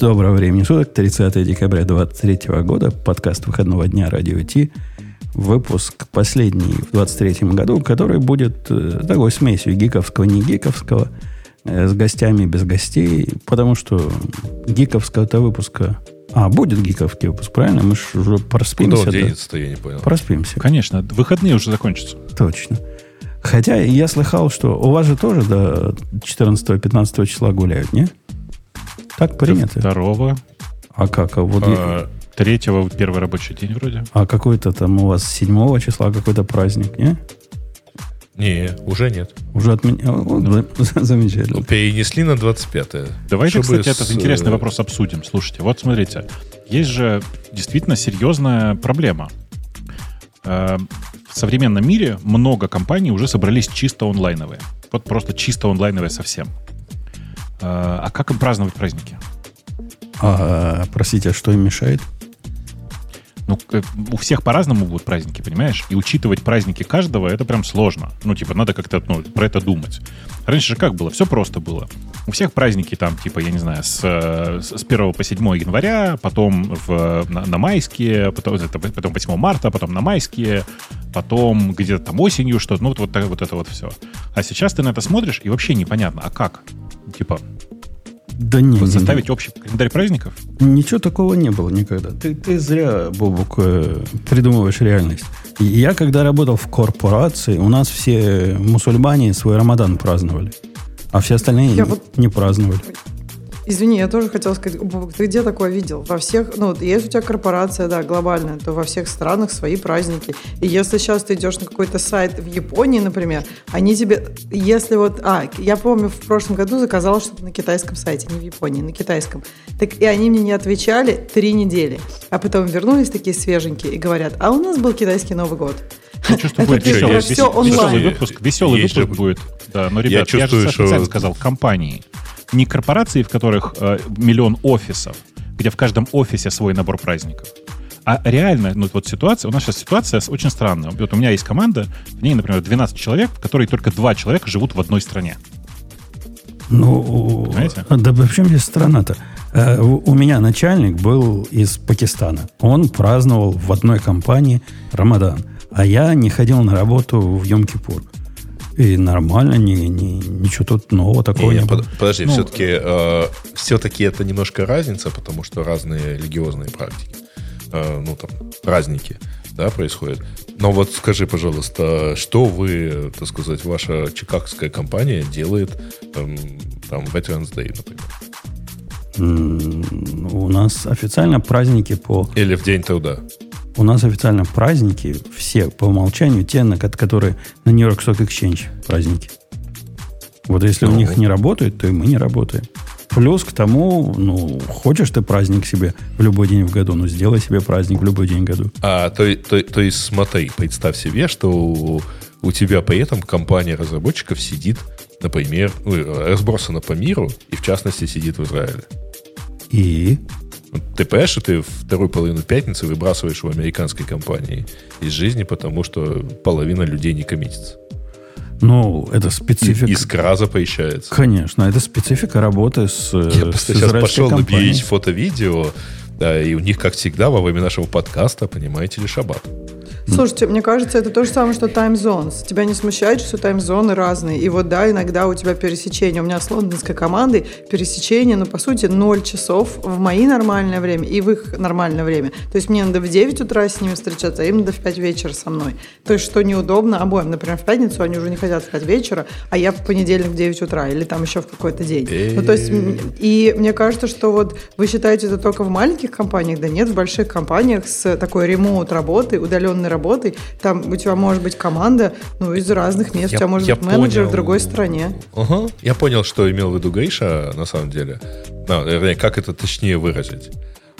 Доброго времени суток, 30 декабря 2023 года, подкаст выходного дня Радио Ти. Выпуск последний в 2023 году, который будет э, такой смесью гиковского, не гиковского, э, с гостями, без гостей, потому что гиковского-то выпуска... А, будет гиковский выпуск, правильно? Мы же уже проспимся. Куда денется-то, я не понял. Проспимся. Конечно, выходные уже закончатся. Точно. Хотя я слыхал, что у вас же тоже до 14-15 числа гуляют, не? Так принято. Второго, А как? А, вот я- А, третьего, первый рабочий день вроде. а какой-то там у вас 7 числа какой-то праздник, не? не, уже нет. Уже отменял. Вот, за- Замечательно. Ну, перенесли на 25-е. Давайте, Чтобы кстати, с, этот интересный э, вопрос обсудим. Слушайте, вот смотрите, есть же действительно серьезная проблема. Э, В современном мире много компаний уже собрались чисто онлайновые. Вот просто чисто онлайновые совсем. Э, А как им праздновать праздники? А, простите, а что им мешает? Ну, э, у всех по-разному будут праздники, понимаешь? И учитывать праздники каждого, это прям сложно. Ну, типа, надо как-то ну, про это думать. Раньше же как было? Все просто было. У всех праздники там, типа, я не знаю, с, э, с 1 по 7 января, потом в, на, на майские, потом, это, потом 8 марта, потом на майские, потом где-то там осенью что-то, ну, вот, вот, вот это вот все. А сейчас ты на это смотришь, и вообще непонятно, а как? Типа, Да не, вот не, составить общий календарь праздников? Ничего такого не было никогда. Ты, ты зря, Бобук, э, придумываешь реальность. Я, когда работал в корпорации, у нас все мусульмане свой Рамадан праздновали. А все остальные Я не, вот- не праздновали. Извини, я тоже хотела сказать, ты где такое видел? Во всех, ну, вот есть у тебя корпорация, да, глобальная, то во всех странах свои праздники. И если сейчас ты идешь на какой-то сайт в Японии, например, они тебе, если вот, а, я помню, в прошлом году заказала что-то на китайском сайте, не в Японии, на китайском. Так и они мне не отвечали три недели. А потом вернулись такие свеженькие и говорят, а у нас был китайский Новый год. Я чувствую, Это будет веселый, онлайн? выпуск. Веселый выпуск будет. Да, но, Я ребят, я, чувствую, же что- сказал компании. Не корпорации, в которых э, миллион офисов, где в каждом офисе свой набор праздников. А реально, ну вот ситуация, у нас сейчас ситуация очень странная. Вот у меня есть команда, в ней, например, 12 человек, в которой только два человека живут в одной стране. Ну, Понимаете? да в чем здесь страна-то? Э, У у меня начальник был из Пакистана. Он праздновал в одной компании Рамадан. А я не ходил на работу в Йом-Кипур. И нормально, не, не- ничего тут нового такого Не, не, было. под- подожди, Ну, все-таки, все-таки это немножко разница, потому что разные религиозные практики, э, ну там праздники, да, происходят. Но вот скажи, пожалуйста, что вы, так сказать, ваша чикагская компания делает эм, там Veterans Day, например, М, У нас официально праздники по... или в День труда? У нас официально праздники все по умолчанию, те, на ко- которые на Нью-Йорк Stock Exchange праздники. Вот если у Ну. них не работает, то и мы не работаем. Плюс к тому, ну, хочешь ты праздник себе в любой день в году, ну, сделай себе праздник в любой день в году. А, то, то, то есть смотри, представь себе, что у, у тебя при этом компания разработчиков сидит, например, ну, разбросана по миру, и в частности сидит в Израиле. И Вот Ты понимаешь, что ты вторую половину пятницы выбрасываешь у американской компании из жизни, потому что половина людей не коммитится. Ну, это И специфика. искра запрещается. Конечно, это специфика работы с, Я просто с сейчас пошел компанией. фото-видео, да, и у них, как всегда, во время нашего подкаста, понимаете ли, шаббат. Слушайте, мне кажется, это то же самое, что time zones. Тебя не смущает, что тайм-зоны разные. И вот да, иногда у тебя пересечение. У меня с лондонской командой пересечение, ну, по сути, 0 часов в мои нормальное время и в их нормальное время. То есть мне надо в 9 утра с ними встречаться, а им надо в 5 вечера со мной. То есть что неудобно обоим. Например, в пятницу они уже не хотят в 5 вечера, а я в понедельник в 9 утра или там еще в какой-то день. Ну, то есть, и мне кажется, что вот вы считаете это только в маленьких компаниях, да нет, в больших компаниях с такой ремоут работой, удаленной работой, там у тебя может быть команда, ну, из разных мест, у тебя может я быть менеджер понял. в другой стране. Ага. Я понял, что имел в виду Гриша, на самом деле. А, вернее, как это точнее выразить.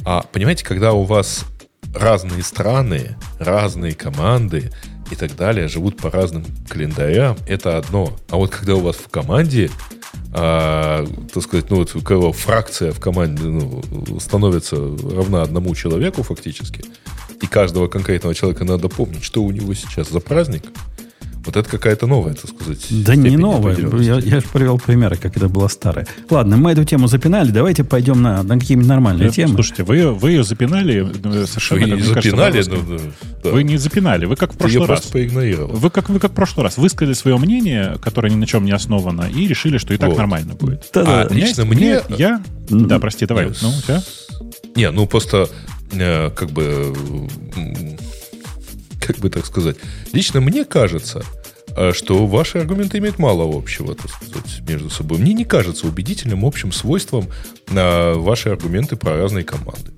А понимаете, когда у вас разные страны, разные команды и так далее живут по разным календарям, это одно. А вот когда у вас в команде, а, так сказать, ну вот у кого фракция в команде ну, становится равна одному человеку фактически, каждого конкретного человека надо помнить, что у него сейчас за праздник, Вот это какая-то новая, так сказать. Да не новая. Я, я же привел примеры, как это было старое. Ладно, мы эту тему запинали. Давайте пойдем на, на какие-нибудь нормальные Э, темы. Слушайте, вы, вы ее запинали э, совершенно... Вы не кажется, запинали, по-русски. ну, да. Вы не запинали, вы как в Ты прошлый раз. просто проигнорировал. Вы как, вы как в прошлый раз высказали свое мнение, которое ни на чем не основано, и решили, что и так Вот. нормально будет. Да-да. А, меня лично есть- мне... Я... Да, прости, давай. Нет. Ну, у тебя? Не, ну просто, э, как бы, как бы так сказать, лично мне кажется, э, что ваши аргументы имеют мало общего, так сказать, между собой. Мне не кажется убедительным общим свойством на ваши аргументы про разные команды.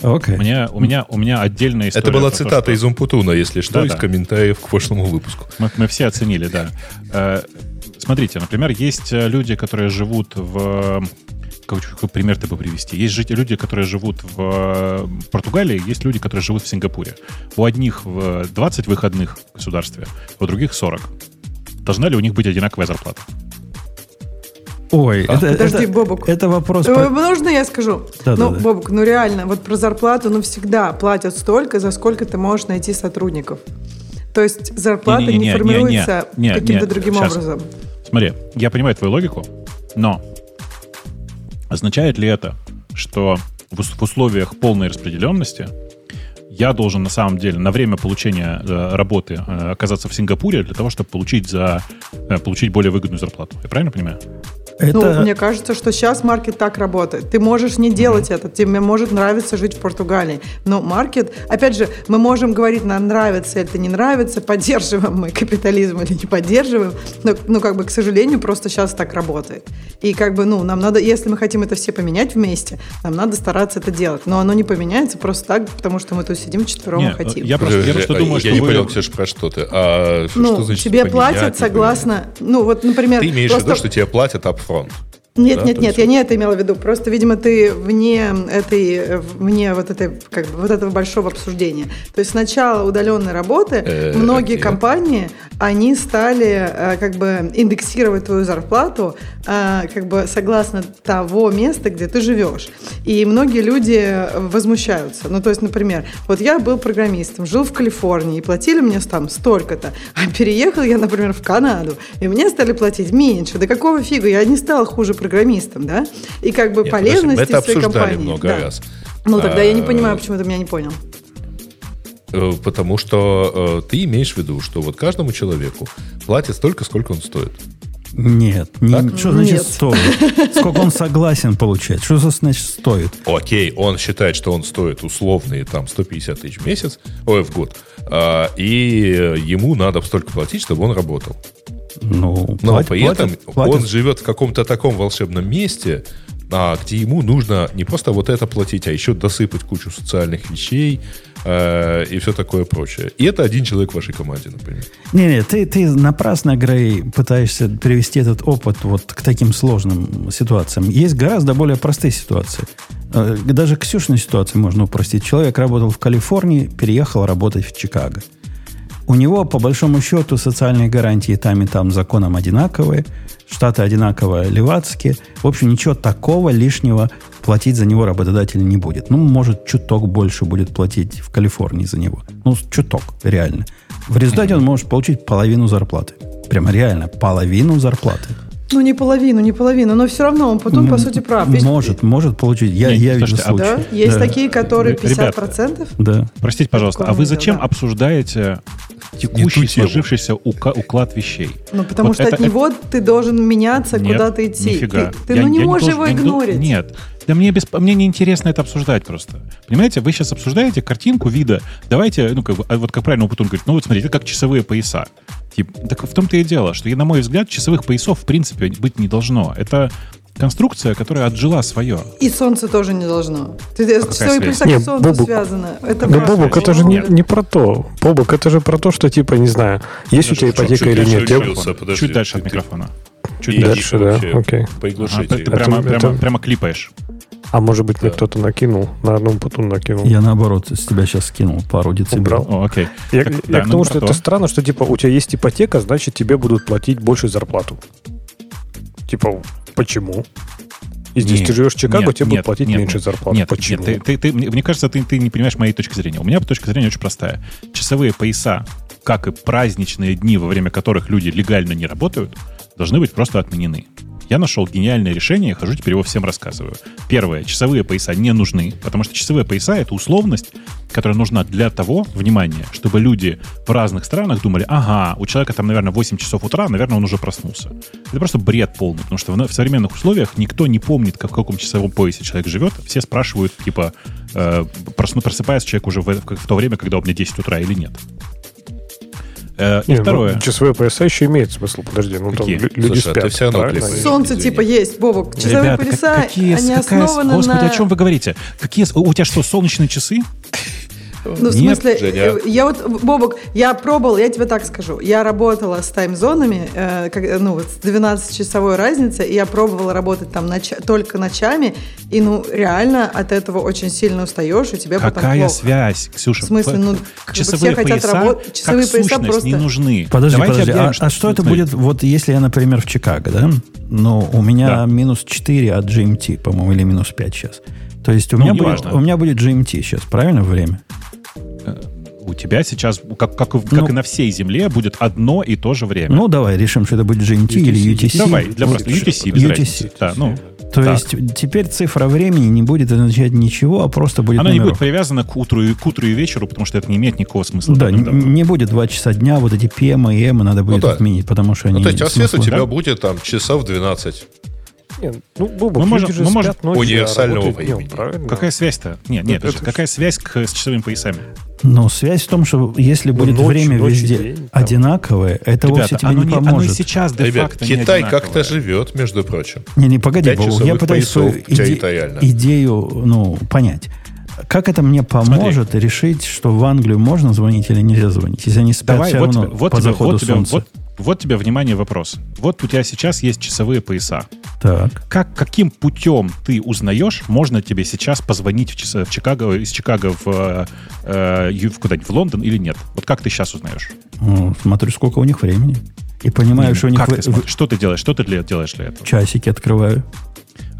Окей. У меня, у меня, у меня отдельная история. Это была про то, цитата что- из Умпутуна, если что, Да-да. из комментариев к прошлому выпуску. Мы, мы все оценили, да. Э, Смотрите, например, есть э, люди, которые живут в... Какой, какой пример ты бы привести? Есть жить- люди, которые живут в э, Португалии, есть люди, которые живут в Сингапуре. У одних в 20 выходных в государстве, у других 40. Должна ли у них быть одинаковая зарплата? Ой, это, Подожди, это, Бобук. это вопрос... Э, по- Можно я скажу? Да, ну, да, да. Бобук, ну реально, вот про зарплату, ну всегда платят столько, за сколько ты можешь найти сотрудников. То есть зарплата не, формируется не-не, не, каким-то не, другим щас. образом. Смотри, я понимаю твою логику, но означает ли это, что в, ус- в условиях полной распределенности я должен на самом деле на время получения э, работы э, оказаться в Сингапуре для того, чтобы получить за э, получить более выгодную зарплату? Я правильно понимаю? это... Ну, мне кажется, что сейчас маркет так работает. Ты можешь не делать это, тебе может нравиться жить в Португалии. Но маркет, опять же, мы можем говорить, нам нравится это, не нравится, поддерживаем мы капитализм или не поддерживаем. Но, ну, как бы, к сожалению, просто сейчас так работает. И как бы, ну, нам надо, если мы хотим это все поменять вместе, нам надо стараться это делать. Но оно не поменяется просто так, потому что мы тут сидим четвером Не, и хотим. я просто, я просто А, думаю, я что не вы- понял, Ксюша, про что ты. А ну, что значит тебе поменять, платят не согласно, ну вот, например? Ты имеешь в просто- виду, что тебе платят upfront? Нет, Да, нет, нет, есть я не это имела в виду. Просто, видимо, ты вне этой, э, вне вот этой, как бы, вот этого большого обсуждения. То есть сначала удаленной работы Э, многие компании, они стали э, как бы индексировать твою зарплату э, как бы согласно того места, где ты живешь. И многие люди возмущаются. Ну, то есть, например, вот я был программистом, жил в Калифорнии, и платили мне там столько-то, а переехал я, например, в Канаду, и мне стали платить меньше. Да какого фига? Я не стал хуже программистом, да? И как бы Нет, полезности это своей компании. много да. раз. Ну, тогда я не А, понимаю, почему ты меня не понял. Э, Потому что э, ты имеешь в виду, что вот каждому человеку платят столько, сколько он стоит. Нет, не- что значит Нет. стоит? Сколько он согласен получать? Что за значит стоит? Окей, он считает, что он стоит условные там 150 тысяч в месяц, ой, в год, а, и ему надо столько платить, чтобы он работал. Ну, Но платят- при этом платят- платят. он живет в каком-то таком волшебном месте, а, где ему нужно не просто вот это платить, а еще досыпать кучу социальных вещей э, и все такое прочее. И это один человек в вашей команде, например. Не-не, ты, ты напрасно, Грей, пытаешься привести этот опыт вот к таким сложным ситуациям. Есть гораздо более простые ситуации. Э, Даже Ксюшной ситуации можно упростить. Человек работал в Калифорнии, переехал работать в Чикаго. У него, по большому счету, социальные гарантии там и там законом одинаковые, штаты одинаково левацкие. В общем, ничего такого лишнего платить за него работодатель не будет. Ну, может, чуток больше будет платить в Калифорнии за него. Ну, чуток, реально. В результате он может получить половину зарплаты. Прямо реально, половину зарплаты. Ну, не половину, не половину, но все равно он потом, по сути, прав. Ведь- Может, может получить. Я, Не, я вижу а случаи. Да? Есть Да. такие, которые Ребята, 50%? Да. Простите, пожалуйста, а вы не зачем да. обсуждаете текущий Не сложившийся ука- уклад вещей? Ну, потому Вот что это- от него ты должен меняться, Нет, куда-то идти. Нифига. Ты, ты, Я- ну, не я можешь должен- его я не игнорить. Нет. Да мне, без, мне не интересно это обсуждать просто. Понимаете, вы сейчас обсуждаете картинку вида. Давайте, ну, как бы, а вот как правильно Путун говорит, ну вот смотрите, это как часовые пояса. Тип, так в том-то и дело, что, на мой взгляд, часовых поясов в принципе быть не должно. Это конструкция, которая отжила свое. И солнце тоже не должно. Ты, А какая часовые связь? пояса Не, к солнцу Бобук. связано. Это Да, правда. Бобук, это же не, Нет. не про то. Бобук, это же про то, что, типа, не знаю, есть у тебя Чуть- ипотека чуть или дальше нет. Я- учился, подожди. Чуть дальше от Ты- микрофона. И Чуть дальше. Дальше, да, окей. Ага, Приглушите. ты прямо, Это- прямо, это- прямо клипаешь. А может быть, мне Да. кто-то накинул, на одном путун накинул. Я наоборот с тебя сейчас скинул пару децибел. О, окей. Я, Так, я да, к ну, тому, про что то. это странно, что типа у тебя есть ипотека, значит тебе будут платить больше зарплату. Типа, почему? И здесь Нет, ты живешь в Чикаго, нет, тебе нет, будут платить нет, меньше зарплаты. Нет, почему? нет, ты, ты- ты- мне мне кажется, ты, ты не понимаешь моей точки зрения. У меня точка зрения очень простая. Часовые пояса, как и праздничные дни, во время которых люди легально не работают, должны быть просто отменены. Я нашел гениальное решение, хожу теперь его всем рассказываю. Первое, часовые пояса не нужны, потому что часовые пояса — это условность, которая нужна для того, внимание, чтобы люди в разных странах думали, ага, у человека там, наверное, 8 часов утра, наверное, он уже проснулся. Это просто бред полный, потому что в, современных условиях никто не помнит, как, в каком часовом поясе человек живет. Все спрашивают, типа, э, просыпается человек уже в, в то время, когда у меня 10 утра или нет. Э, и Не, ну, второе. часовые пояса еще имеет смысл, подожди. Ну, там Какие? лю- люди Слушай, а ты спят. всё равно правильно? Солнце Извини. типа есть, Бобок. Часовые Ребята, как- пояса, какие, они какая- основаны Господи, на... о чем вы говорите? Какие, у тебя что, солнечные часы? Ну, в Нет, смысле, Женя. э, я вот, Бобок, я пробовала, я тебе так скажу, я работала с таймзонами, э, как- ну, вот с 12-часовой разницей, и я пробовала работать там ноча- только ночами, и, ну, реально от этого очень сильно устаешь, и тебе потом Какая связь, Ксюша? В смысле, ну, часовые все хотят работать, часовые как пояса сущность просто- не нужны. Подожди, Давайте подожди, объявим, а, а что это будет, вот если я, например, в Чикаго, да? Ну, у меня Да. минус 4 от GMT, по-моему, или минус 5 сейчас. То есть у, Ну, меня, будет, у меня будет GMT сейчас, правильно время? У тебя сейчас, как, как, и- как Ну. и на всей Земле, будет одно и то же время. Ну, давай решим, что это будет GMT или UTC. Давай, для Вот просто UTC, что- без UTC. разницы. Да, ну, То так. есть теперь цифра времени не будет означать ничего, а просто будет Она не номерок. будет привязана к утру, и, к утру и вечеру, потому что это не имеет никакого смысла. Да, давным-давно. н- не будет 2 часа дня, вот эти PM и M надо будет да. отменить, потому что они Ну, то есть, а свет у тебя да? будет там часов 12. Не, ну, Бобок, Мы можем- же мы можем- спят ночью, а Универсального работают днем, времени. правильно? Какая связь-то? Нет, нет, это какая связь к, с часовыми поясами? Но связь в том, что если будет ночь, время ночь везде день, там. одинаковое, это вовсе Ребята, тебе оно, не не, оно и поможет. сейчас Ребят, де-факто не Китай как-то живет, между прочим. Не, не, погоди, Бог, я пытаюсь свою иде- идею ну, понять. Как это мне поможет решить, что в Англию можно звонить или нельзя звонить, если они спят Давай, все вот равно тебе, вот, по тебе, заходу вот, тебе, солнца? вот, вот тебе, внимание, вопрос. Вот у тебя сейчас есть часовые пояса. Так. Как, каким путем ты узнаешь, можно тебе сейчас позвонить в, часа- в Чикаго, из Чикаго в, э, ю- в куда-нибудь в Лондон или нет? Вот как ты сейчас узнаешь? Ну, смотрю, сколько у них времени. И понимаю, Не, что у них как в- ты смотришь? Что ты делаешь? Что ты для- делаешь для этого? часики открываю.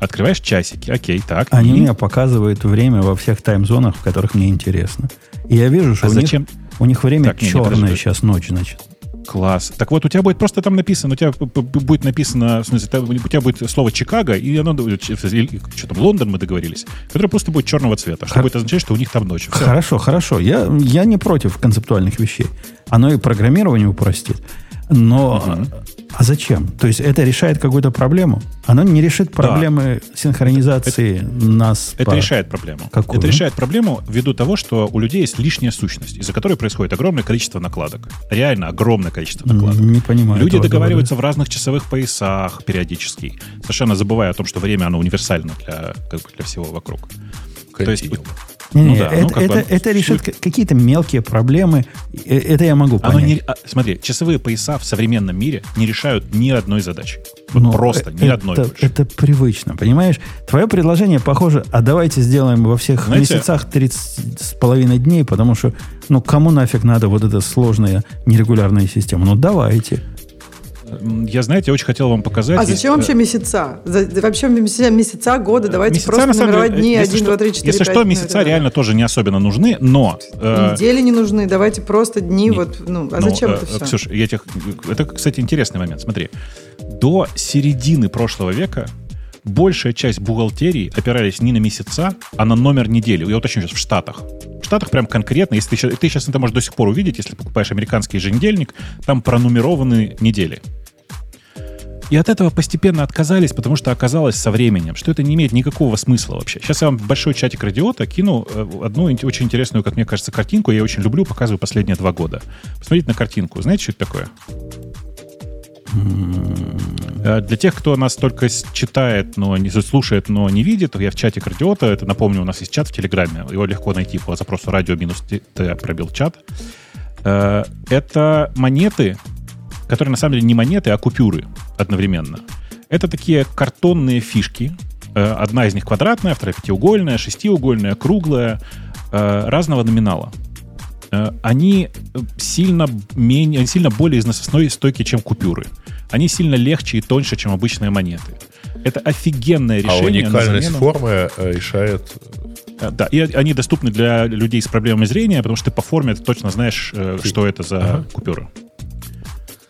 Открываешь часики, окей, так. Они и? мне показывают время во всех тайм-зонах, в которых мне интересно. И я вижу, что А у, зачем? них, у них время Так, не, не, черное подожди. сейчас ночь, значит. Класс. Так вот, у тебя будет просто там написано, у тебя будет написано, в смысле, у тебя будет слово Чикаго, и оно, что там, Лондон мы договорились, которое просто будет черного цвета, что Хор- будет означать, что у них там ночь. Всё. Хорошо, хорошо. Я, я не против концептуальных вещей. Оно и программирование упростит. Но а зачем? То есть это решает какую-то проблему? Оно не решит проблемы синхронизации нас. Это по- решает проблему. Какую? Это решает проблему ввиду того, что у людей есть лишняя сущность, из-за которой происходит огромное количество накладок. Реально огромное количество накладок. Не понимаю. Люди договариваются в разных часовых поясах периодически, совершенно забывая о том, что время оно универсально для, как бы для всего вокруг. То есть Континуум. Не, Ну не, да, это, ну, как бы это, оно- это решит ка- какие-то мелкие проблемы. Э, Это я могу Оно понять. не, а, смотри, часовые пояса в современном мире не решают ни одной задачи. Вот Ну, просто э- ни одной это, это привычно, понимаешь? Твое предложение похоже, а давайте сделаем во всех Знаете- месяцах 30 с половиной дней, потому что, ну, кому нафиг надо вот эта сложная нерегулярная система? Ну, давайте. Я, знаете, очень хотел вам показать. А Есть, зачем э, вообще месяца? За- вообще месяца, года, давайте месяца, просто на самом номеровать деле, дни если 1, что- 2, 3, 4, Если 5. что, месяца реально тоже не особенно нужны, но... э, Недели не нужны, давайте просто дни, Не. вот, ну, а Ну, зачем э, это все? Ксюш, я тебе- это, кстати, интересный момент. Смотри, до середины прошлого века большая часть бухгалтерии опирались не на месяца, а на номер недели. Я уточню сейчас, в Штатах. В Штатах прям конкретно, если ты, ты сейчас это можешь до сих пор увидеть, если покупаешь американский еженедельник, там пронумерованы недели. И от этого постепенно отказались, потому что оказалось со временем, что это не имеет никакого смысла вообще. Сейчас я вам в большой чатик радиота кину э, одну очень интересную, как мне кажется, картинку. Я очень люблю, показываю последние два года. Посмотрите на картинку. Знаете, что это такое? Э, Для тех, кто нас только читает, но не слушает, но не видит, я в чате Радиота, это напомню, у нас есть чат в Телеграме, его легко найти по запросу радио минус т пробил чат. Э, Это монеты, которые на самом деле не монеты, а купюры одновременно. Это такие картонные фишки. Э, Одна из них квадратная, вторая пятиугольная, шестиугольная, круглая, разного номинала. Э, Они э, сильно, менее, сильно более износостной стойкие, чем купюры. Они сильно легче и тоньше, чем обычные монеты. Это офигенное А решение. на уникальность замену- формы э, решает Да, и они доступны для людей с проблемами зрения, потому что ты по форме точно знаешь, что это за купюра.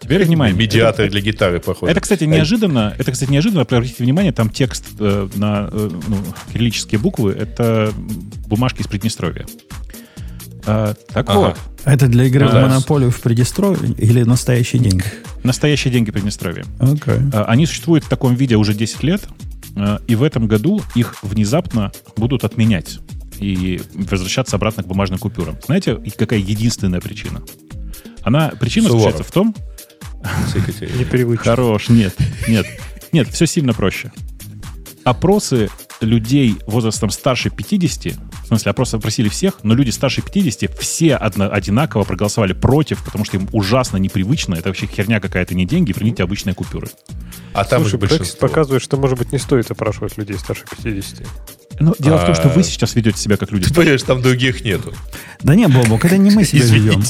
Теперь внимание. Медиатор для гитары, походу. Это, кстати, неожиданно. Это, кстати, неожиданно. Обратите внимание, там текст э, на э, ну, кириллические буквы. Это бумажки из Приднестровья. А, так Ага. вот, Это для игры Ну в да. монополию в Приднестровье или настоящие деньги? настоящие деньги Приднестровья. Окей. А, Они существуют в таком виде уже 10 лет, а, и в этом году их внезапно будут отменять и возвращаться обратно к бумажным купюрам. Знаете, какая единственная причина? Она, причина Суворов. заключается в том. Непривычно. Хорош, нет, нет, нет, все сильно проще. Опросы людей возрастом старше 50, в смысле, опросы опросили всех, но люди старше 50 все одно- одинаково проголосовали против, потому что им ужасно непривычно, это вообще херня какая-то, не деньги, примите обычные купюры. А там Слушай, Brexit большинство. показывает, что, может быть, не стоит опрашивать людей старше 50. Но дело в том, что А. вы сейчас ведете себя как люди. Ты понимаешь, там других нету. Да не, Бобок, это не мы себя ведем.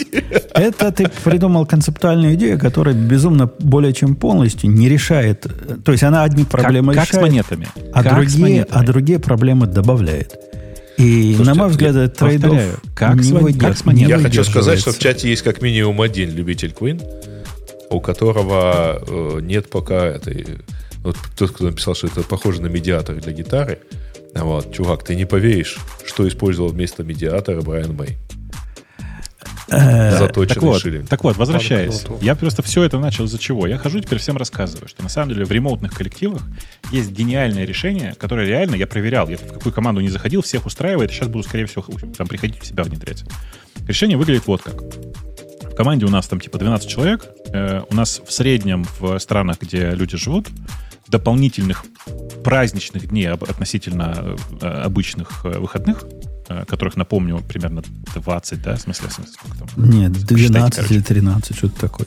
Это ты придумал концептуальную идею, которая безумно более чем полностью не решает. э, То есть она одни проблемы как, как с решает, монетами. а, Как с другие, монетами. А другие проблемы добавляет. И, Слушайте, на мой взгляд, я этот трейд повторяю, как с мон- как с монетами. Я хочу сказать, что в чате есть как минимум один любитель Queen, у которого э, нет пока этой... Вот тот, кто написал, что это похоже на медиатор для гитары. Вот, чувак, ты не поверишь, что использовал вместо медиатора Брайан Мэй. Э, Заточенный Так вот, так вот, возвращаясь. Я просто все это начал из-за чего? Я хожу теперь всем рассказываю, что на самом деле в ремоутных коллективах есть гениальное решение, которое реально я проверял. Я в какую команду не заходил, всех устраивает. Сейчас буду, скорее всего, там приходить в себя внедрять. Решение выглядит вот как. В команде у нас там типа 12 человек. Э, у нас в среднем в странах, где люди живут, дополнительных праздничных дней относительно э, обычных э, выходных, которых, напомню, примерно 20, да, в смысле, в смысле, сколько там? Нет, Посчитайте, 12 короче. или 13, что-то такое.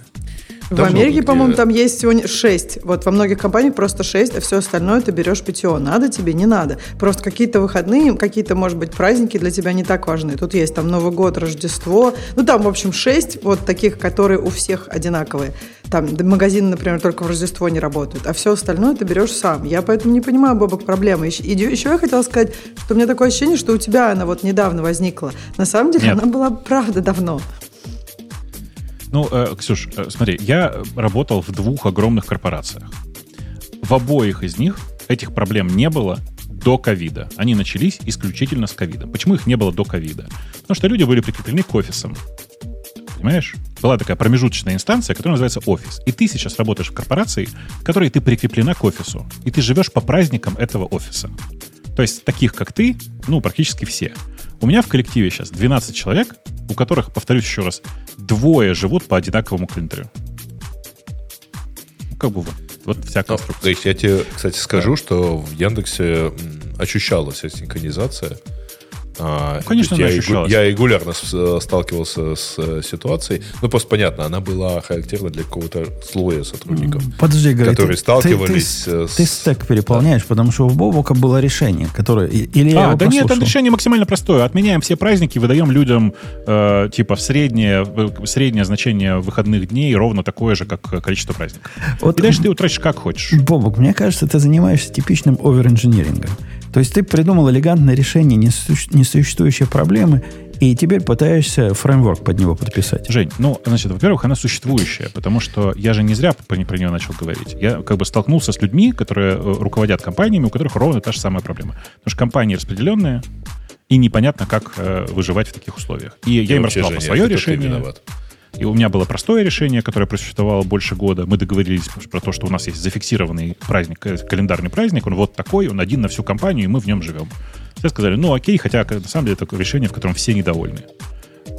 В Америке, по-моему, там есть всего 6. Вот во многих компаниях просто 6, а все остальное ты берешь питье. Надо тебе, не надо. Просто какие-то выходные, какие-то, может быть, праздники для тебя не так важны. Тут есть там Новый год, Рождество. Ну, там, в общем, 6 вот таких, которые у всех одинаковые. Там магазины, например, только в Рождество не работают. А все остальное ты берешь сам. Я поэтому не понимаю, Бобок, проблемы. Еще, еще я хотела сказать, что у меня такое ощущение, что у тебя она вот недавно возникла. На самом деле Нет. она была правда давно. Ну, э, Ксюш, э, смотри, я работал в двух огромных корпорациях. В обоих из них этих проблем не было до ковида. Они начались исключительно с ковида. Почему их не было до ковида? Потому что люди были прикреплены к офисам. Понимаешь? Была такая промежуточная инстанция, которая называется офис. И ты сейчас работаешь в корпорации, в которой ты прикреплена к офису. И ты живешь по праздникам этого офиса. То есть таких, как ты, ну, практически все. У меня в коллективе сейчас 12 человек, у которых, повторюсь еще раз, двое живут по одинаковому календарю. Ну, как бы вот, вот вся Ну, то конструкция. есть я тебе, кстати, скажу, что в Яндексе ощущалась синхронизация. А, Ну, конечно, я, ощущалась. я регулярно э, сталкивался с э, ситуацией. Ну, просто понятно, она была характерна для какого-то слоя сотрудников. Подожди, говорит, которые ты- сталкивались, Ты, э, ты, с- стек переполняешь, потому что у Бобока было решение, которое... Или я а, да нет, послушал? это решение максимально простое. Отменяем все праздники, выдаем людям э, типа среднее, среднее значение выходных дней ровно такое же, как количество праздников. Вот И дальше ты утратишь как хочешь. Бобок, мне кажется, ты занимаешься типичным оверинжинирингом. То есть ты придумал элегантное решение несу- несуществующей проблемы, и теперь пытаешься фреймворк под него подписать. Жень, ну, значит, во-первых, она существующая, потому что я же не зря про, про нее начал говорить. Я как бы столкнулся с людьми, которые э, руководят компаниями, у которых ровно та же самая проблема. Потому что компании распределенные, и непонятно, как э, выживать в таких условиях. И я им рассказал про свое решение. виноват. И у меня было простое решение, которое просуществовало больше года. Мы договорились про то, что у нас есть зафиксированный праздник, э, календарный праздник, он вот такой, он один на всю компанию, и мы в нем живем. Все сказали, ну окей, хотя на самом деле это решение, в котором все недовольны.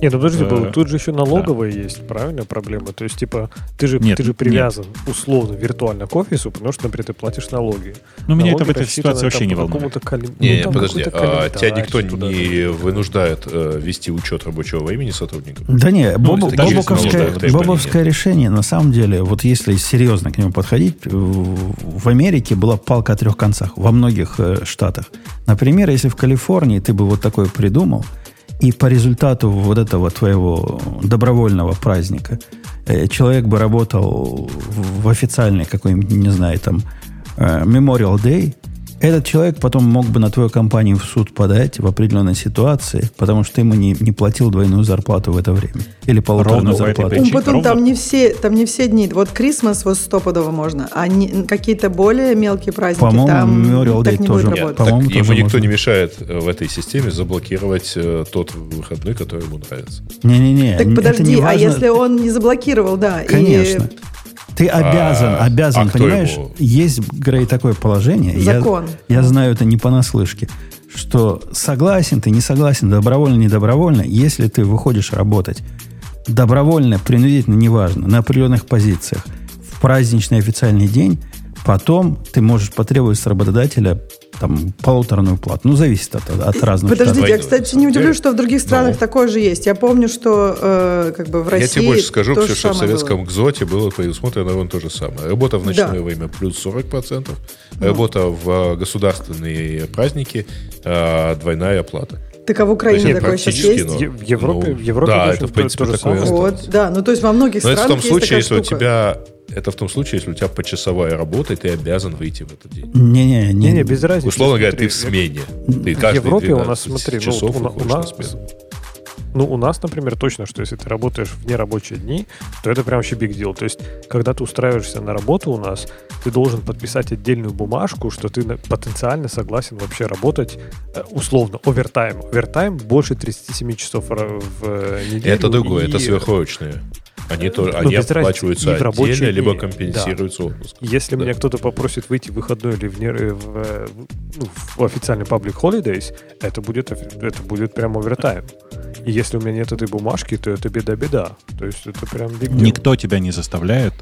Не, ну подожди, Э, Боб, тут же еще налоговая есть, правильно, проблема? То есть, типа, ты же, Нет, ты же нет. привязан условно виртуально к офису, потому что, например, ты платишь налоги. Но меня это в этой ситуации вообще не волнует. кален- Не, ну, подожди, а тебя никто туда не же. вынуждает э, вести учет рабочего времени сотрудников? Да не, бобуковское, налоговые требования бобуковское решение, на самом деле, вот если серьезно к нему подходить, в в Америке была палка о трех концах во многих э, штатах. Например, если в Калифорнии ты бы вот такое придумал, и по результату вот этого твоего добровольного праздника э, человек бы работал в официальный какой-нибудь, не знаю, там, э, Memorial Day, Этот человек потом мог бы на твою компанию в суд подать в определенной ситуации, потому что ты ему не, не платил двойную зарплату в это время. Или полуторную Ровно зарплату. Ну, потом ровно- там не все, там не все дни. Вот Крисмас вот стопудово можно, а не- какие-то более мелкие праздники По-моему, там Memorial так Day не тоже. будет Нет, работать. По-моему, так ему тоже никто можно. не мешает э, в этой системе заблокировать э, тот выходной, который ему нравится. Не-не-не. Так подожди, не а если он не заблокировал, да, и- Конечно. Ты обязан, А, обязан, а понимаешь? его? Есть, Грей, такое положение. Я- Закон. Я, знаю это не понаслышке, что согласен ты, не согласен, добровольно, не добровольно, если ты выходишь работать добровольно, принудительно, неважно, на определенных позициях, в праздничный официальный день, потом ты можешь потребовать с работодателя там, полуторную плату. Ну, зависит от, от разных Подождите, штатов. я, кстати, не удивлюсь, что в других странах Ну. такое же есть. Я помню, что э, как бы в России Я тебе больше скажу, то все, что в самое было. советском ГЗОТе было предусмотрено ровно то же самое. Работа в ночное Да. время плюс 40%, Ну. работа в э, государственные праздники э, двойная оплата. Так а в Украине есть такое сейчас есть? ну, Е- в Европе- ну, в Европе да, точно это, в принципе, то такое. Вот, да, ну то есть во многих Но это в странах том есть случае, такая если у штука. тебя это в том случае, если у тебя почасовая работа, и ты обязан выйти в этот день. Не-не, не, Не-не, без разницы. Условно говоря, ты в смене. Ты В Европе у 12 нас, смотри, ну, часов у, на- у на нас, смену. Ну, у нас, например, точно, что если ты работаешь в нерабочие дни, то это прям вообще big deal. То есть, когда ты устраиваешься на работу у нас, ты должен подписать отдельную бумажку, что ты потенциально согласен вообще работать э, условно овертайм. Овертайм больше 37 часов в э, неделю. Это другое, и- это сверхурочные. Они, тоже, Ну, они без разницы, оплачиваются и в рабочие отдельно, либо дни, компенсируются отпуск. Если Да. меня кто-то попросит выйти в выходной или в, э, в, э, в- ну, в официальный public holidays, это будет, это будет прям овертайм. И если у меня нет этой бумажки, то это беда-беда. То есть это прям deal. Никто тебя не заставляет.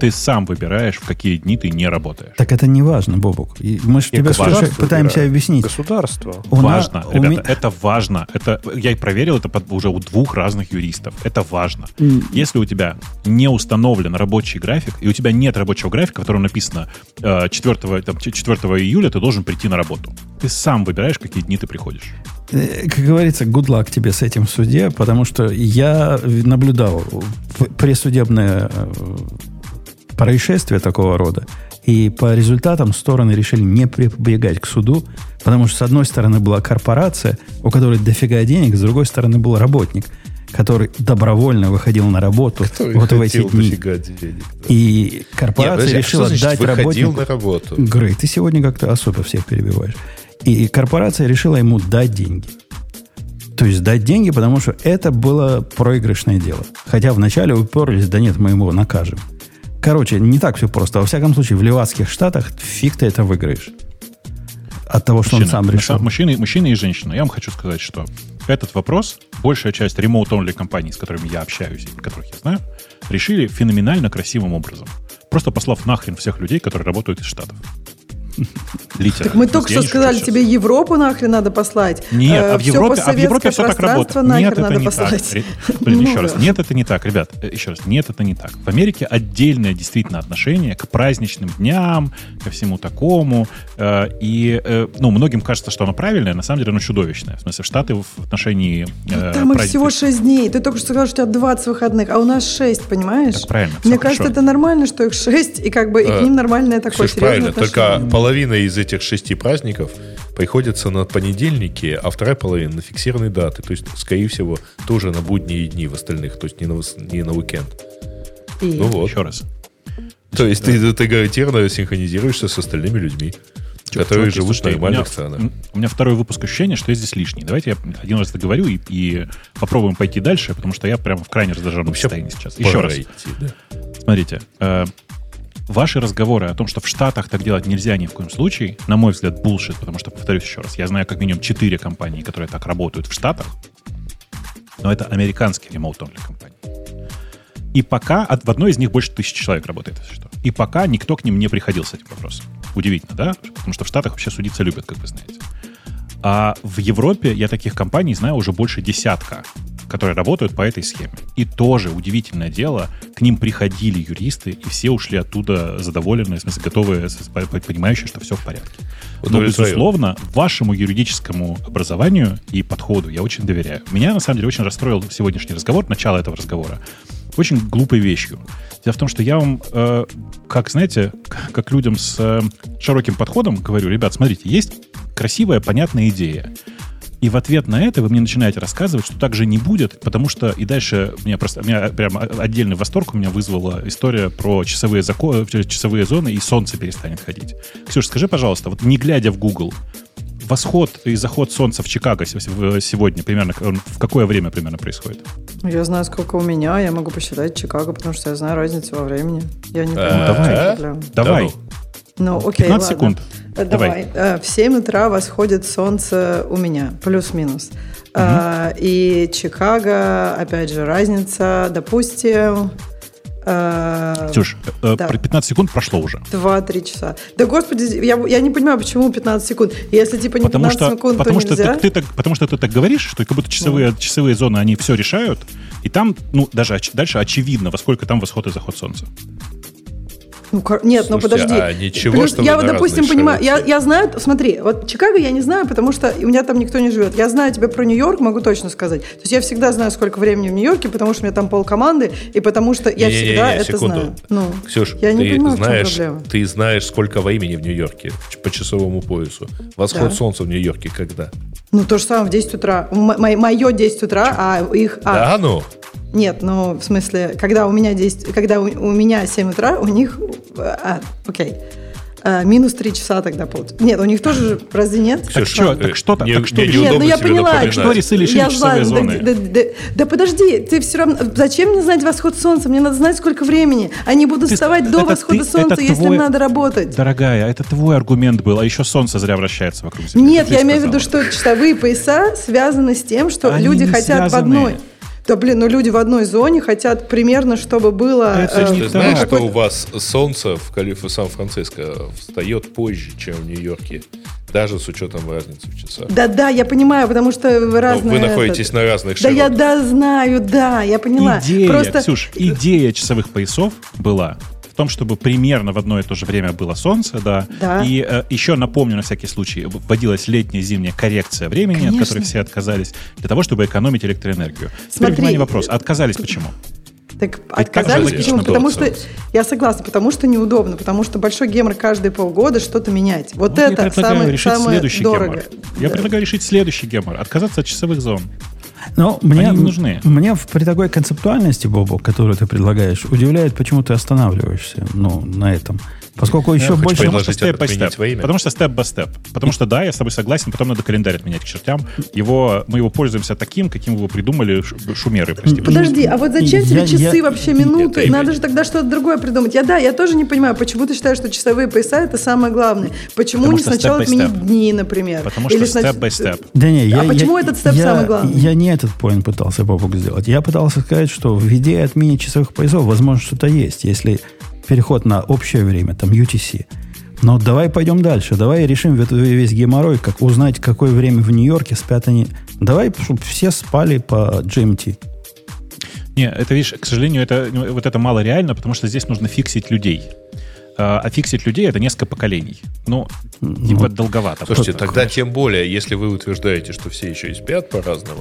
Ты сам выбираешь, в какие дни ты не работаешь. Так это не важно, Бобук. И мы же тебе пытаемся выбирает. объяснить. Государство. У на- важно, у ребята, ми- это важно. Это я и проверил это под- уже у двух разных юристов. Это важно. Если у тебя не установлен рабочий график, и у тебя нет рабочего графика, в котором написано э, 4, там, 4 июля ты должен прийти на работу. Ты сам выбираешь, какие дни ты приходишь. Э, Как говорится, good luck тебе с этим в суде, потому что я наблюдал пресудебное происшествие такого рода, и по результатам стороны решили не прибегать к суду, потому что с одной стороны была корпорация, у которой дофига денег, с другой стороны был работник, который добровольно выходил на работу вот в эти дни. денег. да. И Нет, корпорация подожди, а решила значит дать работнику... на работу? Грей, ты сегодня как-то особо всех перебиваешь. И корпорация решила ему дать деньги. То есть дать деньги, потому что это было проигрышное дело. Хотя вначале уперлись, да нет, мы его накажем. Короче, не так все просто. Во всяком случае, в Левацких штатах фиг ты это выиграешь. От того, что он Мужчина, сам решил. Мужчины, мужчины и женщины. Я вам хочу сказать, что этот вопрос большая часть remote-only компаний, с которыми я общаюсь и которых я знаю, решили феноменально красивым образом. Просто послав нахрен всех людей, которые работают из Штатов. Литерально. Так мы То только что сказали, тебе. Европу нахрен надо послать. Нет, Э, а в Европе, а в Европе все так работает. Нет, это не послать. так. Блин, еще Ну раз. да. Нет, это не так, ребят. э, Еще раз. Нет, это не так. В Америке отдельное действительно отношение к праздничным дням, ко всему такому. э, И, ну, многим кажется, что оно правильное, на самом деле оно чудовищное. В смысле, Штаты в отношении э, Там их всего 6 дней. Ты только что сказал, что у тебя 20 выходных, а у нас 6, понимаешь? Так правильно, Мне кажется, это нормально, что их 6, и как бы и к ним нормальное такое Ксюш, правильно, серьезное только. Половина из этих шести праздников приходится на понедельники, а вторая половина на фиксированные даты. То есть, скорее всего, тоже на будние дни в остальных, то есть не на, не на уикенд. И- Ну вот. Еще раз. То есть ты, ты гарантированно синхронизируешься с остальными людьми, которые Чуваки, живут слушайте, в нормальных у меня, странах. У меня второй выпуск ощущения, что я здесь лишний. Давайте я один раз договорю и, и попробуем пойти дальше, потому что я прямо в крайне раздраженном Вообще состоянии сейчас. Еще раз. да. Смотрите, э, ваши разговоры о том, что в Штатах так делать нельзя ни в коем случае, на мой взгляд, булшит, потому что, повторюсь еще раз, я знаю как минимум четыре компании, которые так работают в Штатах, но это американские remote-only компании. И пока от, в одной из них больше тысячи человек работает, если что. И пока никто к ним не приходил с этим вопросом. Удивительно, да? Потому что в Штатах вообще судиться любят, как вы знаете. А в Европе я таких компаний знаю уже больше десятка, которые работают по этой схеме. И тоже удивительное дело, к ним приходили юристы, и все ушли оттуда задоволенные, в смысле, готовые, понимающие, что все в порядке. Но, безусловно, вашему юридическому образованию и подходу я очень доверяю. Меня, на самом деле, очень расстроил сегодняшний разговор, начало этого разговора. очень глупой вещью. Дело в том, что я вам, э, как, знаете, как людям с э, широким подходом говорю, ребят, смотрите, есть красивая, понятная идея. И в ответ на это вы мне начинаете рассказывать, что так же не будет, потому что и дальше меня просто меня прям отдельный восторг у меня вызвала история про часовые законы, часовые зоны и солнце перестанет ходить. Ксюша, скажи, пожалуйста, вот не глядя в Google, восход и заход солнца в Чикаго сегодня примерно в какое время примерно происходит? Я знаю, сколько у меня, я могу посчитать Чикаго, потому что я знаю разницу во времени. Я не понимаю. Давай, давай. Ну, окей, 15 секунд. Давай. Давай. Э, в 7 утра восходит солнце у меня, плюс-минус. Угу. И Чикаго, опять же, разница, допустим, Ксюш, э, да. 15 секунд прошло уже. 2-3 часа. Да господи, я, я не понимаю, почему 15 секунд. Если типа не потому 15 что, секунд, потому то что нельзя. Ты, ты так, потому что ты так говоришь, что как будто часовые, да. часовые зоны, они все решают, и там, ну, даже дальше очевидно, во сколько там восход и заход солнца. Ну, нет, Слушайте, ну подожди. А ничего, Плюс, что я вот, допустим, понимаю, я, я знаю, смотри, вот Чикаго я не знаю, потому что у меня там никто не живет. Я знаю тебе про Нью-Йорк, могу точно сказать. То есть я всегда знаю, сколько времени в Нью-Йорке, потому что у меня там полкоманды, и потому что я не, всегда не, не, это секунду. знаю. Ну, Ксюш, я не ты понимаю, знаешь, в чем проблема. ты знаешь, сколько времени в Нью-Йорке по часовому поясу. Восход Да. солнца в Нью-Йорке когда? Ну, то же самое в 10 утра. Мое 10 утра, а их... А, Да, ну? Нет, ну, в смысле, когда у меня 10, когда у, у меня 7 утра, у них... А, окей. А, минус 3 часа тогда получится. Нет, у них тоже же разве нет? Так что, так что, Мне- так что, Нет, ну я поняла. напоминать. Что решили Я знаю, да, зоны? да, да, да подожди, ты все равно... Зачем мне знать восход солнца? Мне надо знать, сколько времени. Они будут Ты- вставать до это восхода ты- солнца, если твой- им надо работать. Дорогая, это твой аргумент был, а еще солнце зря вращается вокруг Земли. Нет, я имею в виду, сказала. что часовые пояса связаны с тем, что Они люди хотят в одной. Да блин, ну люди в одной зоне хотят примерно, чтобы было... Это э, не Ты так. знаешь, что у вас солнце в Калифе Сан-Франциско встает позже, чем в Нью-Йорке, даже с учетом разницы в часах. Да-да, я понимаю, потому что вы Но разные... вы находитесь этот- на разных Да я широтах. да знаю, да, я поняла. Идея, Просто Ксюш, идея часовых поясов была том, чтобы примерно в одно и то же время было солнце, да. Да. И э, еще напомню на всякий случай, вводилась летняя зимняя коррекция времени, от Конечно. которой все отказались, для того, чтобы экономить электроэнергию. Теперь, Смотри. внимание, вопрос. Отказались почему? Так отказались, почему? Потому что я согласна, потому что неудобно, потому что большой гемор каждые полгода что-то менять. Вот я это предлагаю самое, решить самое следующий дорого. гемор. Я Да. предлагаю решить следующий гемор. Отказаться от часовых зон. Но мне, Они нужны. Мне при такой концептуальности, Бобу, которую ты предлагаешь, удивляет, почему ты останавливаешься ну, на этом. Поскольку еще хочу больше... Потому что степ степ. Потому что степ by степ. Потому что да, я с тобой согласен, потом надо календарь отменять к чертям. Его, мы его пользуемся таким, каким его придумали шумеры, прости. Подожди, а вот зачем тебе Я- часы я- вообще минуты? Это Надо же тогда что-то другое придумать. Я да, я тоже не понимаю, почему ты считаешь, что часовые пояса это самое главное. Почему Потому не что сначала отменить step. дни, например? Потому что Или степ снач- by степ. Да не, я, А почему я- этот степ я- самый главный? Я не этот поинт пытался, Бобук, сделать. Я пытался сказать, что в идее отмене часовых поясов, возможно, что-то есть, если переход на общее время, там, UTC. Но давай пойдем дальше. Давай решим ве- весь геморрой, как узнать, какое время в Нью-Йорке спят они. Давай, чтобы все спали по GMT. Не, это, видишь, к сожалению, это, ну, вот это мало реально, потому что здесь нужно фиксить людей. А а фиксить людей это несколько поколений. Ну, типа долговато. Слушайте, тогда тем более, если вы утверждаете, что все еще и спят по-разному,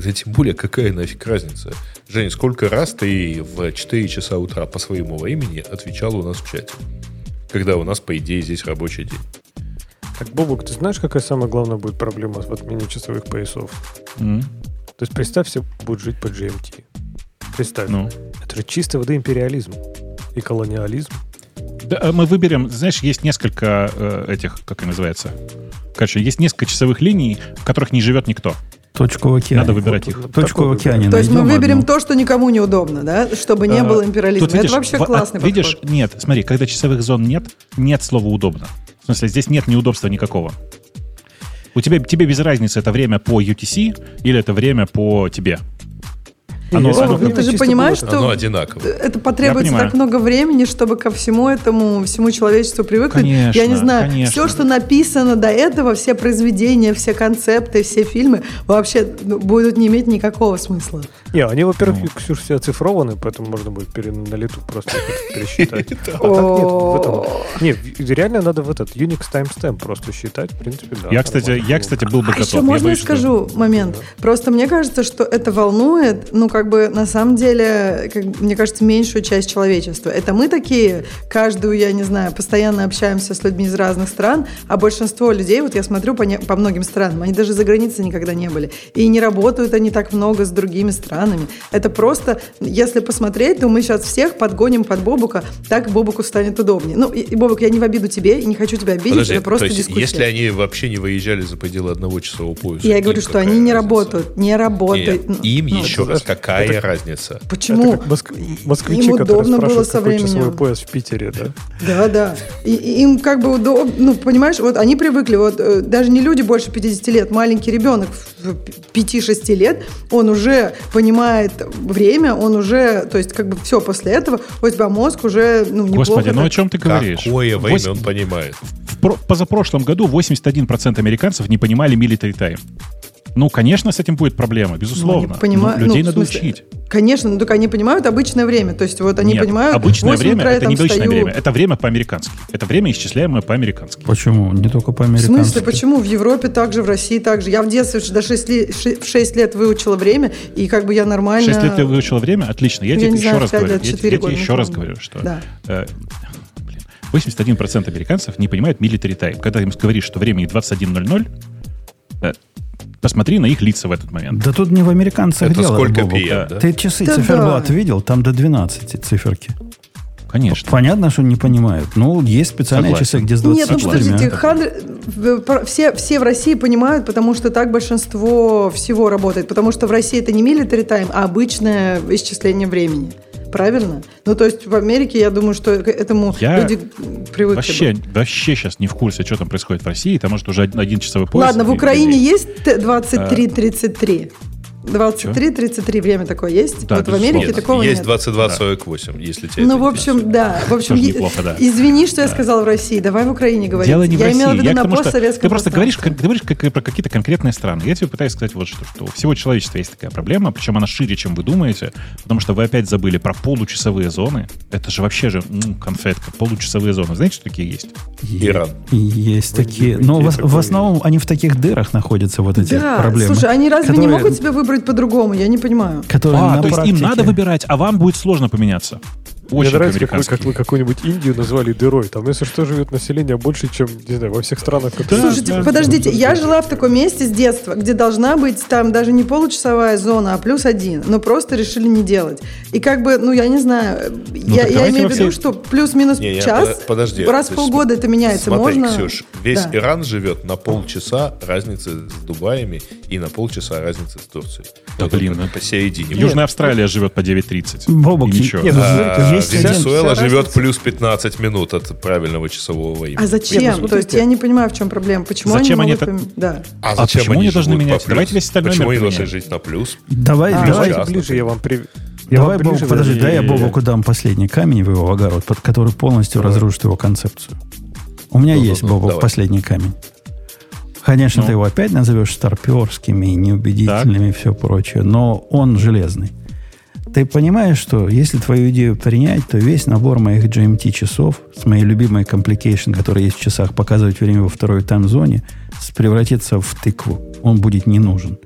тогда тем более какая нафиг разница? Жень, сколько раз ты в 4 часа утра по своему времени отвечал у нас в чате? Когда у нас, по идее, здесь рабочий день. Так, Бобук, ты знаешь, какая самая главная будет проблема в отмене часовых поясов? М, То есть представь, все будут жить по GMT. Представь. Ну. Это же чистой воды империализм и колониализм. Да, а мы выберем, знаешь, есть несколько э, этих, как они называется. Короче, есть несколько часовых линий, в которых не живет никто. Точку в океане. Надо выбирать их. Точку в океане То есть мы выберем одну. то, что никому неудобно, да? Чтобы не А, было империализма. Тут, видишь, это вообще в- классный а, Видишь, подход. нет, смотри, когда часовых зон нет, нет слова удобно. В смысле, здесь нет неудобства никакого. У тебя, тебе без разницы, это время по UTC или это время по тебе. Оно- Если оно- ну ты же понимаешь, было- что Оно одинаково. это потребуется так много времени, чтобы ко всему этому, всему человечеству привыкнуть. Конечно, Я не знаю, конечно. все, что написано до этого, все произведения, все концепты, все фильмы, вообще ну, будут не иметь никакого смысла. Не, они, во-первых, Ну. Ксюш, все оцифрованы, поэтому можно будет пере- на лету просто пересчитать. А так нет, в этом... Не, реально надо в этот Unix timestamp просто считать, в принципе, да. Я, кстати, я, кстати, был бы А готов. еще можно я скажу момент? Просто мне кажется, что это волнует, ну, как бы на самом деле, мне кажется, меньшую часть человечества. Это мы такие, каждую, я не знаю, постоянно общаемся с людьми из разных стран, а большинство людей, вот я смотрю по, не, по многим странам, они даже за границей никогда не были. И не работают они так много с другими странами. Это просто, если посмотреть, то мы сейчас всех подгоним под Бобука, так Бобуку станет удобнее. Ну, и, и Бобук, я не в обиду тебе и не хочу тебя обидеть, Подожди, это просто то есть, дискуссия. если они вообще не выезжали за пределы одного часового пояса. Я говорю, что они не разница? работают, не работают. Нет, им Ну, еще раз, какая это- разница? Почему? Это как моск- москвичи, Им удобно было со какой часовой временем. пояс в Питере, да? Да, да. И, им как бы удобно, ну, понимаешь, вот они привыкли, вот э, даже не люди больше 50 лет, маленький ребенок в 5-6 лет, он уже понимает время, он уже, то есть как бы все после этого, у тебя мозг уже, ну, неплохо. Господи, ну о так- чем ты говоришь? Какое время Восемь- он понимает? В про- позапрошлом году 81% американцев не понимали military time. Ну, конечно, с этим будет проблема, безусловно. Ну, они понимают- Но людей ну, надо смысле, учить. Конечно, ну только они понимают обычное время. То есть вот они Нет, понимают, обычное в 8 время утра это не обычное встаю. время, это время по-американски. Это время, исчисляемое по-американски. Почему? Не только В по-американски. смысле, почему? В Европе также, в России также. Я в детстве до 6 лет, в 6 лет выучила время, и как бы я нормально... 6 лет ты выучила время? Отлично. Я Я тебе еще знаю, раз говорю. лет, Я, я тебе года, еще раз говорю, что Да. э, блин, 81% американцев не понимают military time. Когда им говоришь, что времени 21.00, э, посмотри на их лица в этот момент. Да тут не в американцах Это дело, сколько. PM, да? Ты часы Да циферблат да. видел? Там до 12 циферки. Конечно. Понятно, что не понимают. Ну, есть специальные Согласен. часы, где с Нет, ну 24. подождите, в- про- все, все в России понимают, потому что так большинство всего работает. Потому что в России это не military time, а обычное исчисление времени. Правильно? Ну, то есть в Америке, я думаю, что к этому Я люди привыкли. Вообще, бы. вообще сейчас не в курсе, что там происходит в России. Там, может, уже один, один часовой пояс. Ладно, в Украине и- есть т- 23-33? 23-33 время такое есть? Да, вот в Америке Нет, такого есть нет. 22.48, если тебе Ну, это в общем, да. В общем, Тоже е- неплохо, да. извини, что я сказала в России. Давай в Украине говорить. Дело не в я России. имела в виду Я на тому, постсоветском ты просто говоришь, как, ты говоришь как, про какие-то конкретные страны. Я тебе пытаюсь сказать вот что, что у всего человечества есть такая проблема, причем она шире, чем вы думаете, потому что вы опять забыли про получасовые зоны. Это же вообще же м, конфетка, получасовые зоны. Знаете, что такие есть? Иран. Есть такие. Но есть в, в основном они в таких дырах находятся, вот эти Да, проблемы. слушай, они разве не которые- могут себе выбрать по-другому? Я не понимаю. Которые а, то есть им надо выбирать, а вам будет сложно поменяться. Очень Мне нравится, как вы, как вы какую-нибудь Индию назвали дырой. Там, если что, живет население больше, чем, не знаю, во всех странах. которые- Слушайте, да, подождите, да. я жила в таком месте с детства, где должна быть там даже не получасовая зона, а плюс один, но просто решили не делать. И как бы, ну я не знаю, я, так я давайте имею в виду, все- что плюс-минус Не, час, под- подожди. раз в полгода это меняется, Смотри, можно... Ксюш, весь Да. Иран живет на полчаса разницы с Дубаями и на полчаса разницы с Турцией. Да, Вот блин, это ну, посередине. Южная Австралия живет по 9.30. Бобок, ничего. ну, А, Венесуэла живет плюс 15 минут от правильного часового времени. А зачем? Нет, ну, То есть я не понимаю, в чем проблема. Почему Зачем они они могут... так- Да. А А почему они должны менять? по плюс? Давайте весь остальной Почему мир они должны жить на плюс? Давай, А, Давайте Давайте ближе, я вам при... я давай Бобок, подожди, дай я Бобоку дам последний камень в его огород, под который полностью Давай. разрушит его концепцию. У меня Ну-ну-ну, есть, Бобок, давай. последний камень. Конечно, Ну. ты его опять назовешь старперскими, неубедительными и все прочее, но он железный. Ты понимаешь, что если твою идею принять, то весь набор моих GMT часов с моей любимой complication, которая есть в часах, показывать время во второй тайм-зоне, превратится в тыкву. Он будет не нужен.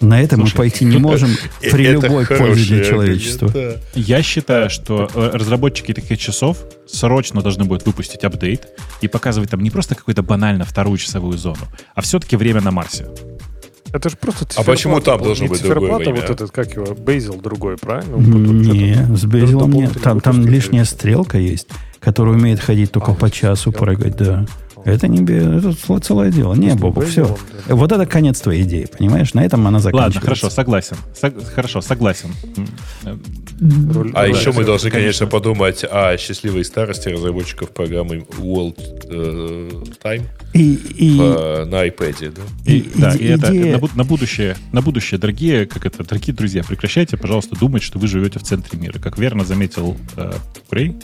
На это мы Слушай, пойти не можем при любой пользе для человечества. Я считаю, что э, разработчики таких часов срочно должны будут выпустить апдейт и показывать там не просто какую-то банально вторую часовую зону, а все-таки время на Марсе. Это же просто А почему там Не должно быть другое циферблат, а время? вот этот, как его, Бейзел другой, правильно? Не, с Безилом нет. Там, там лишняя стрелка есть, которая умеет ходить только А, по часу стрелка. прыгать, да. Это не это целое- дело. Не, Бобу, все. Да. Вот это конец твоей идеи, понимаешь? На этом она заканчивается. Ладно, хорошо, согласен. Сог- хорошо, согласен. Руль- А руль- еще мы должны, конечно, конечно. подумать о счастливой старости разработчиков программы World э, Time И, и, э, на iPad. Да? И, И- да, иде- и это идея- на, на будущее, на будущее, дорогие, как это, дорогие друзья, прекращайте, пожалуйста, думать, что вы живете в центре мира. Как верно заметил э, Грей,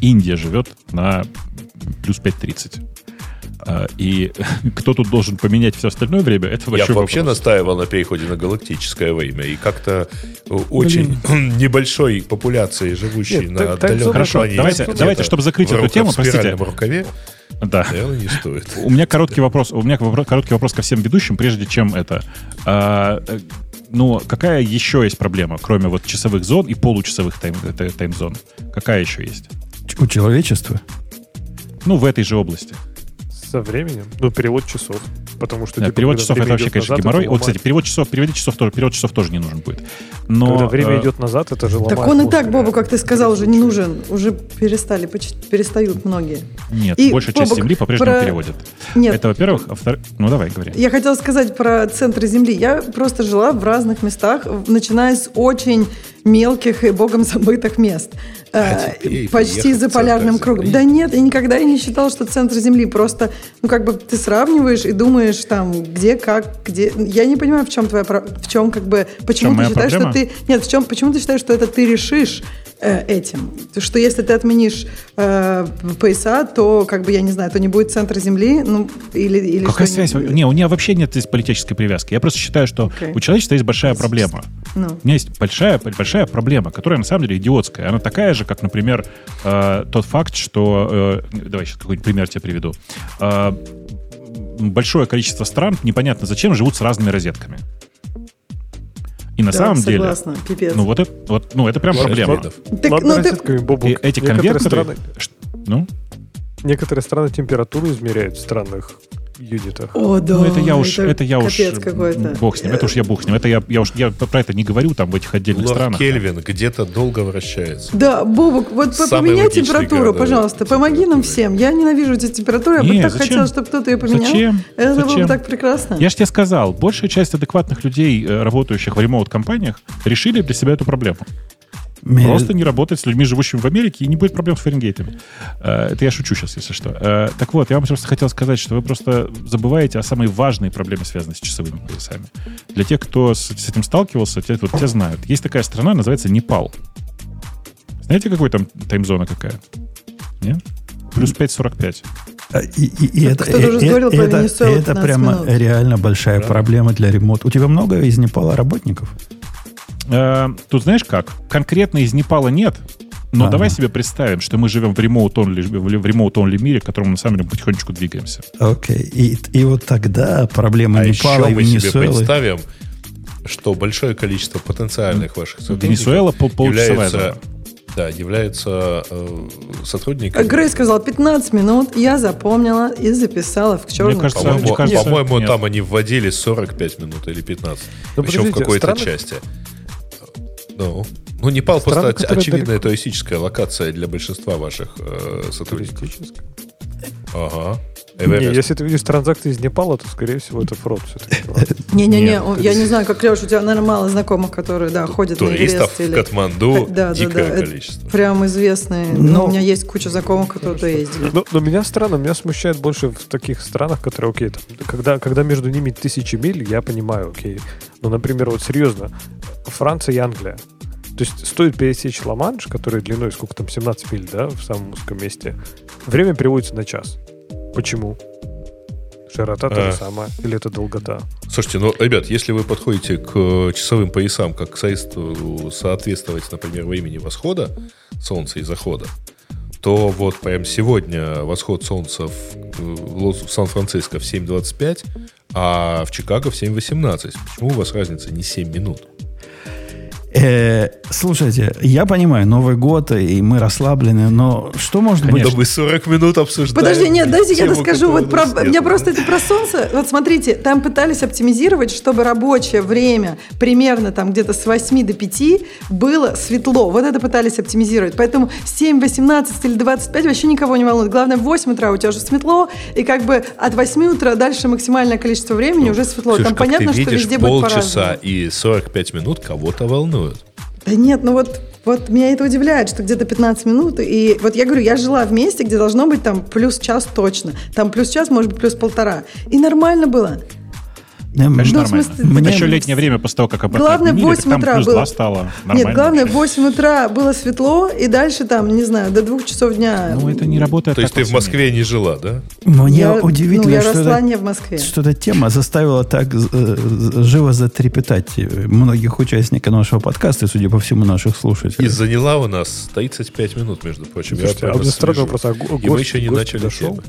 Индия живет на плюс 5.30. Э, и кто тут должен поменять все остальное время, это Я большой вообще вопрос. настаивал на переходе на галактическое время. И как-то э, очень небольшой популяции, живущей Нет, на так- так отдаленной Хорошо, планете, давайте- давайте, чтобы закрыть в эту тему, в простите. спиральном рукаве, Да. наверное, не стоит. У меня короткий вопрос. У меня короткий вопрос ко всем ведущим, прежде чем это. А, э, ну, какая еще есть проблема, кроме вот часовых зон и получасовых тайм, т- таймзон? Какая еще есть? У человечества. Ну, в этой же области. Со временем. Ну, перевод часов. Потому что Да, типа, перевод часов это вообще, конечно, назад, геморрой. Вот, кстати, перевод часов, перевод часов тоже, перевод часов тоже не нужен будет. Но, Когда время э, идет назад, это же ломает Так он и так, Боба, реально. как ты сказал, уже не нужен. Уже перестали, почти перестают многие. Нет, И, большая часть Бобок, Земли по-прежнему про- переводят. Нет, Это, во-первых. А во-вторых, ну, давай, говори. Я хотела сказать про центры Земли. Я просто жила в разных местах, начиная с очень мелких и богом забытых мест. А теперь почти за полярным кругом. Земли. Да нет, я никогда не считала, что центр Земли. Просто, ну, как бы ты сравниваешь и думаешь там, где, как, где. Я не понимаю, в чем твоя, в чем, как бы, почему моя ты считаешь, проблема? что ты... Нет, в чем, почему ты считаешь, что это ты решишь этим? Что если ты отменишь э, пояса, то, как бы, я не знаю, то не будет центра Земли, ну, или... или Какая связь? Не, у меня вообще нет здесь политической привязки. Я просто считаю, что Окей. у человечества есть большая проблема. Ну. У меня есть большая, большая проблема, которая на самом деле идиотская. Она такая же, как, например, э, тот факт, что... э, давай сейчас какой-нибудь пример тебе приведу. Э, большое количество стран, непонятно зачем, живут с разными розетками. И на Да, самом согласна, деле... пипец. Ну вот это, вот, ну, это прям проблема. Ладно. Так, Ладно, ну, ты-. И эти Некоторые конвертеры... страны- ш- Ну, Некоторые страны температуру измеряют в странных юнитах. О, да. ну, это я уж, это, я уж, бог с ним, это уж я бог с ним, это я, я уж, я про это не говорю там в этих отдельных Лорд странах. Кельвин где-то долго вращается. Да, Бобок, вот Самый поменяй температуру, город, пожалуйста. температуры. Помоги нам всем. Я ненавижу эти температуры. Я бы так зачем? хотела, чтобы кто-то ее поменял. Зачем? Это было бы Зачем? так прекрасно. Я же тебе сказал, большая часть адекватных людей, э, работающих в ремоут-компаниях, решили для себя эту проблему. Ме- Просто не работать с людьми, живущими в Америке, и не будет проблем с Фаренгейтами. Э, Это я шучу сейчас, если что. Э, Так вот, я вам просто хотел сказать, что вы просто забываете о самой важной проблеме, связанной с часовыми поясами. Для тех, кто с с этим сталкивался, те, вот, те знают. Есть такая страна, называется Непал. Знаете, какой там таймзона какая? Нет? Плюс 5.45. А, И, и- и это, кто-то уже э, говорил про это, это 15 прямо минут. реально большая проблема для ремонта. У тебя много из Непала работников? Э, Тут знаешь как? Конкретно из Непала нет, но Ага. давай себе представим, что мы живем в ремоут-онли в ремоут-онли мире, к которому на самом деле потихонечку двигаемся. Окей. И, и вот тогда проблема А Непала еще и мы себе Венесуэлы... представим, что большое количество потенциальных ваших сотрудников Венесуэла пол- являются, да, являются э, сотрудниками. Грей сказал 15 минут, я запомнила и записала в черную кажется, По-моему, Мне кажется, по-моему, нет. там они вводили 45 минут или 15. Ну, Причем в какой-то части. Ну, ну, Непал Страны, просто очевидная далеко. туристическая локация для большинства ваших э, сотрудников. Ага. Не, если ты видишь транзакции из Непала, то, скорее всего, это фрод все-таки. Не-не-не, он- я не знаю, как Леш, у тебя, наверное, мало знакомых, которые, да, ходят на Туристов Эверест. в или- Катманду да, дикое количество. Прям известные. Ну, Ну, у меня есть куча знакомых, которые туда ездили. Но, но меня странно, меня смущает больше в таких странах, которые, окей, когда между ними тысячи миль, я понимаю, окей. Но, например, вот серьезно, Франция и Англия. То есть стоит пересечь Ла-Манш, который длиной сколько там, 17 миль, да, в самом узком месте. Время переводится на час. Почему? Широта та А. же самая. Или это долгота? Слушайте, ну, ребят, если вы подходите к э, часовым поясам, как к соответствовать, например, времени восхода Солнца и захода, то вот прям сегодня восход Солнца в, э, в Сан-Франциско в 7.25, а в Чикаго в 7.18. Почему у вас разница не 7 минут? Э, слушайте, я понимаю, Новый год, и мы расслаблены, но что может быть... Да мы 40 минут обсуждаем. Подожди, нет, дайте я расскажу. Вот про, у нас меня нет. просто это про солнце. Вот смотрите, там пытались оптимизировать, чтобы рабочее время примерно там где-то с 8 до 5 было светло. Вот это пытались оптимизировать. Поэтому 7, 18 или 25 вообще никого не волнует. Главное, в 8 утра у тебя уже светло, и как бы от 8 утра дальше максимальное количество времени уже светло. Ксюш, там Ну, как понятно, ты что видишь, везде будет полчаса и 45 минут кого-то волнуют. Да нет, ну вот, вот меня это удивляет, что где-то 15 минут. И вот я говорю, я жила в месте, где должно быть там плюс час точно. Там плюс час, может быть, плюс полтора. И нормально было. Эм, Конечно, Ну, нормально. смысле, мне- еще летнее время после того, как обратно Главное, так 8 там утра плюс было. 2 стало. Нормально Нет, главное, в вообще. 8 утра было светло, и дальше там, не знаю, до 2 часов дня. Ну, это не работает То есть ты в Москве не жила, да? Мне я, удивительно, ну, я что, росла это- не в Москве. что эта тема заставила так э, живо затрепетать э, многих участников нашего подкаста, и, судя по всему, наших И слушателей. заняла у нас 35 минут, между прочим. Слушайте, Я а вот странный слежу. вопрос, а го- И мы гость- еще не гость начали дошел? темы.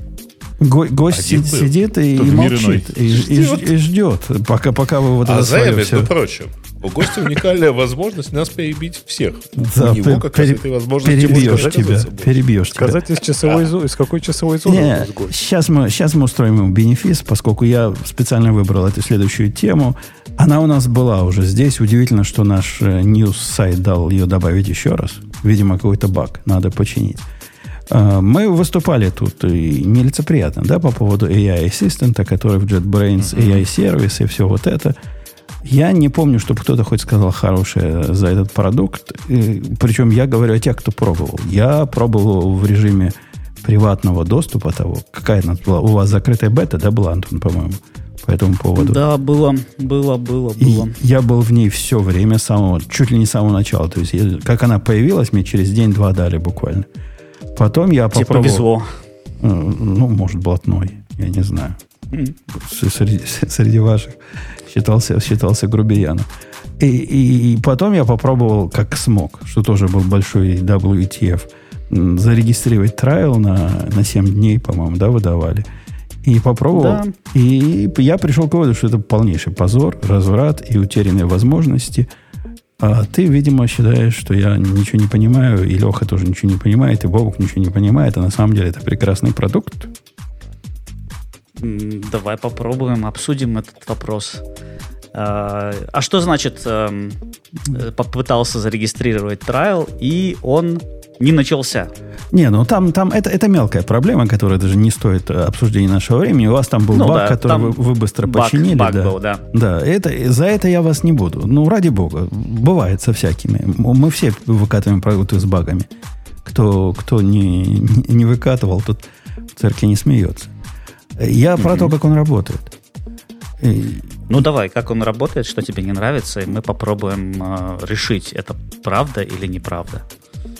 Го- гость Один сидит и, и молчит, и, и и ждет, пока, пока вы вот А это свое между всё- прочим, у гостя уникальная возможность нас перебить всех. Да, у него как раз этой возможности перебьешь тебя, перебьешь тебя. Сказать из часовой зоны, из какой часовой зоны сейчас мы, сейчас мы устроим ему бенефис, поскольку я специально выбрал эту следующую тему. Она у нас была уже здесь. Удивительно, что наш э, news-сайт дал ее добавить еще раз. Видимо, какой-то баг надо починить. А, Мы выступали тут и нелицеприятно, да, по поводу AI Assistant, который в JetBrains AI сервис и все вот это. Я не помню, чтобы кто-то хоть сказал хорошее за этот продукт. И, причем я говорю о тех, кто пробовал. Я пробовал в режиме приватного доступа того. Какая у нас была? У вас закрытая бета, да, была, Антон, по-моему, по этому поводу? Да, было, было, было, И было. я был в ней все время, самого, чуть ли не с самого начала. То есть, я- как она появилась, мне через день-два дали буквально. Потом я Тебе попробовал... повезло. Э, Ну, может, блатной, я не знаю. Среди, среди ваших считался, считался грубияном. И, и, и потом я попробовал, как смог, что тоже был большой WTF, зарегистрировать трайл на, на 7 дней, по-моему, да, выдавали. И попробовал. Да. И я пришел к выводу, что это полнейший позор, разврат и утерянные возможности. А ты, видимо, считаешь, что я ничего не понимаю, и Леха тоже ничего не понимает, и Бобук ничего не понимает, а на самом деле это прекрасный продукт. Давай попробуем, обсудим этот вопрос. А а что значит эм, э, попытался зарегистрировать трайл, и он не начался? Не, ну там, там это, это мелкая проблема, которая даже не стоит э, обсуждения нашего времени. У вас там был Ну баг, да, который вы, вы быстро баг- починили. баг да. был, да. Да, это, за это я вас не буду. Ну, ради бога. Бывает со всякими. Мы все выкатываем продукты с багами. Кто, кто не, не, не выкатывал, тот в церкви не смеется. Я про то, как он работает. Ну давай, как он работает, что тебе не нравится, и мы попробуем э, решить, это правда или неправда.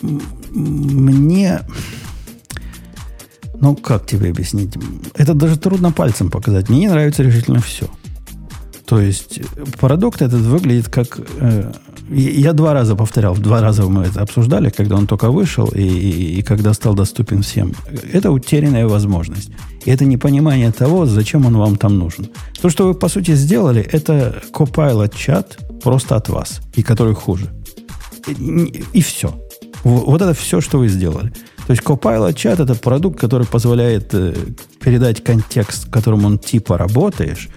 Мне... Ну, как тебе объяснить? Это даже трудно пальцем показать. Мне не нравится решительно все. То есть, продукт этот выглядит как... э, я два раза повторял, два раза мы это обсуждали, когда он только вышел и, и- и когда стал доступен всем. Это утерянная возможность. И это непонимание того, зачем он вам там нужен. То, что вы, по сути, сделали, это Copilot чат просто от вас, и который хуже. И, и все. Вот это все, что вы сделали. То есть Copilot чат это продукт, который позволяет э, передать контекст, в котором он типа работаешь,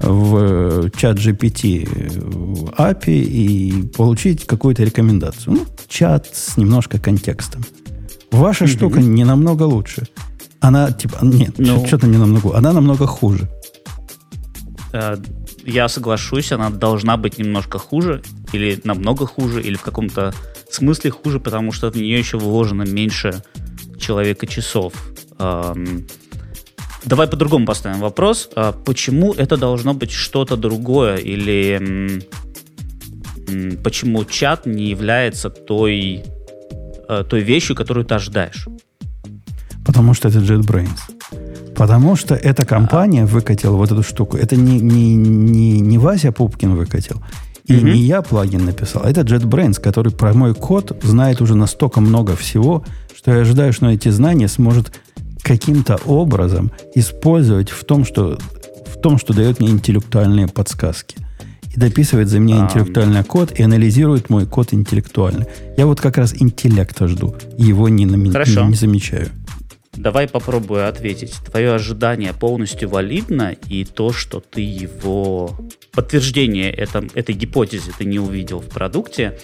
в э, чат GPT в API и получить какую-то рекомендацию. Ну, чат с немножко контекстом. Ваша штука не намного лучше. Она типа, нет, Ну. что-то не намного, она намного хуже. Э, Я соглашусь, она должна быть немножко хуже, или намного хуже, или в каком-то смысле хуже, потому что в нее еще вложено меньше человека часов. Эм, Давай по-другому поставим вопрос. А Почему это должно быть что-то другое? Или м, почему чат не является той, э, той вещью, которую ты ожидаешь? Потому что это JetBrains. Потому что эта компания выкатила вот эту штуку. Это не, не, не, не Вася Пупкин выкатил. И Мгм. не я плагин написал. а Это JetBrains, который про мой код знает уже настолько много всего, что я ожидаю, что эти знания сможет каким-то образом использовать в том, что, в том, что дает мне интеллектуальные подсказки. И дописывает за меня А. интеллектуальный код и анализирует мой код интеллектуально. Я вот как раз интеллекта жду. Его не, Хорошо. не, не замечаю. Давай попробую ответить. Твое ожидание полностью валидно, и то, что ты его подтверждение этом, этой гипотезе ты не увидел в продукте,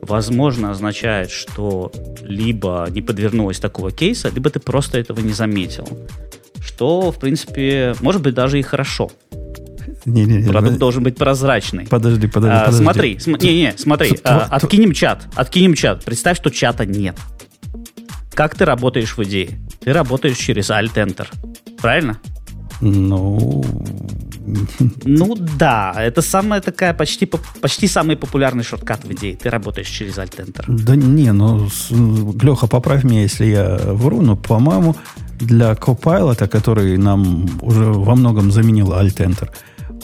возможно, означает, что либо не подвернулось такого кейса, либо ты просто этого не заметил. Что, в принципе, может быть даже и хорошо. Не-не-не, Продукт должен быть прозрачный. Подожди, подожди, А, подожди. Смотри, см- не, не, смотри, а, откинем чат, откинем чат. Представь, что чата нет. Как ты работаешь в идее? Ты работаешь через Alt-Enter. Правильно? Ну, Ну да, это самая такая почти, почти самый популярный шорткат в идее. Ты работаешь через Alt-Enter. да не, ну, Леха, поправь меня, если я вру, но, по-моему, для Copilot, который нам уже во многом заменил Alt-Enter,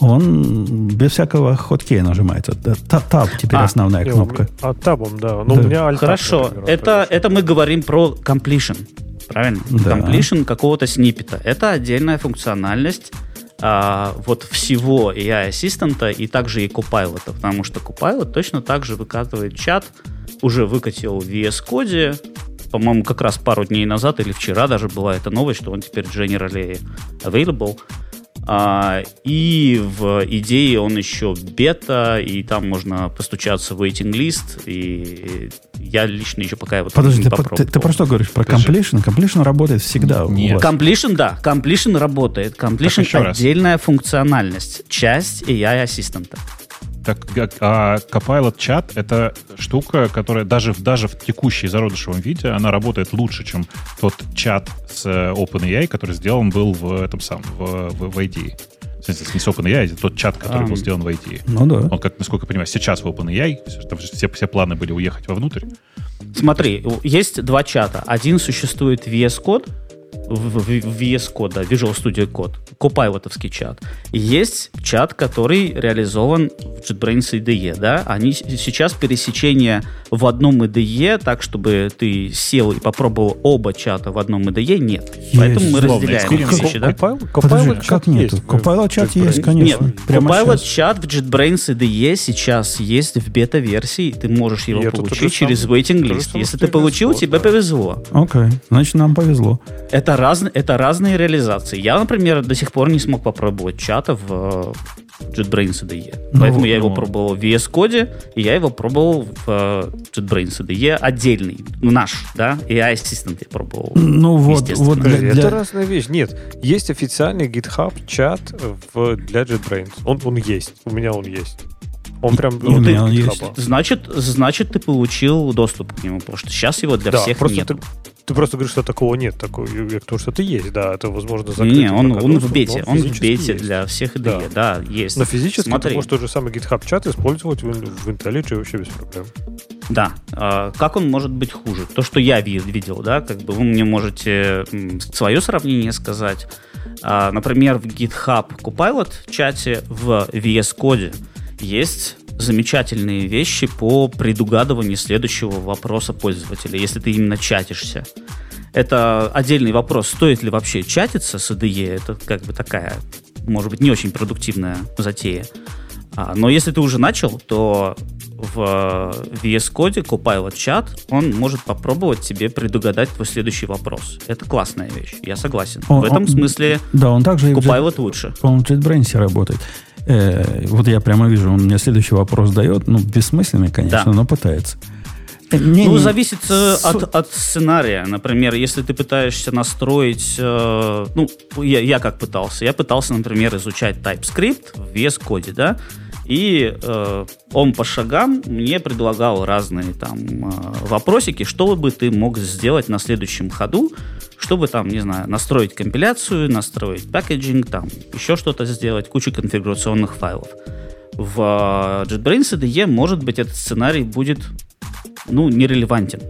он без всякого хоткея нажимается. Таб теперь А, основная Не, кнопка. меня- А табом, да. Ну, Да. у меня альтап, Хорошо, например, это, это мы говорим про completion. правильно? Да. Completion какого-то сниппета. Это отдельная функциональность а, вот всего AI ассистента и также и Copilot, потому что Copilot точно так же выкатывает чат, уже выкатил в VS Code, по-моему, как раз пару дней назад или вчера даже была эта новость, что он теперь generally available. А, и в идее он еще бета, и там можно постучаться в waiting list, и я лично еще пока его Подожди, не ты, ты- ты про что говоришь? Про completion? Completion работает всегда. у Нет. вас. Completion, да, completion работает. Completion еще раз. отдельная функциональность, часть AI ассистента. Так, как- а Copilot чат — это штука, которая даже, в- даже в текущей зародышевом виде, она работает лучше, чем тот чат с э, OpenAI, который сделан был в этом самом, в, в, в IDE. В смысле, не с OpenAI, а тот чат, который А. был сделан в IDE. Ну да. Он, как, насколько я понимаю, сейчас в OpenAI, там все, все планы были уехать вовнутрь. Смотри, есть два чата. Один существует в VS Code, в, в- в VS Code, да, Visual Studio Code, Copilot'овский чат. Есть чат, который реализован в JetBrains IDE, да. Они сейчас пересечение в одном IDE, так, чтобы ты сел и попробовал оба чата в одном IDE, нет. Поэтому мы Условно, разделяем эти вещи, да. Как чат есть Copilot в чат есть, конечно. Нет, щас. чат в JetBrains IDE сейчас есть в бета-версии, ты можешь его получить через waiting list. Если ты получил, тебе да. повезло. Окей, значит, нам повезло. Это, раз, это разные реализации. Я, например, до сих пор не смог попробовать чата в э, JetBrains IDE. Ну, Поэтому я его ну. пробовал в VS Code, и я его пробовал в э, JetBrains IDE отдельный. Ну, наш, да, AI Assistant я пробовал. Ну вот, вот для, для- Это разная вещь. Нет, есть официальный GitHub чат в, для JetBrains. Он, он есть. У меня он есть. Он прям у внутри меня он есть. Значит, значит, ты получил доступ к нему, потому что сейчас его для Да, всех просто нет. ты, ты просто говоришь, что такого нет. Такого, я- потому что это есть, да. Это, возможно, Не, закрытый не, он, он доступ, в бете, но он в бете есть. для всех IDE, да, есть. Но физически Смотри. ты можешь тот же самый GitHub чат использовать в, в IntelliJ вообще без проблем. Да. А, как он может быть хуже? То, что я ви- видел, да, как бы вы мне можете свое сравнение сказать. А, например, в GitHub Copilot чате в VS Code есть замечательные вещи по предугадыванию следующего вопроса пользователя, если ты именно чатишься. Это отдельный вопрос, стоит ли вообще чатиться с IDE, это как бы такая, может быть, не очень продуктивная затея. А, но если ты уже начал, то в VS Code Copilot чат, он может попробовать тебе предугадать твой следующий вопрос. Это классная вещь, я согласен. Он- в этом он- смысле Да, он также и в Copilot лучше. он в JetBrains работает. Э, вот я прямо вижу, он мне следующий вопрос дает. Ну, бессмысленный, конечно, Да. но пытается. Э, не- Ну, не- зависит э, Су- от, от сценария. Например, если ты пытаешься настроить... э, ну, я, я как пытался? Я пытался, например, изучать TypeScript в VS Code, да? И э, он по шагам мне предлагал разные там э, вопросики, что бы ты мог сделать на следующем ходу, чтобы там, не знаю, настроить компиляцию, настроить пакетинг, там еще что-то сделать, кучу конфигурационных файлов. В э, JetBrains IDE, может быть, этот сценарий будет ну, нерелевантен.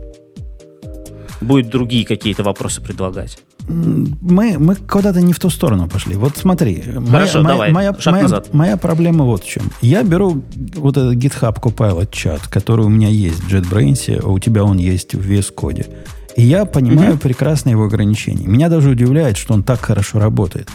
Будет другие какие-то вопросы предлагать. Мы, мы куда-то не в ту сторону пошли. Вот смотри. Хорошо, давай, моя, шаг моя, назад. моя проблема вот в чем. Я беру вот этот GitHub Copilot чат, который у меня есть в JetBrains, а у тебя он есть в VS Code. И я понимаю прекрасно его ограничения. Меня даже удивляет, что он так хорошо работает.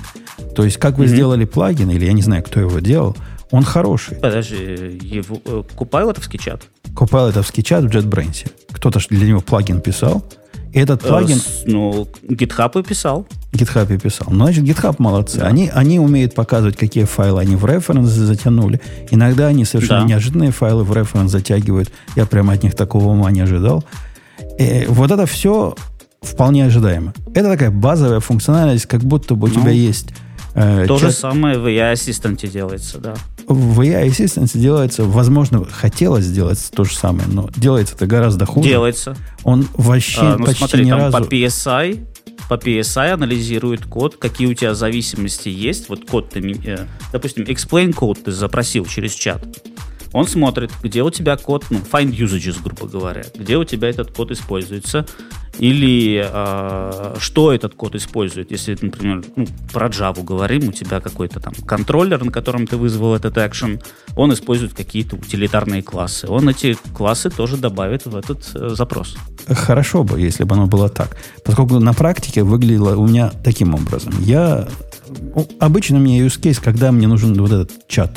То есть, как вы Мгм. сделали плагин, или я не знаю, кто его делал, он хороший. Подожди, его, э, Copilot-овский чат? Copilot чат в JetBrains. Кто-то для него плагин писал. И этот Э, плагин с- ну, GitHub и писал. GitHub и писал. Ну, значит, GitHub молодцы. Они, они умеют показывать, какие файлы они в референс затянули. Иногда они совершенно Да. неожиданные файлы в референс затягивают. Я прямо от них такого ума не ожидал. Э, вот это все вполне ожидаемо. Это такая базовая функциональность, как будто бы у Ну, тебя есть... э, То же чат- самое в AI Assistant делается, да. в AI Assistant делается, возможно, хотелось сделать то же самое, но делается это гораздо хуже. Делается. Он вообще А, ну почти смотри, ни там разу... по PSI, по PSI анализирует код, какие у тебя зависимости есть. Вот код ты, э, допустим, explain код ты запросил через чат. Он смотрит, где у тебя код, ну, find usages, грубо говоря, где у тебя этот код используется, или э, что этот код использует. Если, например, ну, про Java говорим, у тебя какой-то там контроллер, на котором ты вызвал этот экшен, он использует какие-то утилитарные классы. Он эти классы тоже добавит в этот э, запрос. Хорошо бы, если бы оно было так. Поскольку на практике выглядело у меня таким образом. Я обычно у меня use case, когда мне нужен вот этот чат.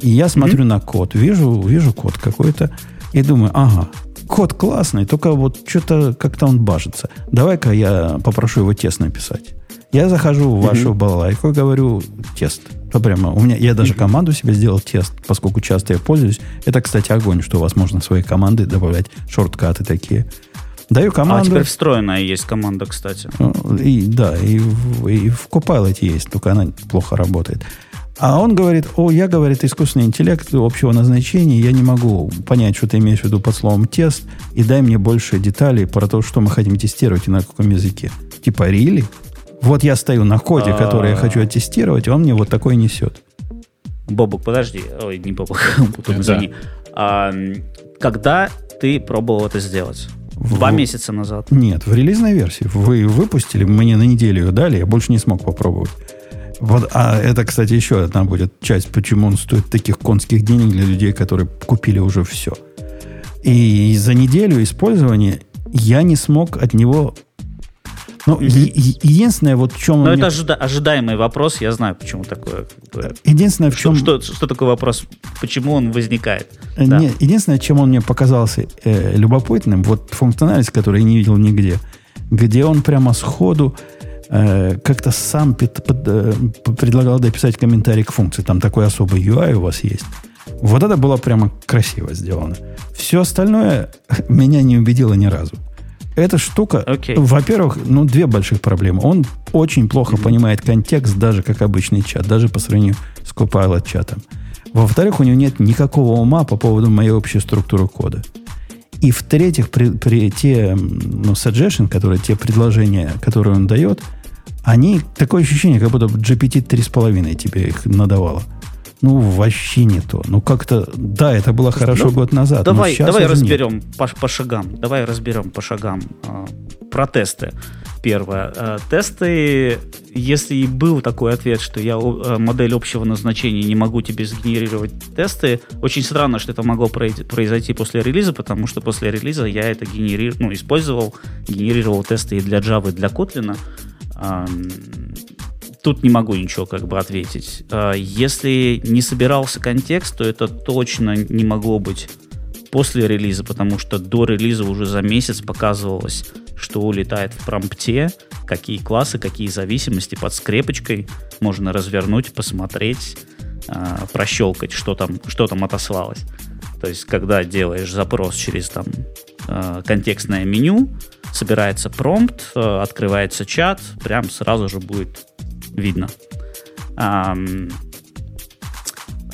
И я смотрю mm-hmm. на код, вижу, вижу код какой-то, и думаю, ага, код классный, только вот что-то как-то он бажится. Давай-ка я попрошу его тест написать. Я захожу в вашу mm-hmm. балалайку и говорю тест. То прямо у меня, я даже mm-hmm. команду себе сделал тест, поскольку часто я пользуюсь. Это, кстати, огонь, что у вас можно в свои команды добавлять шорткаты такие. Даю команду. А теперь встроенная есть команда, кстати. Ну, и, да, и в, и в Copilot есть, только она плохо работает. А он говорит, о, я, говорит, искусственный интеллект общего назначения, я не могу понять, что ты имеешь в виду под словом тест, и дай мне больше деталей про то, что мы хотим тестировать и на каком языке. Типа, рили? Вот я стою на коде, который я хочу оттестировать, он мне вот такой несет. Бобук, подожди. Ой, не Бобук, Бутон, извини. А, когда ты пробовал это сделать? Два в... месяца назад. Нет, в релизной версии. Вы выпустили, мне на неделю ее дали, я больше не смог попробовать. Вот, а это, кстати, еще одна будет часть, почему он стоит таких конских денег для людей, которые купили уже все. И за неделю использования я не смог от него ну, е- единственное, вот в чем... Но это ожида- ожидаемый вопрос, я знаю, почему такое. Единственное, в чем... Что, что, что такой вопрос? Почему он возникает? Э, не, да. Единственное, чем он мне показался э, любопытным, вот функциональность, которую я не видел нигде, где он прямо сходу э, как-то сам под, э, предлагал дописать комментарий к функции. Там такой особый UI у вас есть. Вот это было прямо красиво сделано. Все остальное меня не убедило ни разу. Эта штука, okay. во-первых, ну, две больших проблемы. Он очень плохо mm-hmm. понимает контекст, даже как обычный чат, даже по сравнению с Copilot чатом. Во-вторых, у него нет никакого ума по поводу моей общей структуры кода. И в-третьих, при, при те ну, suggestion, которые, те предложения, которые он дает, они, такое ощущение, как будто GPT 3,5 тебе их надавало. Ну, вообще не то. Ну, как-то, да, это было хорошо ну, год назад. Давай, давай разберем по, по шагам. Давай разберем по шагам э, про тесты. Первое. Э, тесты, если и был такой ответ, что я э, модель общего назначения не могу тебе сгенерировать тесты, очень странно, что это могло произойти после релиза, потому что после релиза я это генерировал, ну, использовал, генерировал тесты и для Java, и для Kotlin тут не могу ничего как бы ответить. А, если не собирался контекст, то это точно не могло быть после релиза, потому что до релиза уже за месяц показывалось, что улетает в промпте, какие классы, какие зависимости под скрепочкой можно развернуть, посмотреть, а, прощелкать, что там, что там отослалось. То есть, когда делаешь запрос через там а, контекстное меню, собирается промпт, открывается чат, прям сразу же будет видно.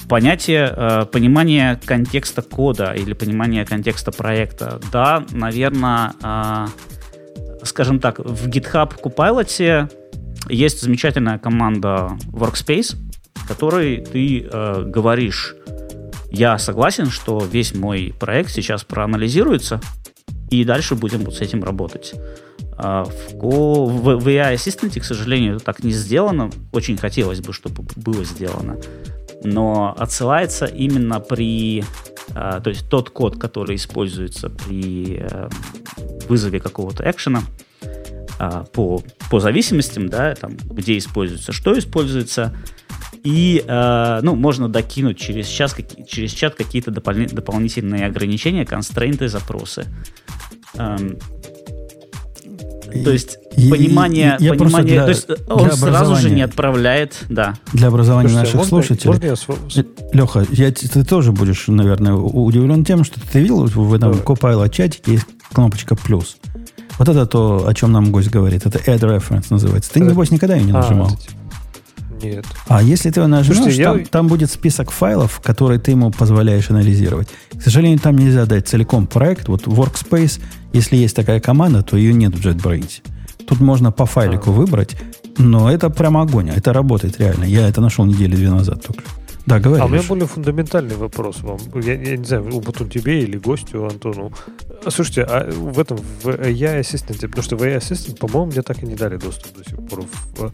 Понятие, э, понимание контекста кода или понимание контекста проекта. Да, наверное, э, скажем так, в GitHub Copilot есть замечательная команда Workspace, которой ты э, говоришь, я согласен, что весь мой проект сейчас проанализируется, и дальше будем вот с этим работать. А, в, в, в AI Assistant, к сожалению, так не сделано. Очень хотелось бы, чтобы было сделано. Но отсылается именно при... А, то есть тот код, который используется при э, вызове какого-то экшена а, по, по зависимостям, да, там, где используется, что используется, и э, ну, можно докинуть через, час, через чат какие-то допол- дополнительные ограничения, констрейнты, запросы. Эм, то есть и, понимание, и, понимание, для, то есть он сразу же не отправляет, да. Для образования Слушайте, наших можно, слушателей. Можно я... Э, Леха, я, ты тоже будешь, наверное, удивлен тем, что ты видел в этом Copilot чатике есть кнопочка плюс. Вот это то, о чем нам гость говорит. Это add reference называется. Ты, небось, никогда ее не а, нажимал. А, нет. А если ты его нажмешь, Слушайте, там, я... там будет список файлов, которые ты ему позволяешь анализировать. К сожалению, там нельзя дать целиком проект. Вот Workspace, если есть такая команда, то ее нет в JetBrains. Тут можно по файлику а. выбрать, но это прямо огонь. Это работает реально. Я это нашел недели две назад только. Да, говори. А у меня более фундаментальный вопрос вам. Я, я не знаю, Умпутун тебе или гостю Антону. А, Слушайте, а в этом, в AI Assistant, потому что в AI Assistant, по-моему, мне так и не дали доступ до сих пор. В-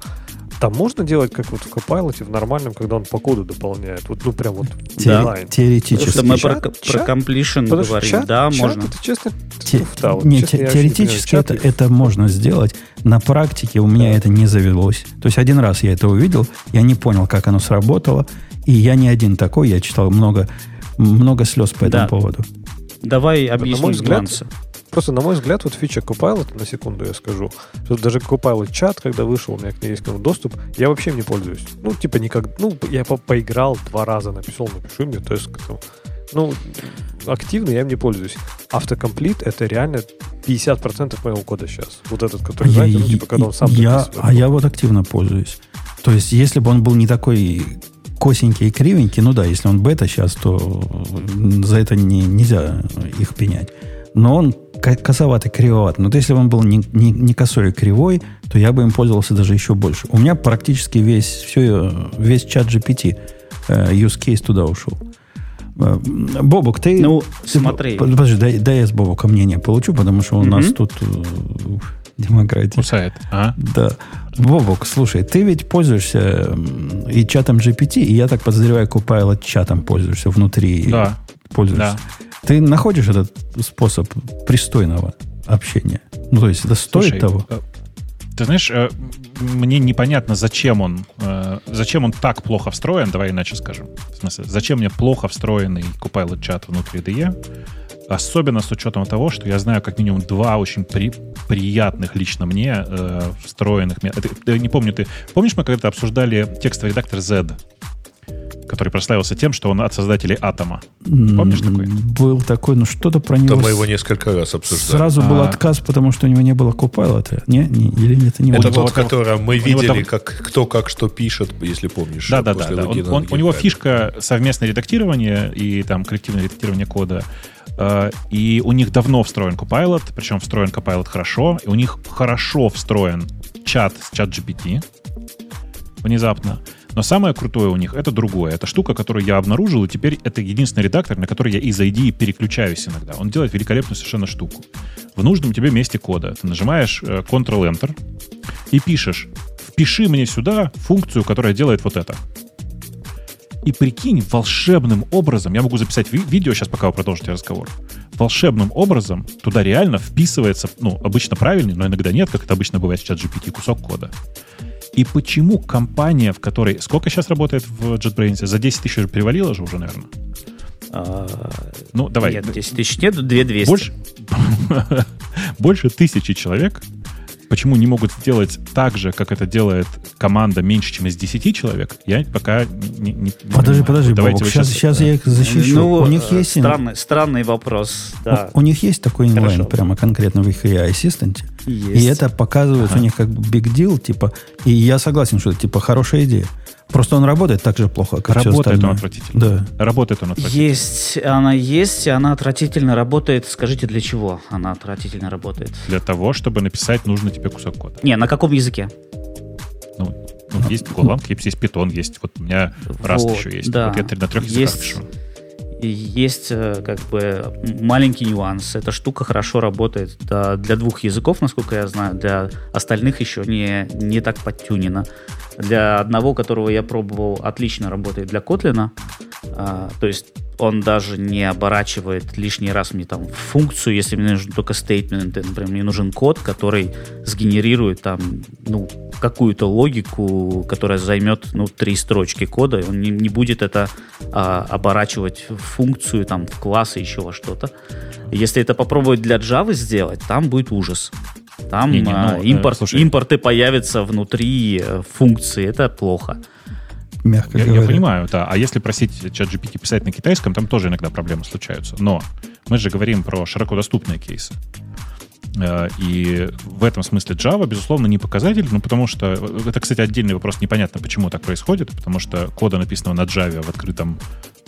там можно делать, как вот в Copilot, в нормальном, когда он по коду дополняет? Вот, ну, прям вот Те- онлайн. Теоретически. Это мы про, чат- про чат- completion Потому что говорим. чат- да, чат можно. Это честно, Те- туфта. Вот не, честно, те- я вообще не понимаю, теоретически это, это можно сделать. На практике у меня это не завелось. То есть один раз я это увидел, я не понял, как оно сработало. И я не один такой, я читал много, много слез по этому Да. поводу. Давай На объясним мой взгляд. Просто, на мой взгляд, вот фича Copilot, на секунду я скажу, что даже Copilot чат, когда вышел, у меня к ней есть доступ, я вообще им не пользуюсь. Ну, типа, никак, ну, я по- поиграл два раза, написал, напиши мне тест. к этому. Ну, активно я им не пользуюсь. Автокомплит — это реально 50% моего кода сейчас. Вот этот, который, знаете, ну, типа, когда он сам я, а я вот активно пользуюсь. То есть, если бы он был не такой косенький и кривенький, ну да, если он бета сейчас, то за это не, нельзя их пенять. Но он косоватый, кривоват. Но вот если бы он был не, не, не косой и кривой, то я бы им пользовался даже еще больше. У меня практически весь, все, весь чат GPT э, use case туда ушел. Э, Бобок, ты... Ну, ты- смотри. под- Подожди, дай, дай я с Бобока мнение получу, потому что у Мгм. нас тут э, демократия. Кусает. А? Да. Бобок, слушай, ты ведь пользуешься и чатом GPT, и я так подозреваю, Copilot чатом пользуешься внутри. Да. Пользуешься. Ты находишь этот способ пристойного общения? Ну, то есть это стоит Слушай, того? э, Ты знаешь, э, мне непонятно, зачем он, э, зачем он так плохо встроен, давай иначе скажем. В смысле, зачем мне плохо встроенный Copilot чат внутри DE, особенно с учетом того, что я знаю как минимум два очень при- приятных лично мне э, встроенных. Это- Я не помню, ты помнишь, мы когда-то обсуждали текстовый редактор Z, который прославился тем, что он от создателей Атома. Помнишь такой? Был такой, ну что-то про него... То мы его несколько раз обсуждали. Сразу был А. отказ, потому что у него не было Copilot. Не? не или нет, это не Это тот, который мы видели, там- как кто как что пишет, если помнишь. Да, да, да, после да. Он- у него фишка совместное редактирование и там коллективное редактирование кода. Э, И у них давно встроен Copilot, причем встроен Copilot хорошо, и у них хорошо встроен чат с чат GPT внезапно. Но самое крутое у них это другое. Это штука, которую я обнаружил, и теперь это единственный редактор, на который я из ID переключаюсь иногда. Он делает великолепную совершенно штуку. В нужном тебе месте кода ты нажимаешь э, Ctrl-Enter и пишешь «Впиши мне сюда функцию, которая делает вот это». И прикинь, волшебным образом, я могу записать ви- видео сейчас, пока вы продолжите разговор, волшебным образом туда реально вписывается, ну, обычно правильный, но иногда нет, как это обычно бывает в чат GPT, кусок кода. И почему компания, в которой... Сколько сейчас работает в JetBrains? За 10 тысяч перевалило же уже, наверное. А, Ну, давай. Нет, 10 тысяч нет, 2200. Больше, больше тысячи человек почему не могут сделать так же, как это делает команда меньше, чем из 10 человек, я пока не, не- не Подожди, понимаю. подожди, давайте Бобок, сейчас, сейчас я их защищу. Ну, у них э, есть... странный, странный вопрос, да. У, у них есть такой инлайн Хорошо. прямо конкретно в их AI Assistant. И Есть. это показывается у них как big deal, типа, и я согласен, что это типа хорошая идея. Просто он работает так же плохо, как все Работает он отвратительно. Да. Работает он отвратительно. Есть, она есть, она отвратительно работает. Скажите, для чего она отвратительно работает? Для того, чтобы написать нужный тебе кусок кода. Не, на каком языке? Ну, ну, есть Golang, есть Python, есть. Вот у меня Rust Вот, еще есть. да. Вот я три- на трех языках Есть. пишу. Есть э, как бы маленький нюанс. Эта штука хорошо работает для двух языков, насколько я знаю. Для остальных еще не, не так подтюнено. Для одного, которого я пробовал, отлично работает для Kotlin. А, то есть он даже не оборачивает лишний раз мне там функцию, если мне нужен только стейтмент, например, мне нужен код, который сгенерирует там, ну, какую-то логику, которая займет, ну, три строчки кода, и он не, не будет это а, оборачивать в функцию, там, в класс и еще во что-то. Если это попробовать для Java сделать, там будет ужас. Там Не-не, а, ну, э, импорт, слушай. импорты появятся внутри э, функции, это плохо. Мягко Я, я понимаю, да. А если просить чат GPT писать на китайском, там тоже иногда проблемы случаются. Но мы же говорим про широко доступные кейсы. Э, И в этом смысле Java, безусловно, не показатель, ну, потому что... Это, кстати, отдельный вопрос. Непонятно, почему так происходит, потому что кода, написанного на Java в открытом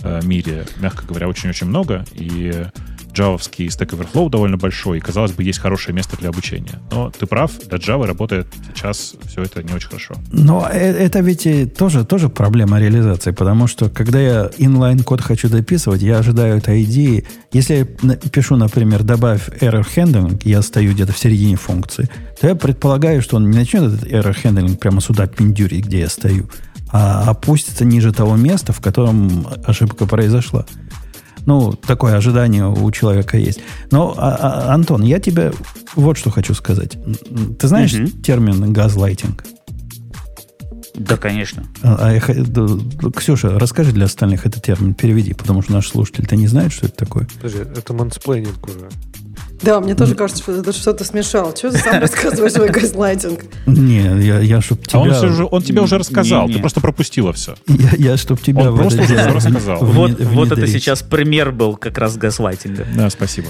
э, мире, мягко говоря, очень-очень много, и джавовский Stack Overflow довольно большой, и, казалось бы, есть хорошее место для обучения. Но ты прав, для Java работает сейчас все это не очень хорошо. Но э, это ведь тоже, тоже проблема реализации, потому что когда я inline-код хочу дописывать, я ожидаю этой идеи. Если я пишу, например, добавь error handling, я стою где-то в середине функции, то я предполагаю, что он не начнет этот error handling прямо сюда пиндюрить, где я стою, а опустится ниже того места, в котором ошибка произошла. Ну, такое ожидание у человека есть. Но, а, а, Антон, я тебе вот что хочу сказать. Ты знаешь угу. термин газлайтинг? Да, конечно. А, а, Ксюша, расскажи для остальных этот термин, переведи, потому что наш слушатель-то не знает, что это такое. Подожди, это мансплейнинг уже. Да, мне тоже кажется, что ты что-то смешал. Что ты сам рассказываешь свой газлайтинг? Не, я, я чтоб тебя... А он, уже, он тебе уже рассказал, не, не. ты просто пропустила все. Я, я чтоб тебя... Он просто уже рассказал. Вот, вот это сейчас пример был как раз газлайтинга. Да, спасибо.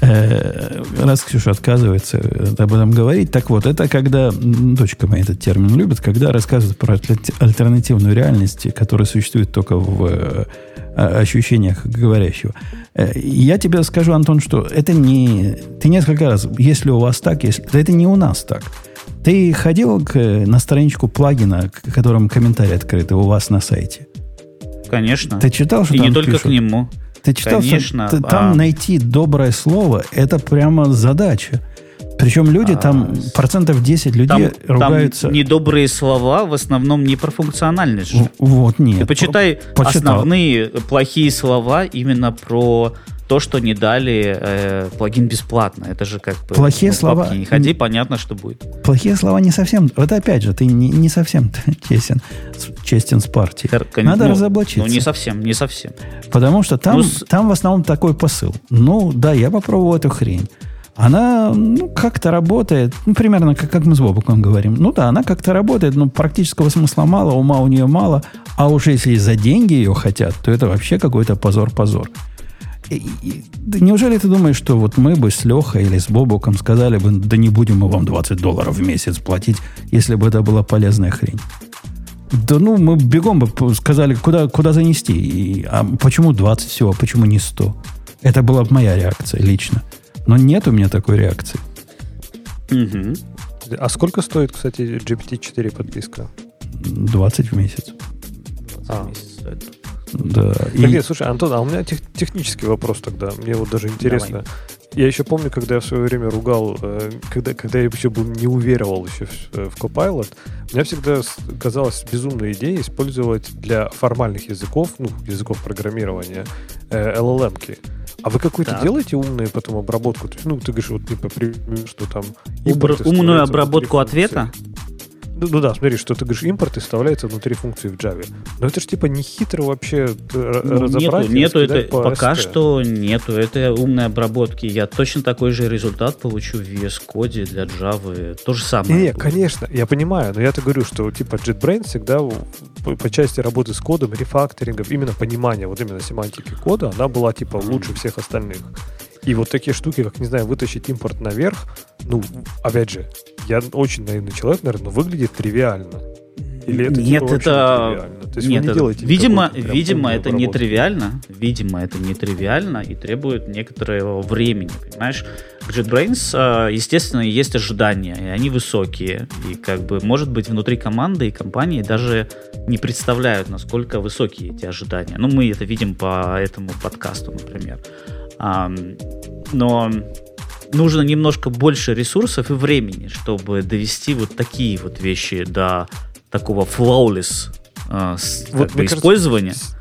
Э, раз Ксюша отказывается об этом говорить, так вот, это когда, дочка моя этот термин любит, когда рассказывают про альтернативную реальность, которая существует только в ощущениях говорящего. Э, я тебе скажу, Антон, что это не... Ты несколько раз, если у вас так, если... Да это не у нас так. Ты ходил к, на страничку плагина, к которому комментарий открыты у вас на сайте? Конечно. Ты читал, что И там не только пишут? к нему. Ты читал, Конечно, что там а... найти доброе слово, это прямо задача. Причем люди там, а, процентов 10 людей там, ругаются. Там недобрые слова в основном не про функциональность же. Вот, нет. Ты почитай Почитал. основные плохие слова именно про то, что не дали э, плагин бесплатно. Это же как бы... Плохие ну, слова... Не ходи, понятно, что будет. Плохие слова не совсем... Вот опять же, ты не, не совсем честен, честен с партией. Надо ну, разоблачиться. Ну, не совсем, не совсем. Потому что там, ну, там в основном такой посыл. Ну, да, я попробовал эту хрень она ну, как-то работает, ну, примерно как, как мы с Бобуком говорим. Ну да, она как-то работает, но практического смысла мало, ума у нее мало. А уж если за деньги ее хотят, то это вообще какой-то позор-позор. Неужели ты думаешь, что вот мы бы с Лехой или с Бобуком сказали бы, да не будем мы вам 20 долларов в месяц платить, если бы это была полезная хрень? Да ну, мы бегом бы сказали, куда, куда занести. И, а почему 20 всего, почему не 100? Это была бы моя реакция лично. Но нет у меня такой реакции. Угу. А сколько стоит, кстати, GPT-4 подписка? 20 в месяц. 20 а. в месяц стоит. Да. Так и... нет, слушай, Антон, а у меня тех, технический вопрос тогда. Мне вот даже интересно. Давай. Я еще помню, когда я в свое время ругал, э, когда, когда я еще был не уверовал еще в, э, в Copilot, мне всегда казалось безумной идеей использовать для формальных языков, ну, языков программирования, э, LLM-ки. А вы какую-то делаете умную потом обработку? То есть, ну, ты говоришь, вот типа, что там... Умную обработку ответа? Ну, ну да, смотри, что ты говоришь, импорт и вставляется внутри функции в Java. Но это же типа не хитро вообще э, ну, разобрать. Нету, нету это, по пока ST. что нету этой умной обработки. Я точно такой же результат получу в VS Code для Java. То же самое. Не, конечно, я понимаю, но я-то говорю, что типа JetBrains всегда по, по части работы с кодом, рефакторингов, именно понимания, вот именно семантики кода, она была типа лучше всех остальных. И вот такие штуки, как, не знаю, вытащить импорт наверх, ну, опять же, я очень наивный человек, наверное, но выглядит тривиально. Или это Нет, типа, это... То есть Нет, вы не видимо, видимо, это не тривиально. Видимо, это не тривиально и требует некоторого времени, понимаешь? К JetBrains, а, естественно, есть ожидания, и они высокие. И как бы, может быть, внутри команды и компании даже не представляют, насколько высокие эти ожидания. Ну, мы это видим по этому подкасту, например. Но нужно немножко больше ресурсов и времени, чтобы довести вот такие вот вещи до такого flawless э, вот, бы, использования. Кажется,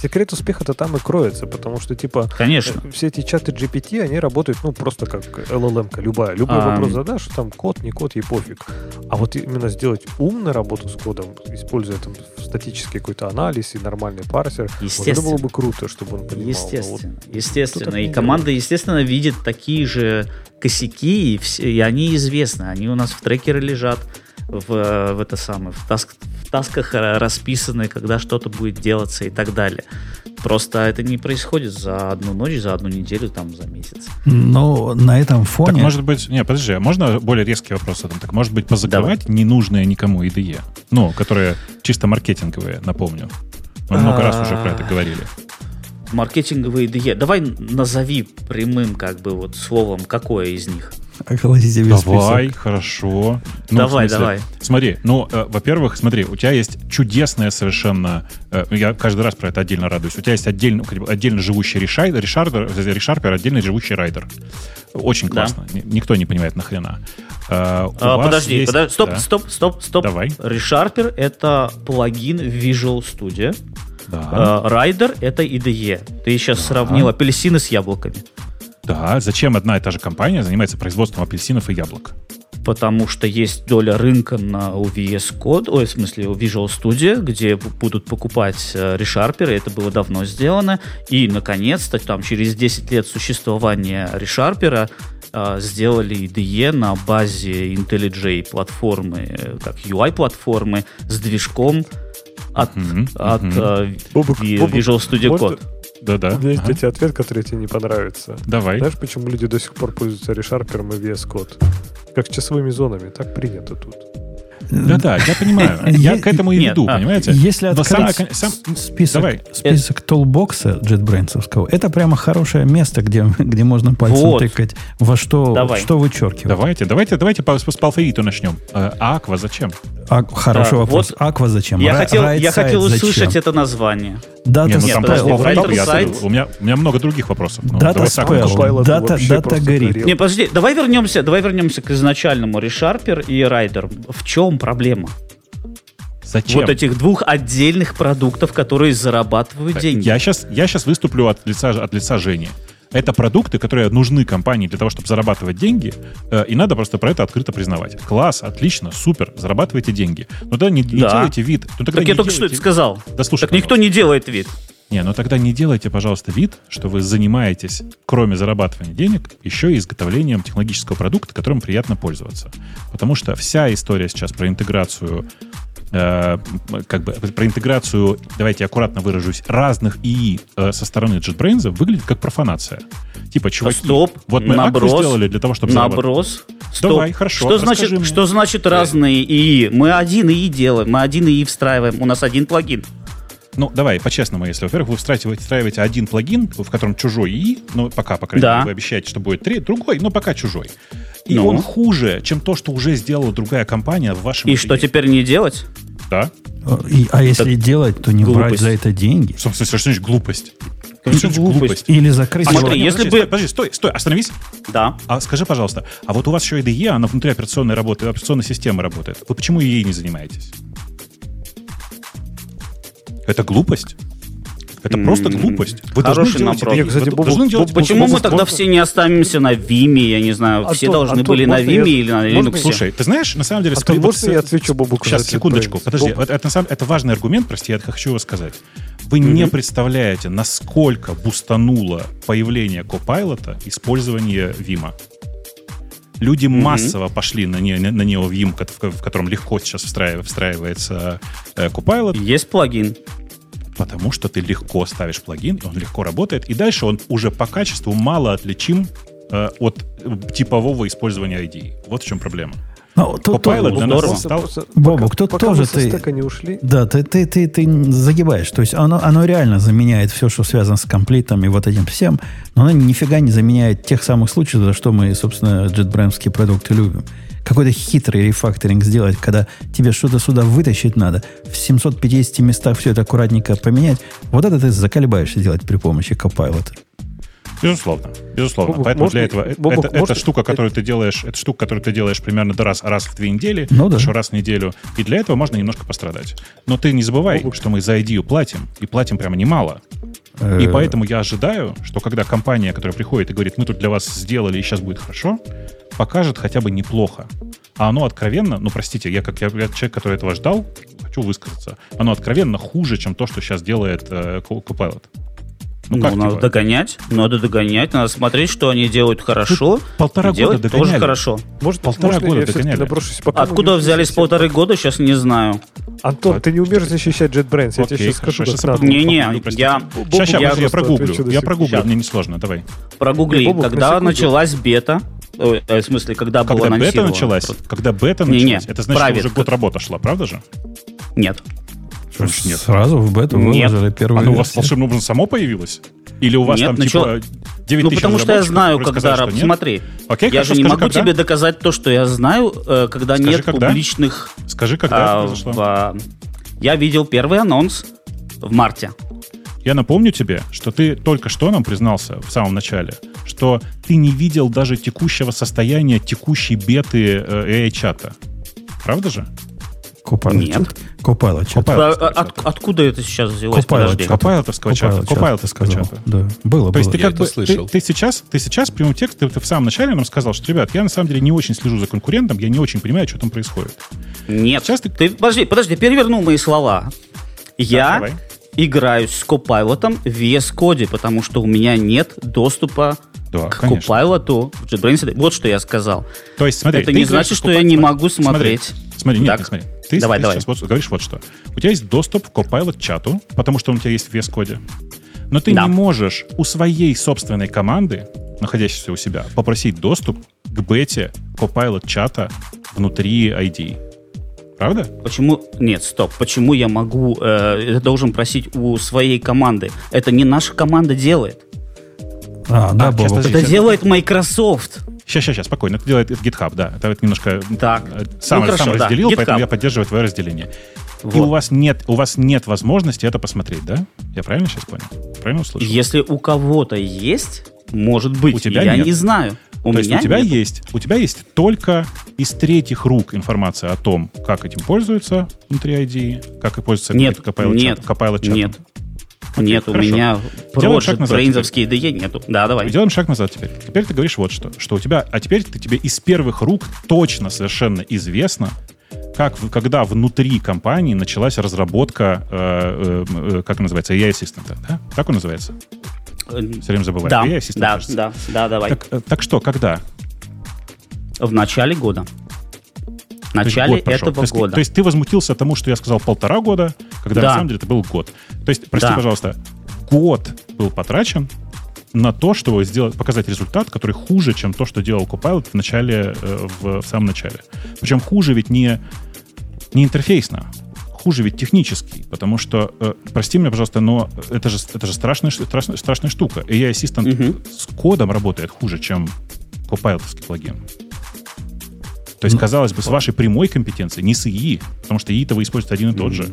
секрет успеха-то там и кроется, потому что, типа, Конечно. Э, все эти чаты GPT, они работают, ну, просто как LLM-ка, любая. Любой а, вопрос задашь, там код, не код, ей пофиг. А вот именно сделать умную работу с кодом, используя там статический какой-то анализ и нормальный парсер, вот это было бы круто, чтобы он понимал. Естественно, вот естественно. И команда, естественно, видит такие же косяки, и, все, и они известны, они у нас в трекере лежат в, в это самое, в, таск, в тасках расписаны, когда что-то будет делаться и так далее. Просто это не происходит за одну ночь, за одну неделю, там, за месяц. Но на этом фоне... Так, может быть... Не, подожди, а можно более резкий вопрос? Так, может быть, позакрывать Давай. ненужные никому IDE? Ну, которые чисто маркетинговые, напомню. Мы много раз уже про это говорили. маркетинговые IDE. Давай назови прямым как бы вот словом, какое из них. Охладите весь Давай, список. хорошо. Ну, Давай, смысле, давай. Смотри, ну, э, во-первых, смотри, у тебя есть чудесная совершенно, э, я каждый раз про это отдельно радуюсь, у тебя есть отдельно, как бы отдельно живущий решайдер, решардер, э, решарпер, отдельно живущий райдер. Очень Да. классно. Ни- Никто не понимает нахрена. Э, А, подожди, есть- подожди, стоп, да, стоп, стоп, стоп. Давай. ReSharper — это плагин в Visual Studio. Да, А, Rider — это IDE. Ты сейчас сравнил апельсины с яблоками. Да. Зачем одна и та же компания занимается производством апельсинов и яблок? Потому что есть доля рынка на VS Code, ой, в смысле у Visual Studio, где будут покупать э, ReSharper, и это было давно сделано. И, наконец-то, там, через 10 лет существования ReSharper э, сделали IDE на базе IntelliJ платформы, э, как UI-платформы, с движком от, Мгм, от э, Бобук, Visual Studio можно- Code. Да-да. У меня есть ага. тебя ответ, который тебе не понравится. Давай. Знаешь, почему люди до сих пор пользуются ReSharper и VS Code? Как часовыми зонами. Так принято тут. Да-да, я понимаю. Я к этому и веду, а, понимаете? Если открыть список, Давай. список толбокса JetBrains, это прямо хорошее место, где, где можно пальцем тыкать, во что, Давай. что вычеркивать. Давайте, давайте, давайте по, по алфавиту начнем. Э, Аква зачем? А, хороший вопрос. вот Аква зачем? Я хотел, услышать это название. Data Не, ну Нет, там просто я- Site- у, меня, у меня много других вопросов. Ну, Data spell. Data- data горит. Не, подожди, давай вернемся, давай вернемся к изначальному ReSharper и Rider. В чем проблема? Зачем? Вот этих двух отдельных продуктов, которые зарабатывают деньги. Я сейчас, я сейчас выступлю от лица, от лица Жени. Это продукты, которые нужны компании для того, чтобы зарабатывать деньги, э, и надо просто про это открыто признавать. Класс, отлично, супер, зарабатывайте деньги. Но тогда не, не Да. делайте вид. Ну, тогда так я не только что делайте- это сказал. Да слушай, так никто не делает вид. Не, ну тогда не делайте, пожалуйста, вид, что вы занимаетесь, кроме зарабатывания денег, еще и изготовлением технологического продукта, которым приятно пользоваться. Потому что вся история сейчас про интеграцию, э, как бы про интеграцию, давайте аккуратно выражусь, разных ИИ э, со стороны JetBrains выглядит как профанация. Типа, чуваки, Стоп, вот мы наброс, сделали для того, чтобы. Наброс. Стоп. Давай, хорошо, Что значит, мне. что значит разные ИИ? Мы один ИИ делаем, мы один ИИ встраиваем, у нас один плагин. Ну, давай, по-честному, если, во-первых, вы встраиваете, встраиваете один плагин, в котором чужой ИИ, ну, пока, по крайней Да. мере, вы обещаете, что будет три, другой, но пока чужой. И Ну. он хуже, чем то, что уже сделала другая компания в вашем И что теперь не делать? Да? И- а если делать, то не брать глупость. за это деньги. В смысле, что значит глупость? Что значит глупость? Или закрыть А его- Смотри, если подожди, бы- подожди, стой, стой, остановись. Да. А скажи, пожалуйста, а вот у вас еще IDE, она внутри операционной работы, операционной системы работает. Вы почему ей не занимаетесь? Это глупость? Это просто глупость. Вы хороший должны делать. Нет, кстати, Вы Бобук, должны делать Бобук, Почему мы тогда все не останемся на Виме, я не знаю, все Антон, должны Антон, были на я- Виме или на Linux? Слушай, ты знаешь, на самом деле... Антон, скрипт- можно я отвечу Бобуку Сейчас, секундочку, подожди. Боб- Это, это, самом- это важный аргумент, прости, я хочу его сказать. Вы не представляете, насколько бустануло появление Copilot использование Вима. Люди массово пошли на, не, на него Vim, ко- в, в котором легко сейчас встраив- встраивается э, Copilot, Есть плагин. потому что ты легко ставишь плагин, он легко работает, и дальше он уже по качеству мало отличим э, от э, типового использования IDE. Вот в чем проблема. Ну, тут Copilot тоже- для нас здорово. стал... Пока- тут пока тоже ты- не ушли. Да, ты, ты, ты, ты загибаешь. То есть оно, оно реально заменяет все, что связано с комплитом и вот этим всем, но оно нифига не заменяет тех самых случаев, за что мы, собственно, JetBrains продукты любим. Какой-то хитрый рефакторинг сделать, когда тебе что-то сюда вытащить надо, в 750 местах все это аккуратненько поменять, вот это ты заколебаешься делать при помощи Copilot. Безусловно, безусловно. Бобук, Поэтому для этого э- Бобук, это, можно- это штука, которую ты делаешь, это штука, которую ты делаешь примерно до раз, раз в две недели, Ну да. еще раз в неделю. И для этого можно немножко пострадать. Но ты не забывай, Бобук. что мы за ID платим, и платим прямо немало. И Э, поэтому я ожидаю, что когда компания, которая приходит и говорит, мы тут для вас сделали, и сейчас будет хорошо, покажет хотя бы неплохо. А оно откровенно, ну простите, я как я, я человек, который этого ждал, хочу высказаться, оно откровенно хуже, чем то, что сейчас делает э, Copilot. Ну, Ну, как надо типа? догонять, надо догонять, надо смотреть, что они делают хорошо, полтора и делать года тоже догоняли. хорошо. Может, Полтора можно года я догоняли. наброшусь? Пока Откуда не взялись полторы года, сейчас не знаю. Антон, ты не умеешь защищать JetBrains. Я тебе сейчас скажу, Не-не, я Сейчас, я я, прогуглю. Я прогуглю, мне несложно, давай. прогугли, когда началась бета, ой, э, в смысле, когда, было Когда бета анонсировано. началась, когда бета Не-не, началась, это значит, что правит. уже год работа шла, правда же? Нет. Значит, нет. Сразу в бету Нет. выложили первую Оно у вас волшебным образом само появилось? Или у вас Нет, там начало- типа 9 Ну, потому что я знаю, когда... раб- что? Смотри, Окей, я хорошо, же не скажи, могу когда. тебе доказать то, что я знаю, э, когда Скажи, нет когда. публичных... Скажи, когда а, это произошло. в, а, Я видел первый анонс в марте. Я напомню тебе, что ты только что нам признался в самом начале, что ты не видел даже текущего состояния текущей беты э, AI-чата. Правда же? Copilot Нет. Copilot от- откуда это сейчас взялось? Copilot. Копайлотовского чата. Copilot чат, Копайлотовского ты сказал. чата. Да, было, То есть ты Я как бы слышал. Ты, ты сейчас, ты сейчас прямым текстом, ты, в самом начале нам сказал, что, ребят, я на самом деле не очень слежу за конкурентом, я не очень понимаю, что там происходит. Нет. Сейчас ты- ты... Подожди, подожди, перевернул мои слова. Я давай. играю с Copilot в VS Code, потому что у меня нет доступа Да, к конечно. Copilot в JetBrains. Вот что я сказал. То есть, смотри, Это не значит, что я не могу Смотри, смотреть. Смотри, нет, Так. нет, смотри. Ты, Давай, ты давай. сейчас вот говоришь вот что. У тебя есть доступ к Copilot чату, потому что он у тебя есть в VS Code. Но ты Да. не можешь у своей собственной команды, находящейся у себя, попросить доступ к бете Copilot чата внутри ID. Правда? Почему? Нет, стоп. Почему я могу? э, должен просить у своей команды. Это не наша команда делает. А, да, А, сейчас, подожди. Это делает Microsoft. Сейчас, сейчас, сейчас, спокойно. Это делает GitHub, да. Это вот немножко Так. э, сам, Ну, хорошо, сам да. разделил, поэтому GitHub. я поддерживаю твое разделение. И Вот. у вас нет, у вас нет возможности это посмотреть, да? Я правильно сейчас понял? Правильно услышал? Если у кого-то есть, может быть. У тебя я нет. не знаю. У То есть меня у тебя нет. есть, у тебя есть только из третьих рук информация о том, как этим пользуются внутри ID, как и пользуются Нет, Copilot нет, Copilot чатом. нет. Нет, у хорошо. меня назад брейнзовские IDE нету. Да, давай. Делаем шаг назад теперь. Теперь ты говоришь вот что, что у тебя, а теперь ты, тебе из первых рук точно совершенно известно, как, когда внутри компании началась разработка, э, э, э, как называется, AI ассистента, да? Так он называется? Э, Все время забываю. Да, AI Assistant, да, кажется. да, да, давай. Так, э, так что, когда? В начале года. В То есть начале год прошел. этого то есть, года. То есть ты возмутился тому, что я сказал полтора года, когда Да. на самом деле это был год. То есть, прости, Да. пожалуйста, год был потрачен на то, чтобы сделать, показать результат, который хуже, чем то, что делал Copilot в начале, э, в, в самом начале. Причем хуже ведь не, не интерфейсно, хуже ведь технически, потому что, э, прости меня, пожалуйста, но это же, это же страшная, страшная, страшная штука. AI Assistant Мгм. с кодом работает хуже, чем Copilot плагин. То есть, казалось бы, с вашей прямой компетенцией, не с ИИ, потому что ИИ-то вы используете один и тот же.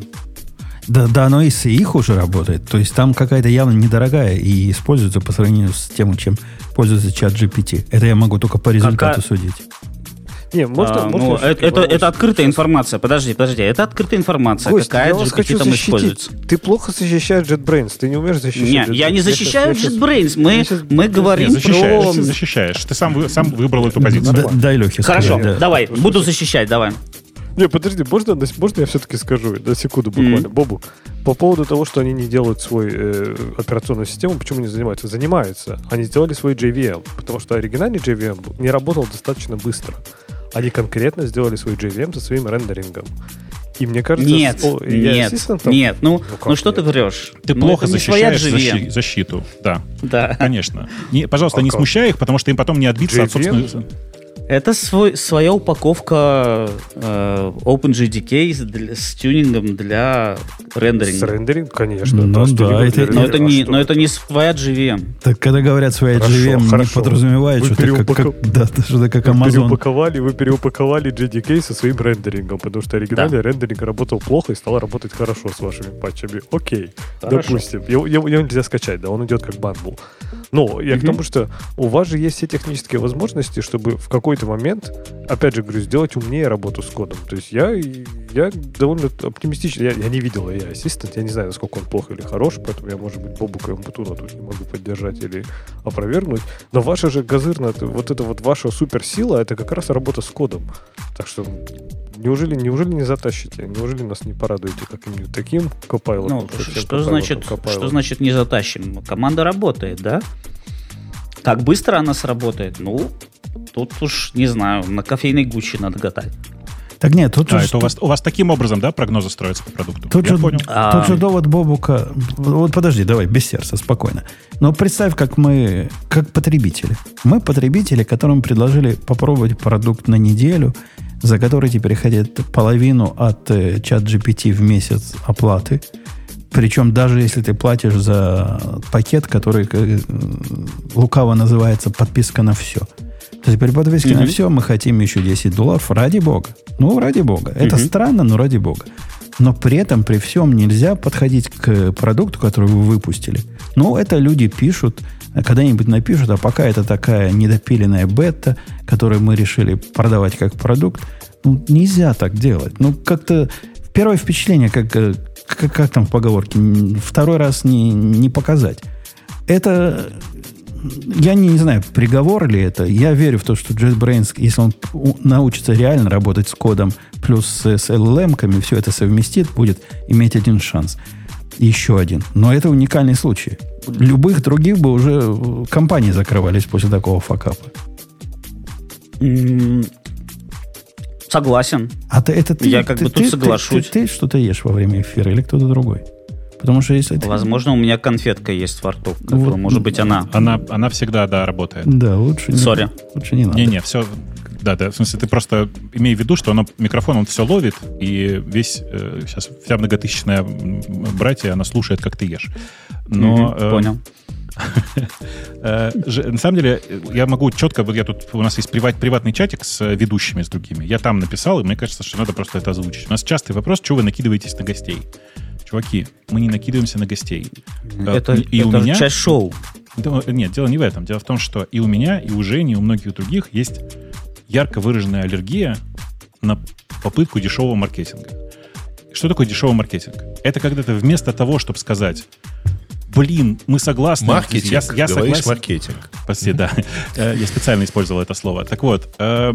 Да, да, оно и с их уже работает. То есть там какая-то явно недорогая и используется по сравнению с тем, чем пользуется чат GPT. Это я могу только по результату Какая- судить. Не, можно, А, можно ну, это, это, это открытая информация. Подожди, подожди. Это открытая информация. Гость, Какая я вас хочу там защитить. используется? Ты плохо защищаешь JetBrains, ты не умеешь защищать Нет, JetBrains. я не защищаю я JetBrains. Мы, я мы говорим Нет, защищаешь, про... защищаешь. Ты сам, вы- сам выбрал эту позицию. Д- дай Лехе Хорошо, да. давай, буду защищать, давай. Не, подожди, можно, можно я все-таки скажу, на секунду буквально, Мгм. Бобу, по поводу того, что они не делают свою э, операционную систему, почему не занимаются? Занимаются. Они сделали свой JVM, потому что оригинальный JVM не работал достаточно быстро. Они конкретно сделали свой JVM со своим рендерингом. И мне кажется, Нет, о- нет, нет. Ну, как ну что нет? ты врешь? Ты Ну, плохо защищаешь JVM. защи- защиту. Да, Да. конечно. Не, пожалуйста, А не как? смущай их, потому что им потом не отбиться от JVM? Это свой, своя упаковка э, OpenJDK с, для- с тюнингом для С рендеринга. рендеринг, конечно. Ну с да, тюнингом это- Но это, А не, что но это? это не своя JVM. Так когда говорят своя Хорошо, JVM, не хорошо. подразумевают, Вы что ты как, как- да, что ты как Вы Amazon. переупаковали, вы переупаковали JDK со своим рендерингом, потому что оригинальный рендеринг работал плохо и стал работать хорошо с вашими патчами. Окей, Хорошо. допустим. Его, его- его нельзя скачать, да, он идет как бандл. Но я к Мгм. тому, что у вас же есть все технические возможности, чтобы в какой-то момент, опять же говорю, сделать умнее работу с кодом. То есть я, я довольно оптимистичен. Я, я не видел AI Assistant, я не знаю, насколько он плох или хорош, поэтому я, может быть, Бобука и Умпутуна тут не могу поддержать или опровергнуть. Но ваша же газырная, вот это вот ваша суперсила, это как раз работа с кодом. Так что неужели, неужели не затащите? Неужели нас не порадуете каким-нибудь таким копайлотом? Ну, что копайлотом, значит, что значит не затащим? Команда работает, да? Как быстро она сработает? Ну, тут уж, не знаю, на кофейной гуще надо гадать. Так нет, тут А, же, это у вас, у вас таким образом, да, прогнозы строятся по продукту? Тут Я же, понял. А. тут же довод Бобука. Вот подожди, давай, без сердца, спокойно. Но представь, как мы, как потребители. Мы потребители, которым предложили попробовать продукт на неделю, за который теперь хотят половину от э, чат GPT в месяц оплаты. Причем даже если ты платишь за пакет, который э, лукаво называется подписка на все. То есть при подписке mm-hmm. на все мы хотим еще 10 долларов ради бога. Ну, ради бога. Mm-hmm. Это странно, но ради бога. Но при этом, при всем нельзя подходить к продукту, который вы выпустили. Ну, это люди пишут, когда-нибудь напишут, а пока это такая недопиленная бета, которую мы решили продавать как продукт, ну, нельзя так делать. Ну, как-то первое впечатление, как, как, как там в поговорке, второй раз не, не показать. Это, я не, не знаю, приговор ли это. Я верю в то, что JetBrains, если он научится реально работать с кодом плюс с, LLM-ками, все это совместит, будет иметь один шанс. Еще один. Но это уникальный случай. Любых других бы уже компании закрывались после такого факапа. Согласен. А ты, это ты, Я как ты, бы тут ты, соглашусь. Ты, ты, ты что-то ешь во время эфира или кто-то другой? Потому что если ты- Возможно, у меня конфетка есть во рту, которая, Вот. может быть, она. Она, она всегда, да, работает. Да, лучше не, Сори. лучше не надо. Не-не, все. Да, да, в смысле, ты просто имей в виду, что оно, микрофон, он все ловит, и весь, э, сейчас вся многотысячная братья, она слушает, как ты ешь. Но, Мгм, э, Понял. э, на самом деле, э, я могу четко, вот я тут, у нас есть приват, приватный чатик с э, ведущими, с другими. Я там написал, и мне кажется, что надо просто это озвучить. У нас частый вопрос, что вы накидываетесь на гостей? Чуваки, мы не накидываемся на гостей. Э, Это, и у это меня- часть шоу. Нет, дело не в этом. Дело в том, что и у меня, и у Жени, и у многих других есть ярко выраженная аллергия на попытку дешевого маркетинга. Что такое дешевый маркетинг? Это когда ты вместо того, чтобы сказать, блин, мы согласны. Маркетинг, я, я говоришь согласен. маркетинг. Прости, да. Э, Я специально использовал это слово. Так вот, э,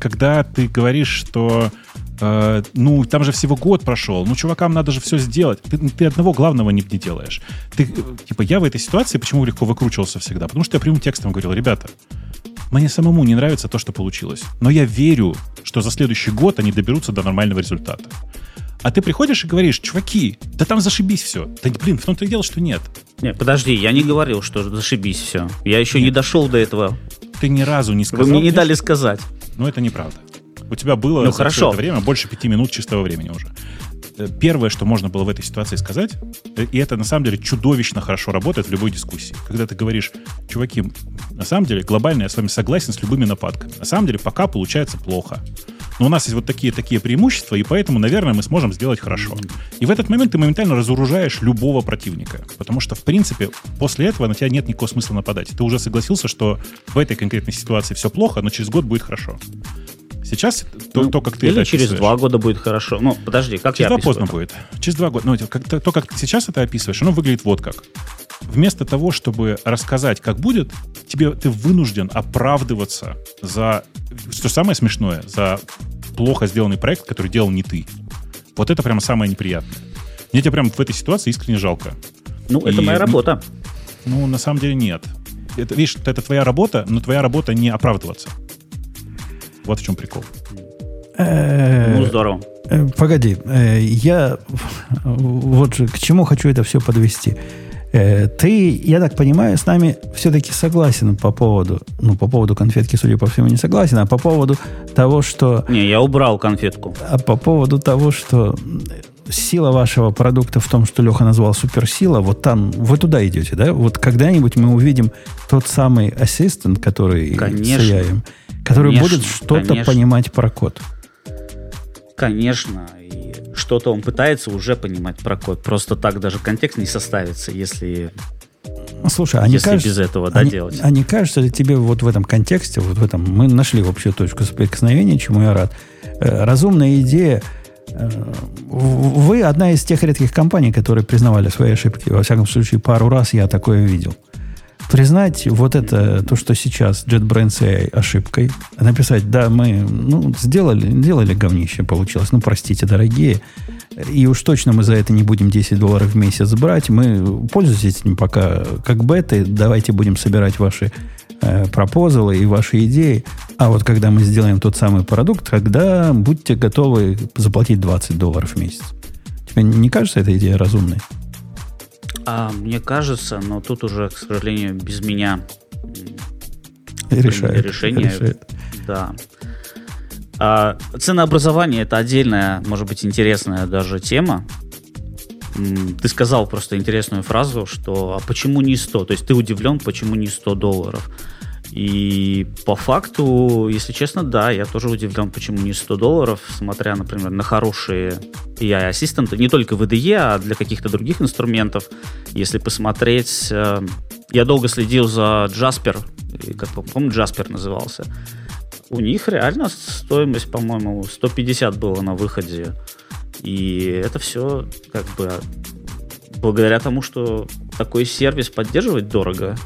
когда ты говоришь, что э, ну, там же всего год прошел, ну, чувакам надо же все сделать. Ты, ты одного главного не, не делаешь. Ты, э, типа, я в этой ситуации почему легко выкручивался всегда? Потому что я прямым текстом говорил, ребята, мне самому не нравится то, что получилось. Но я верю, что за следующий год они доберутся до нормального результата. А ты приходишь и говоришь, чуваки, да там зашибись все. Да блин, в том-то и дело, что нет. Нет, подожди, я не говорил, что зашибись все. Я еще не дошел до этого. Ты ни разу не сказал. Вы мне не дали сказать. Но это неправда. У тебя было Ну, хорошо. это время больше пяти минут чистого времени уже. Э, Первое, что можно было в этой ситуации сказать, э, и это на самом деле чудовищно хорошо работает в любой дискуссии. Когда ты говоришь, чуваки, на самом деле глобально я с вами согласен с любыми нападками. На самом деле пока получается плохо. Но у нас есть вот такие такие преимущества, и поэтому, наверное, мы сможем сделать хорошо. И в этот момент ты моментально разоружаешь любого противника. Потому что, в принципе, после этого на тебя нет никакого смысла нападать. Ты уже согласился, что в этой конкретной ситуации все плохо, но через год будет хорошо. Сейчас то, Ну, то, как ты Или это через описываешь- два года будет хорошо. Ну, подожди, как Через я два поздно это? будет. Через два года. Ну, как, то, то, как ты сейчас это описываешь, оно выглядит вот как. Вместо того, чтобы рассказать, как будет, тебе ты вынужден оправдываться за, что самое смешное, за плохо сделанный проект, который делал не ты. Вот это прямо самое неприятное. Мне тебя прям в этой ситуации искренне жалко. Ну, это И- моя работа. Ну, на самом деле нет. Это, видишь, это твоя работа, но твоя работа не оправдываться. Вот в чем прикол. Э, Ну, здорово. Э, Погоди, э, я вот к чему хочу это все подвести. Э, Ты, я так понимаю, с нами все-таки согласен по поводу, ну, по поводу конфетки, судя по всему, не согласен, а по поводу того, что, Не, я убрал конфетку. а по поводу того, что сила вашего продукта в том, что Леха назвал суперсила, вот там, вы туда идете, да? Вот когда-нибудь мы увидим тот самый ассистент, который Конечно. с AI, который Конечно, будет что-то понимать про код. Конечно, и что-то он пытается уже понимать про код. Просто так даже контекст не составится, если, Слушай, а не если кажется, без этого да, а не- делать. А не кажется ли тебе вот в этом контексте, вот в этом, мы нашли общую точку соприкосновения, чему я рад. Э, разумная идея. э, вы одна из тех редких компаний, которые признавали свои ошибки. Во всяком случае, пару раз я такое видел. Признать вот это, то, что сейчас JetBrains AI ошибкой, написать, да, мы ну, сделали, сделали говнище, получилось, ну, простите, дорогие, и уж точно мы за это не будем 10 долларов в месяц брать, мы пользуйтесь этим пока как беты, давайте будем собирать ваши э, пропозалы и ваши идеи, а вот когда мы сделаем тот самый продукт, тогда будьте готовы заплатить 20 долларов в месяц. Тебе не кажется эта идея разумной? А мне кажется, но тут уже, к сожалению, без меня Решает. решение. решает. Да. А, ценообразование это отдельная, может быть, интересная даже тема. ты сказал просто интересную фразу, что а почему не 100? То есть ты удивлен, почему не 100 долларов? И по факту, если честно, да, я тоже удивлен, почему не 100 долларов, смотря, например, на хорошие AI-ассистенты, не только в IDE, а для каких-то других инструментов. Если посмотреть, э, я долго следил за Jasper, как помню, Jasper назывался. У них реально стоимость, по-моему, 150 было на выходе. И это все как бы благодаря тому, что такой сервис поддерживать дорого.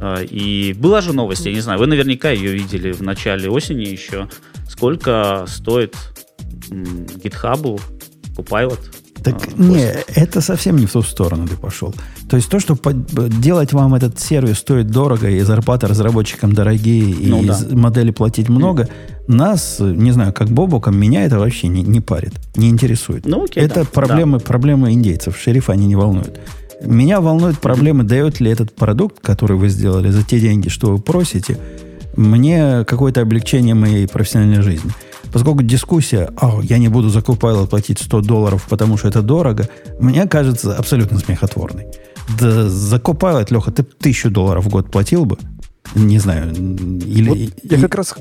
А, И была же новость, я не знаю, вы наверняка ее видели в начале осени еще. Сколько стоит GitHub Copilot? Так а, не, это совсем не в ту сторону ты пошел. То есть то, что под- делать вам этот сервис стоит дорого, и зарплаты разработчикам дорогие, и Ну да. з- модели платить много, нас, э, не знаю, как Бобоком, меня это вообще не, не парит, не интересует. Ну, окей, это да, проблемы, проблемы индейцев, шерифа они не волнуют. Меня волнуют проблемы, дает ли этот продукт, который вы сделали за те деньги, что вы просите, мне какое-то облегчение моей профессиональной жизни. Поскольку дискуссия, «А, я не буду за Copilot платить 100 долларов, потому что это дорого, мне кажется абсолютно смехотворной. Да за Copilot, Леха, ты тысячу долларов в год платил бы? Не знаю. Или, Вот я и- как раз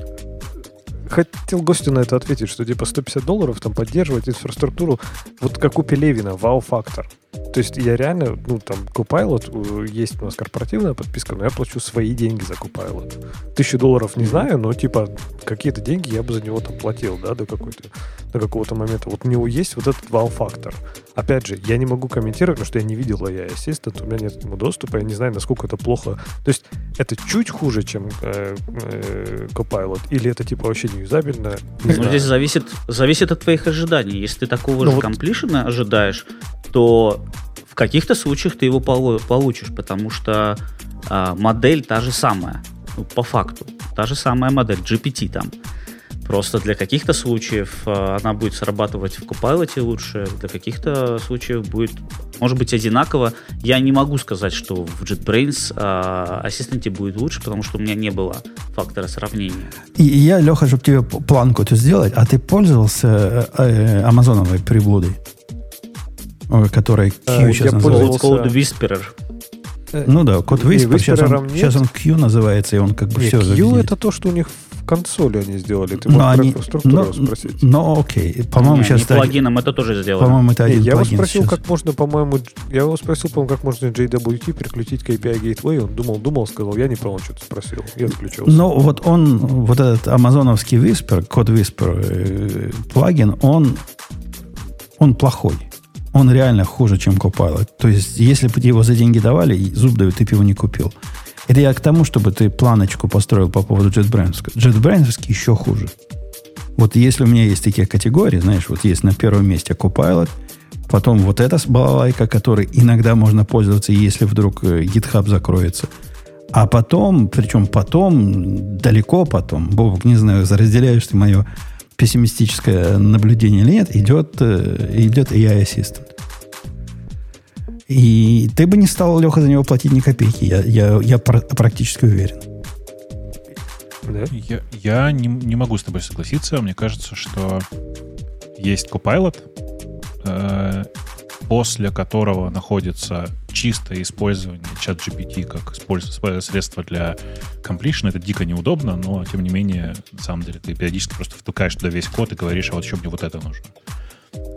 хотел гостю на это ответить, что типа 150 долларов там поддерживать инфраструктуру, вот как у Пелевина, вау-фактор. То есть я реально, ну там, Copilot, э, есть у нас корпоративная подписка, но я плачу свои деньги за Copilot. Тысячу долларов не знаю, но типа какие-то деньги я бы за него там платил, да, до какой-то, до какого-то момента. Вот у него есть вот этот вау-фактор. Опять же, я не могу комментировать, потому что я не видел AI Assistant, у меня нет к нему доступа, я не знаю, насколько это плохо. То есть это чуть хуже, чем э, э, Copilot, или это типа вообще неюзабельно? Не Ну, знаю. здесь зависит, зависит от твоих ожиданий. Если ты такого Ну же вот- комплишена ожидаешь, то каких-то случаях ты его полу- получишь, потому что а, модель та же самая, ну, по факту. Та же самая модель, GPT там. Просто для каких-то случаев а, она будет срабатывать в Copilot лучше, для каких-то случаев будет, может быть, одинаково. Я не могу сказать, что в JetBrains а, ассистенте будет лучше, потому что у меня не было фактора сравнения. И я, Леха, чтобы тебе планку эту сделать, а ты пользовался э, э, амазоновой приблудой? Ой, Которая Q Э, сейчас я называется. пользовался- Code Whisperer. Ну да, код Не, Whisper, сейчас он, Whisperer нет. сейчас он Q называется, и он как бы Не, все Q это то, что у них в консоли они сделали. Ты но можешь про они, но, спросить. но окей. По-моему, Не, сейчас не это, плагином это тоже сделано. по-моему, это Не, один я его спросил, сейчас. как можно, по-моему, я его спросил, по-моему, как можно JWT переключить к API Gateway. Он думал, думал, сказал, я не понял, что ты спросил. И отключился. Но вот он, вот этот амазоновский Whisper, код Whisper э, плагин, он, он плохой. Он реально хуже, чем Copilot. То есть, если бы его за деньги давали, зуб дают, ты бы его не купил. Это я к тому, чтобы ты планочку построил по поводу JetBrains. JetBrains еще хуже. Вот если у меня есть такие категории, знаешь, вот есть на первом месте Copilot, потом вот эта балалайка, которой иногда можно пользоваться, если вдруг э, GitHub закроется. А потом, причем потом, далеко потом, Бобок, не знаю, разделяешь ты мое пессимистическое наблюдение или нет, идет, э, идет AI Assistant. И ты бы не стал, Леха, за него платить ни копейки. Я, я, я пр- практически уверен. Да? Я, я не, не могу с тобой согласиться. Мне кажется, что есть Copilot, э, после которого находится чистое использование чат GPT как средство для completion. Это дико неудобно, но тем не менее, на самом деле, ты периодически просто втыкаешь туда весь код и говоришь, а вот еще мне вот это нужно.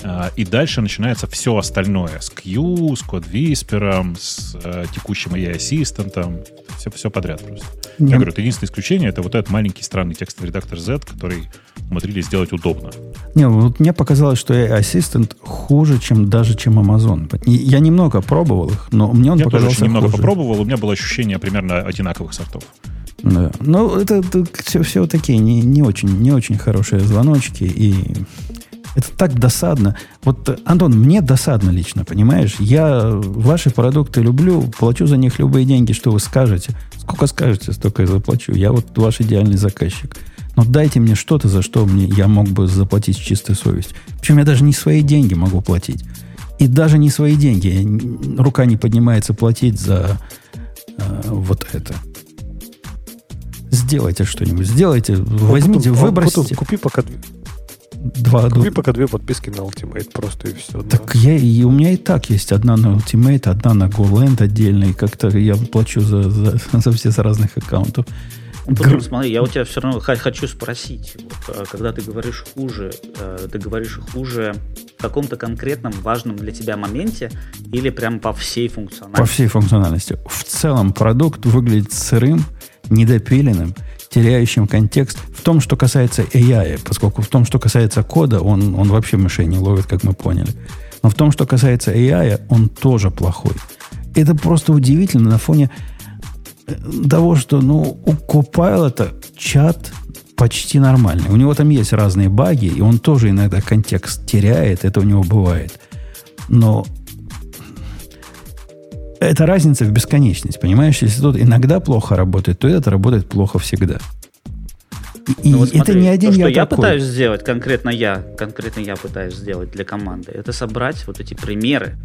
А, И дальше начинается все остальное. С Q, с код Whisper, с э, текущим AI ассистентом. Все, все подряд просто. Не- Я говорю, это единственное исключение, это вот этот маленький странный текстовый редактор Z, который умудрились сделать удобно. Не, вот мне показалось, что AI Assistant хуже, чем даже чем Amazon. Я немного пробовал их, но мне он Я тоже показался очень немного хуже. попробовал, у меня было ощущение примерно одинаковых сортов. Да. Ну, это, все, все такие не, не, очень, не очень хорошие звоночки. И это так досадно. Вот, э, Антон, мне досадно лично, понимаешь? Я ваши продукты люблю, плачу за них любые деньги, что вы скажете. Сколько скажете, столько и заплачу. Я вот ваш идеальный заказчик. Но дайте мне что-то, за что мне я мог бы заплатить с чистой совестью. Причем я даже не свои деньги могу платить. И даже не свои деньги. Рука не поднимается платить за э, вот это. Сделайте что-нибудь. Сделайте. Возьмите, выбросите. Купи пока... два... Купи пока две подписки на Ultimate просто и все. Так да. я, и у меня и так есть одна на Ultimate, одна на GoLand отдельно, и как-то я плачу за, за, за все с разных аккаунтов. Антон, Гр- смотри, я у тебя все равно хочу спросить. Вот, а, когда ты говоришь хуже, э, ты говоришь хуже в каком-то конкретном важном для тебя моменте или прям по всей По функциональности? всей функциональности. В целом продукт выглядит сырым, недопиленным, теряющим контекст. В том, что касается AI, поскольку в том, что касается кода, он, он вообще мышей не ловит, как мы поняли. Но в том, что касается AI, он тоже плохой. Это просто удивительно на фоне э, того, что ну, у Copilot чат почти нормальный. У него там есть разные баги, и он тоже иногда контекст теряет, это у него бывает. Но это разница в бесконечность, понимаешь? Если тут иногда плохо работает, то это работает плохо всегда. И, Ну вот это смотри, не один то, что я, я такой. пытаюсь сделать, конкретно я, конкретно я пытаюсь сделать для команды, это собрать вот эти примеры,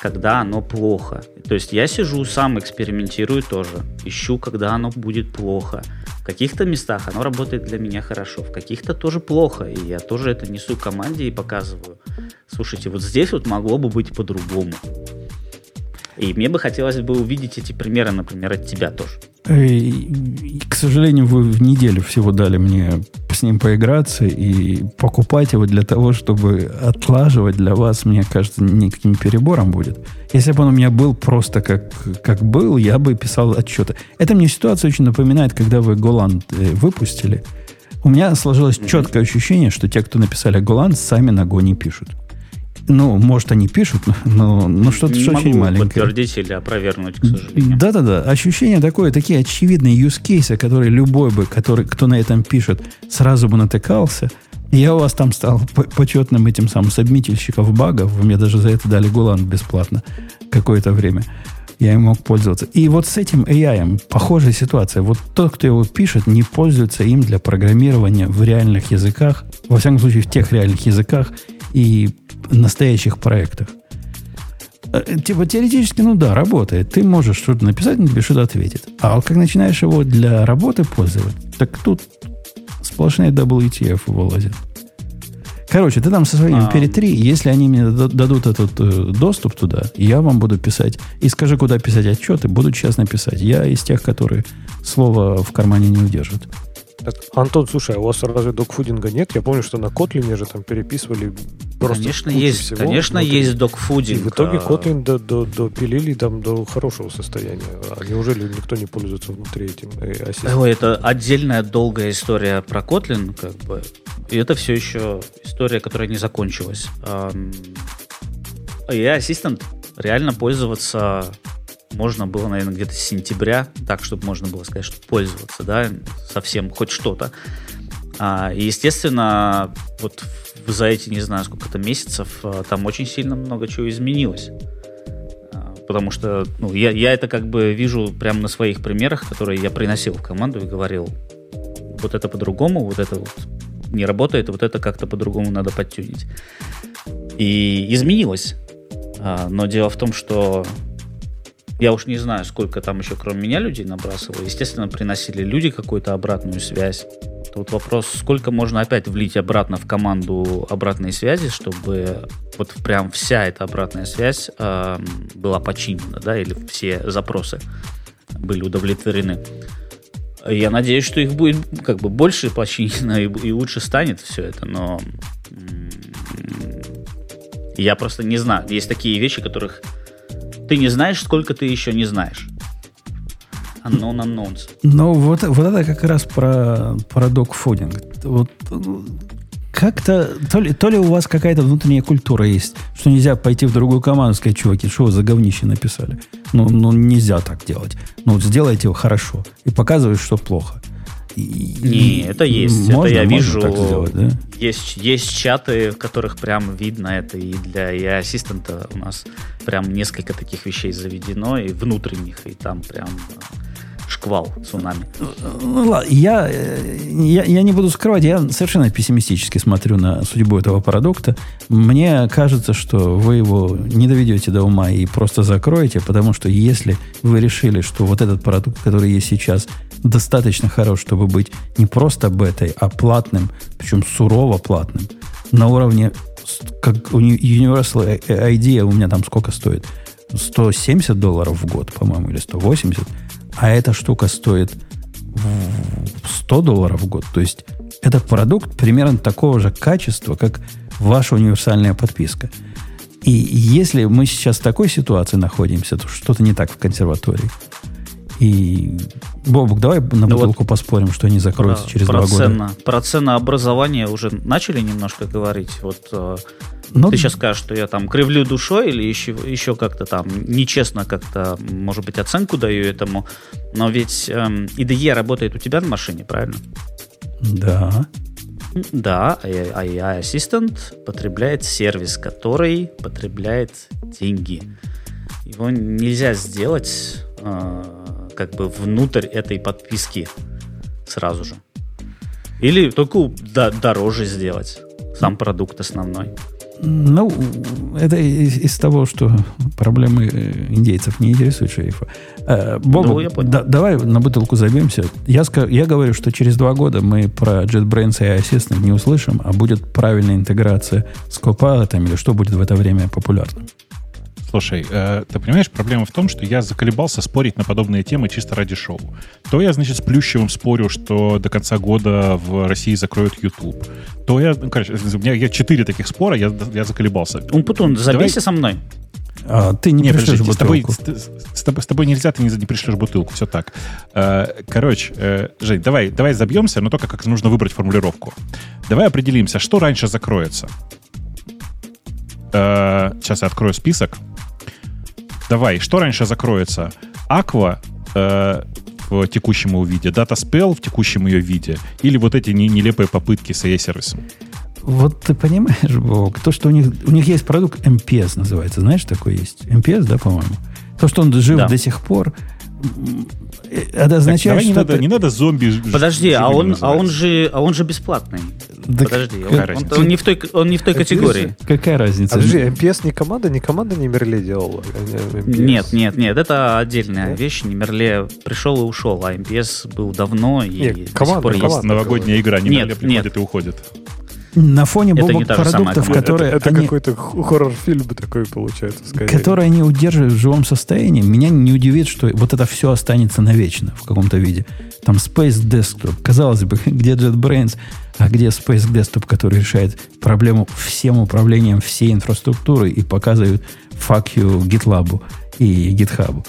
когда оно плохо. То есть я сижу, сам экспериментирую тоже, ищу, когда оно будет плохо. В каких-то местах оно работает для меня хорошо, в каких-то тоже плохо, и я тоже это несу команде и показываю. Слушайте, вот здесь вот могло бы быть по-другому. И мне бы хотелось бы увидеть эти примеры, например, от тебя тоже. И, к сожалению, вы в неделю всего дали мне с ним поиграться и покупать его для того, чтобы отлаживать для вас, мне кажется, никаким перебором будет. Если бы он у меня был просто как, как был, я бы писал отчеты. Это мне ситуация очень напоминает, когда вы Голланд э, выпустили. У меня сложилось четкое ощущение, что те, кто написали Голланд, сами на Go не пишут. Ну, может, они пишут, но, но что-то Не очень маленькое. подтвердить или опровергнуть, к сожалению. Да-да-да, ощущение такое, такие очевидные cases, которые любой бы, который, кто на этом пишет, сразу бы натыкался. Я у вас там стал по- почетным этим самым сабмитильщиков багов. Вы мне даже за это дали Гулан бесплатно какое-то время. Я им мог пользоваться. И вот с этим AI похожая ситуация. Вот тот, кто его пишет, не пользуется им для программирования в реальных языках, во всяком случае, в тех реальных языках и настоящих проектах. Э, Типа теоретически, ну да, работает. Ты можешь что-то написать, он тебе что-то ответит. А вот как начинаешь его для работы пользовать, так тут сплошные WTF вылазят. Короче, ты там со своим А. перетри, если они мне дад- дадут этот э, доступ туда, я вам буду писать. И скажи, куда писать отчеты, буду честно писать. Я из тех, которые слово в кармане не удержат. Так, Антон, слушай, а у вас разве докфудинга нет? Я помню, что на Kotlin же там переписывали просто конечно, есть, всего конечно, внутри. есть И докфудинг. в итоге а, Kotlin до, до, допилили там до хорошего состояния. А неужели никто не пользуется внутри этим э, ассистентом? Ой, это отдельная долгая история про Kotlin, как бы. И это все еще история, которая не закончилась. AI Assistant реально пользоваться можно было, наверное, где-то с сентября, так, чтобы можно было сказать, что пользоваться, да, совсем хоть что-то. А, и, естественно, вот за эти, не знаю, сколько-то месяцев, а, там очень сильно много чего изменилось. А, Потому что ну, я, я это как бы вижу прямо на своих примерах, которые я приносил в команду и говорил, вот это по-другому, вот это вот не работает, вот это как-то по-другому надо подтюнить. И изменилось. А, Но дело в том, что я уж не знаю, сколько там еще кроме меня людей набрасывало. Естественно, приносили люди какую-то обратную связь. Тут вопрос, сколько можно опять влить обратно в команду обратной связи, чтобы вот прям вся эта обратная связь эм, была починена, да, или все запросы были удовлетворены. Я надеюсь, что их будет как бы больше починено и, и лучше станет все это, но я просто не знаю. Есть такие вещи, которых ты не знаешь, сколько ты еще не знаешь. Unknown unknowns. Ну, вот, вот это как раз про, про докфудинг. Вот ну, как-то, то ли, то ли у вас какая-то внутренняя культура есть, что нельзя пойти в другую команду и сказать, чуваки, что вы за говнище написали? Ну, ну, нельзя так делать. Ну, вот сделайте его хорошо и показывай, что плохо. Не, это есть. Можно, это я можно вижу. так сделать, да? Есть, есть чаты, в которых прям видно это, и для и ассистента у нас прям несколько таких вещей заведено, и внутренних, и там прям шквал, цунами. Ну, ладно, я, э, я, я не буду скрывать, я совершенно пессимистически смотрю на судьбу этого продукта. Мне кажется, что вы его не доведете до ума и просто закроете, потому что если вы решили, что вот этот продукт, который есть сейчас, достаточно хорош, чтобы быть не просто бетой, а платным, причем сурово платным, на уровне, как Universal ID у меня там сколько стоит? 170 долларов в год, по-моему, или 180. А эта штука стоит в 100 долларов в год. То есть это продукт примерно такого же качества, как ваша универсальная подписка. И если мы сейчас в такой ситуации находимся, то что-то не так в консерватории. И, Бобук, давай на Ну бутылку поспорим, что они закроются Про- через про два года. ценно- Про ценообразование уже начали немножко говорить. Вот э, Ну, ты сейчас скажешь, что я там кривлю душой или еще, еще как-то там нечестно как-то, может быть, оценку даю этому. Но ведь эм, IDE работает у тебя на машине, правильно? Да. Да, а AI Assistant потребляет сервис, который потребляет деньги. Его нельзя сделать э, как бы внутрь этой подписки сразу же. Или только до- дороже сделать сам продукт основной. Ну, это из, из того, что проблемы э, индейцев не интересуют шерифа. Э, Бобук, Ну, я понял. да- давай на бутылку забьемся. Я, я говорю, что через два года мы про JetBrains и Assistant не услышим, а будет правильная интеграция с Copilot или что будет в это время популярным. Слушай, э, ты понимаешь, проблема в том, что я заколебался спорить на подобные темы чисто ради шоу. То я, значит, с Плющевым спорю, что до конца года в России закроют YouTube. То я, ну, короче, у меня я четыре таких спора, я, я заколебался. Умпутун, Давай- забейся со мной. А ты не, Не, пришлешь подождите, с тобой, бутылку. с, с тобой, с тобой нельзя, ты не, не пришлешь бутылку, все так. Э, короче, э, Жень, давай, давай забьемся, но только как нужно выбрать формулировку. Давай определимся, что раньше закроется. Э, сейчас я открою список. Давай, что раньше закроется? Аква э, в текущем его виде, DataSpell в текущем ее виде, или вот эти не- нелепые попытки с AI-сервисом? Вот ты понимаешь, Бог, то, что у них, у них есть продукт MPS называется. Знаешь, такой есть? MPS, да, по-моему? То, что он жив Да. до сих пор, э, это Так, означает, не что надо, это- не надо зомби. ж- Подожди, а он, а он же, а он же бесплатный. Да Подожди, он, он- он не в той, он не в той категории. Какая разница? А подожди, MPS не команда, не команда не Мерле делала? а не MPS? Нет, нет, нет, это отдельная вещь. Немерле пришел и ушел, а МПС был давно и Нет, до сих команда, пор Просто есть. команда. новогодняя игра, не Нет, Мерле приходит нет. и уходит. На фоне Это бобок самая продуктов, команда. которые, это, это они, какой-то хоррор-фильм такой получается, скорее. которые они удерживают в живом состоянии, меня не удивит, что вот это все останется навечно в каком-то виде. Там Space Desktop, казалось бы, где JetBrains, а где Space Desktop, который решает проблему всем управлением всей инфраструктуры и показывает fuck you GitLab и GitHub.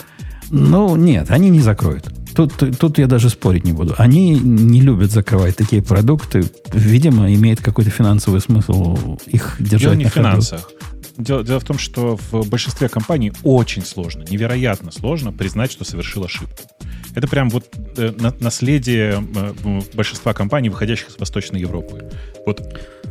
Ну, нет, они не закроют. Тут, тут я даже спорить не буду. Они не любят закрывать такие продукты. Видимо, имеет какой-то финансовый смысл их держать Дело не на в финансах. Дело, дело в том, что в большинстве компаний очень сложно, невероятно сложно признать, что совершил ошибку. Это прям вот э, на- наследие э, большинства компаний, выходящих из Восточной Европы. Вот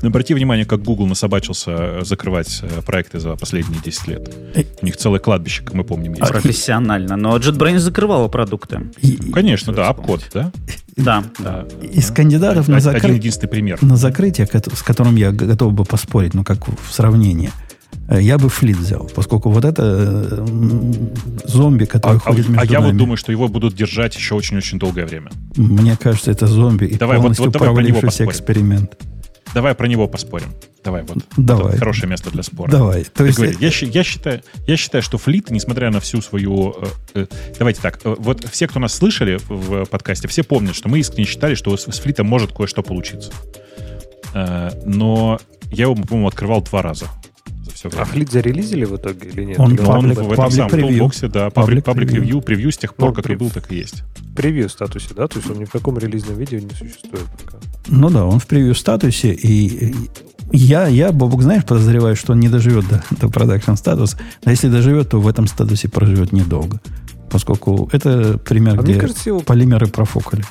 обрати внимание, как Google насобачился э, закрывать проекты за последние 10 лет. У них целое кладбище, как мы помним, есть. Профессионально. Но JetBrains закрывала продукты. И- Конечно, да, обкод, да? Да, да. Из кандидатов на, Один закры- единственный пример. на закрытие, с которым я готов бы поспорить, ну, как в сравнении, я бы флит взял, поскольку вот это э, зомби, А, который а- ходит а между я вот нами, думаю, что его будут держать еще очень-очень долгое время. мне кажется, это зомби и Давай, вот- полностью вот давай про него провалившийся эксперимент. Давай про него поспорим. Давай, вот. Давай. Это хорошее место для спора. Давай. То есть, говорит, я, щи- я, считаю, я считаю, что флит, несмотря на всю свою... э, э, давайте так, э, вот все, кто нас слышали в, подкасте, все помнят, что мы искренне считали, что с, с Fleet ом может кое-что получиться. Э, но я его, по-моему, открывал два раза за все время. А Fleet зарелизили в итоге или нет? Он он public- в этом самом тулбоксе, да, Public public, public preview, превью с тех пор, Ну, как и прев- был, так и есть. в превью статусе, да? То есть он ни в каком релизном виде не существует пока. ну да, он в превью статусе, и, и я, я, Бобок, знаешь, подозреваю, что он не доживет до, до production статуса, а если доживет, то в этом статусе проживет недолго, поскольку это пример, А где мне кажется, его полимеры профукали.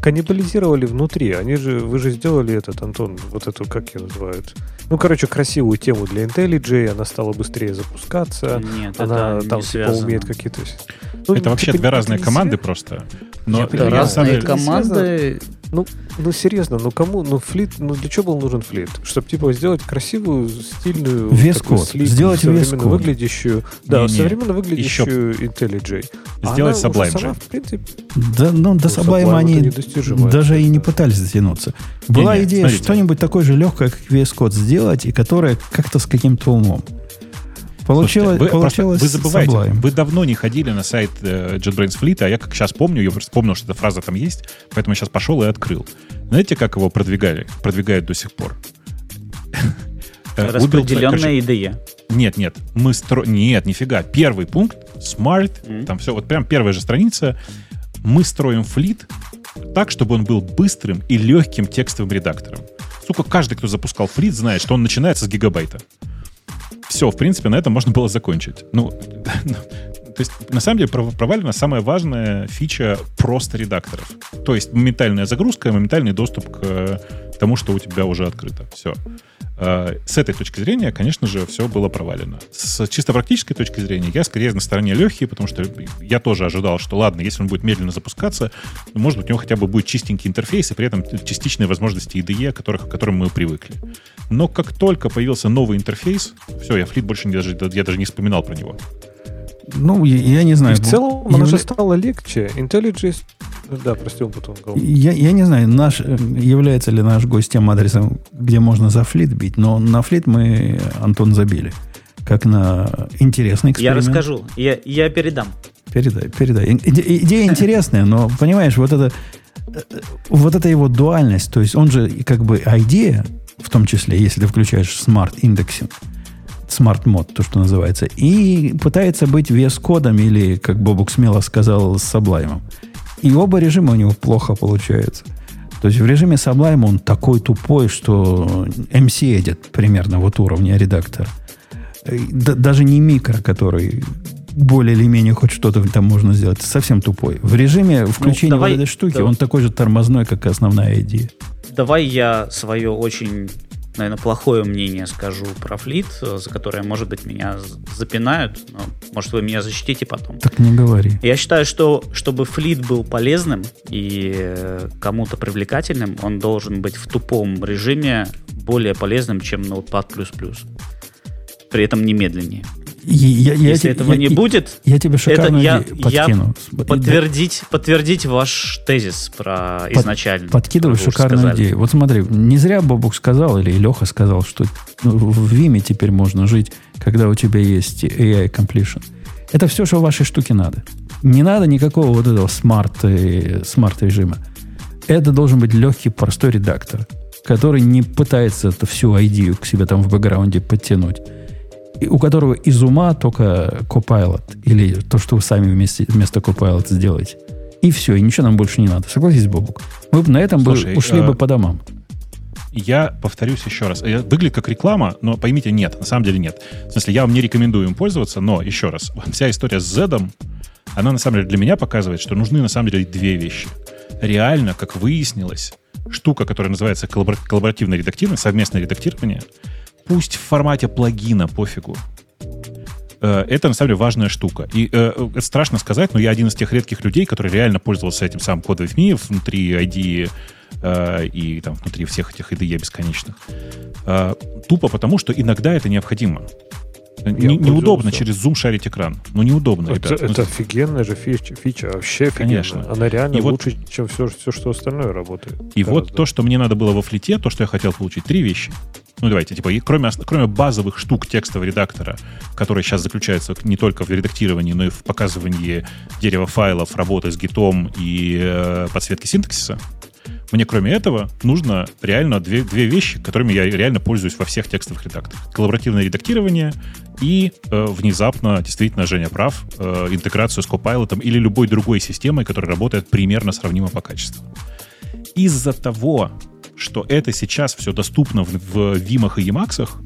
каннибализировали внутри. Они же, вы же сделали этот, Антон, вот эту, как ее называют? Ну, короче, красивую тему для IntelliJ, она стала быстрее запускаться. Нет, Она это там не типа связано. умеет какие-то... Ну, это вообще типа, две разные не команды связано. просто. Но Это разные деле- команды. Ну, ну серьезно, ну кому, ну флит, ну для чего был нужен флит? Чтобы типа сделать красивую, стильную, Вес-код. Сделать современно вес-код. выглядящую, да, Не-не, современно выглядящую IntelliJ. А Сделать Sublime сама, же. в принципе, Да, ну, до Ну, Sublime Sublime они даже и не пытались дотянуться. Была Не-не, идея смотрите. что-нибудь такое же легкое, как VS Code сделать, и которое как-то с каким-то умом. Получилось, Слушайте, вы, просто- получилось вы забываете, Sublime. вы давно не ходили на сайт э, JetBrains Fleet, а я как сейчас помню, я просто вспомнил, что эта фраза там есть, поэтому я сейчас пошел и открыл. Знаете, как его продвигали? Продвигают до сих пор. Э, Распределенная IDE. Нет, нет, мы стро... Нет, нифига. Первый пункт, Smart, Мгм. там все, вот прям первая же страница. Мы строим флит так, чтобы он был быстрым и легким текстовым редактором. Сука, каждый, кто запускал флит, знает, что он начинается с гигабайта. Все, в принципе, на этом можно было закончить. Ну, то есть, на самом деле, пров- провалена самая важная фича просто редакторов. То есть, моментальная загрузка, моментальный доступ к тому, что у тебя уже открыто. Все. С этой точки зрения, конечно же, все было провалено. С чисто практической точки зрения, я скорее на стороне Лехи, потому что я тоже ожидал, что ладно, если он будет медленно запускаться, ну, может быть, у него хотя бы будет чистенький интерфейс и при этом частичные возможности IDE, которых, к которым мы привыкли. Но как только появился новый интерфейс, все, я флит больше не даже, я даже не вспоминал про него. Ну, я, я не и знаю. в целом она явля- же стала легче. IntelliJ, да, прости, он потом говорил. Я, я не знаю, наш, э, является ли наш гость тем адресом, где можно за Fleet бить, но на Fleet мы, Антон, забили. Как на интересный Я эксперимент. расскажу, я, я передам. Передай, передай. Иде- идея интересная, но, понимаешь, вот это, э, вот эта его дуальность, то есть он же и как бы идея, в том числе, если ты включаешь smart smart mode, то, что называется, и пытается быть VS Code ом или, как Бобук смело сказал, с Sublime. И оба режима у него плохо получаются. То есть в режиме Sublime он такой тупой, что MC едет примерно вот уровня редактора. Э, да- даже не микро, который более или менее хоть что-то там можно сделать. Совсем тупой. В режиме включения давай- вот этой штуки да. он такой же тормозной, как и основная идея. Давай я свое очень, наверное, плохое мнение скажу про флит, э, за которое, может быть, меня запинают, но, может, вы меня защитите потом. Так не говори. Я считаю, что чтобы флит был полезным и э, кому-то привлекательным, он должен быть в тупом режиме более полезным, чем Notepad++. При этом немедленнее. Я- я Если те- этого я- не я- будет, Я тебе шикарную я- идею я подкину. подтвердить, подтвердить ваш тезис про Под- изначально. Подкидываю шикарную сказали. идею. Вот смотри, не зря Бобук сказал, или Леха сказал, что ну, в Vim е теперь можно жить, когда у тебя есть AI completion. Это все, что в вашей штуке надо. Не надо никакого вот этого smart, э, smart-режима. Это должен быть легкий, простой редактор, который не пытается эту всю идею к себе там в бэкграунде подтянуть. У которого из ума только Copilot или то, что вы сами вместе, вместо Copilot сделаете. И все, и ничего нам больше не надо. Согласись, Бобук? Мы бы на этом бы Слушай, ушли э, бы по домам. Я повторюсь еще раз. Я- Выглядит как реклама, но поймите, нет, на самом деле нет. В смысле, я вам не рекомендую им пользоваться, но еще раз, вся история с Z, она на самом деле для меня показывает, что нужны на самом деле две вещи. Реально, как выяснилось, штука, которая называется коллабор- коллаборативное редактирование, совместное редактирование, пусть в формате плагина, пофигу. Э, Это на самом деле важная штука. И э, страшно сказать, но я один из тех редких людей, который реально пользовался этим самым кодом me внутри ID э, и там внутри всех этих IDE бесконечных. Э, тупо потому, что иногда это необходимо. Не- неудобно через Zoom шарить экран. Ну, неудобно, Это, ребят. Ну, это офигенная же фича, фича вообще офигенная. Конечно. Она реально И вот- лучше, чем все, все, что остальное работает. И вот Гораздо. то, что мне надо было во флите, то, что я хотел получить, три вещи. Ну, давайте, типа, и кроме, кроме базовых штук текстового редактора, которые сейчас заключаются не только в редактировании, но и в показывании дерева файлов, работы с гитом и э, подсветки синтаксиса, мне кроме этого нужно реально две, две вещи, которыми я реально пользуюсь во всех текстовых редакторах. Коллаборативное редактирование и э, внезапно, действительно, Женя прав, э, интеграцию с Copilot или любой другой системой, которая работает примерно сравнимо по качеству из-за того, что это сейчас все доступно в, в Вимах и Емаксах,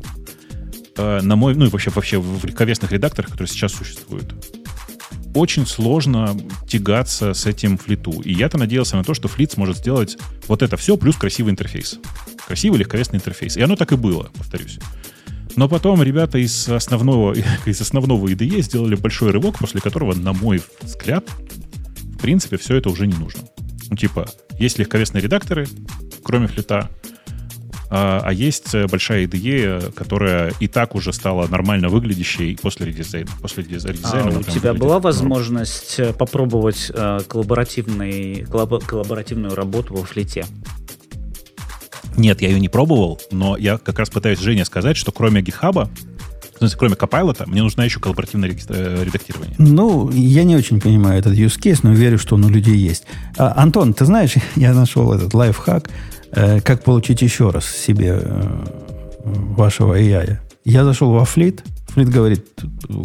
э, на мой, ну и вообще, вообще в легковесных редакторах, которые сейчас существуют, очень сложно тягаться с этим флиту. И я-то надеялся на то, что флит сможет сделать вот это все плюс красивый интерфейс. Красивый легковесный интерфейс. И оно так и было, повторюсь. Но потом ребята из основного, из основного IDE сделали большой рывок, после которого, на мой взгляд, в принципе, все это уже не нужно. Ну, типа, Есть легковесные редакторы, кроме флита, а, а есть э, большая IDE, которая и так уже стала нормально выглядящей после редизайна. После редизайна а у тебя была возможность э, попробовать э, коллаборативный, коллаб, коллаборативную работу во флите? Нет, я ее не пробовал, но я как раз пытаюсь Жене сказать, что кроме GitHub, в смысле, кроме Copilot, мне нужно еще коллаборативное редактирование. Ну, я не очень понимаю этот use case, но верю, что он у людей есть. А, Антон, ты знаешь, я нашел этот лайфхак, Э, как получить еще раз себе э, вашего AI. Я зашел во флит, флит говорит,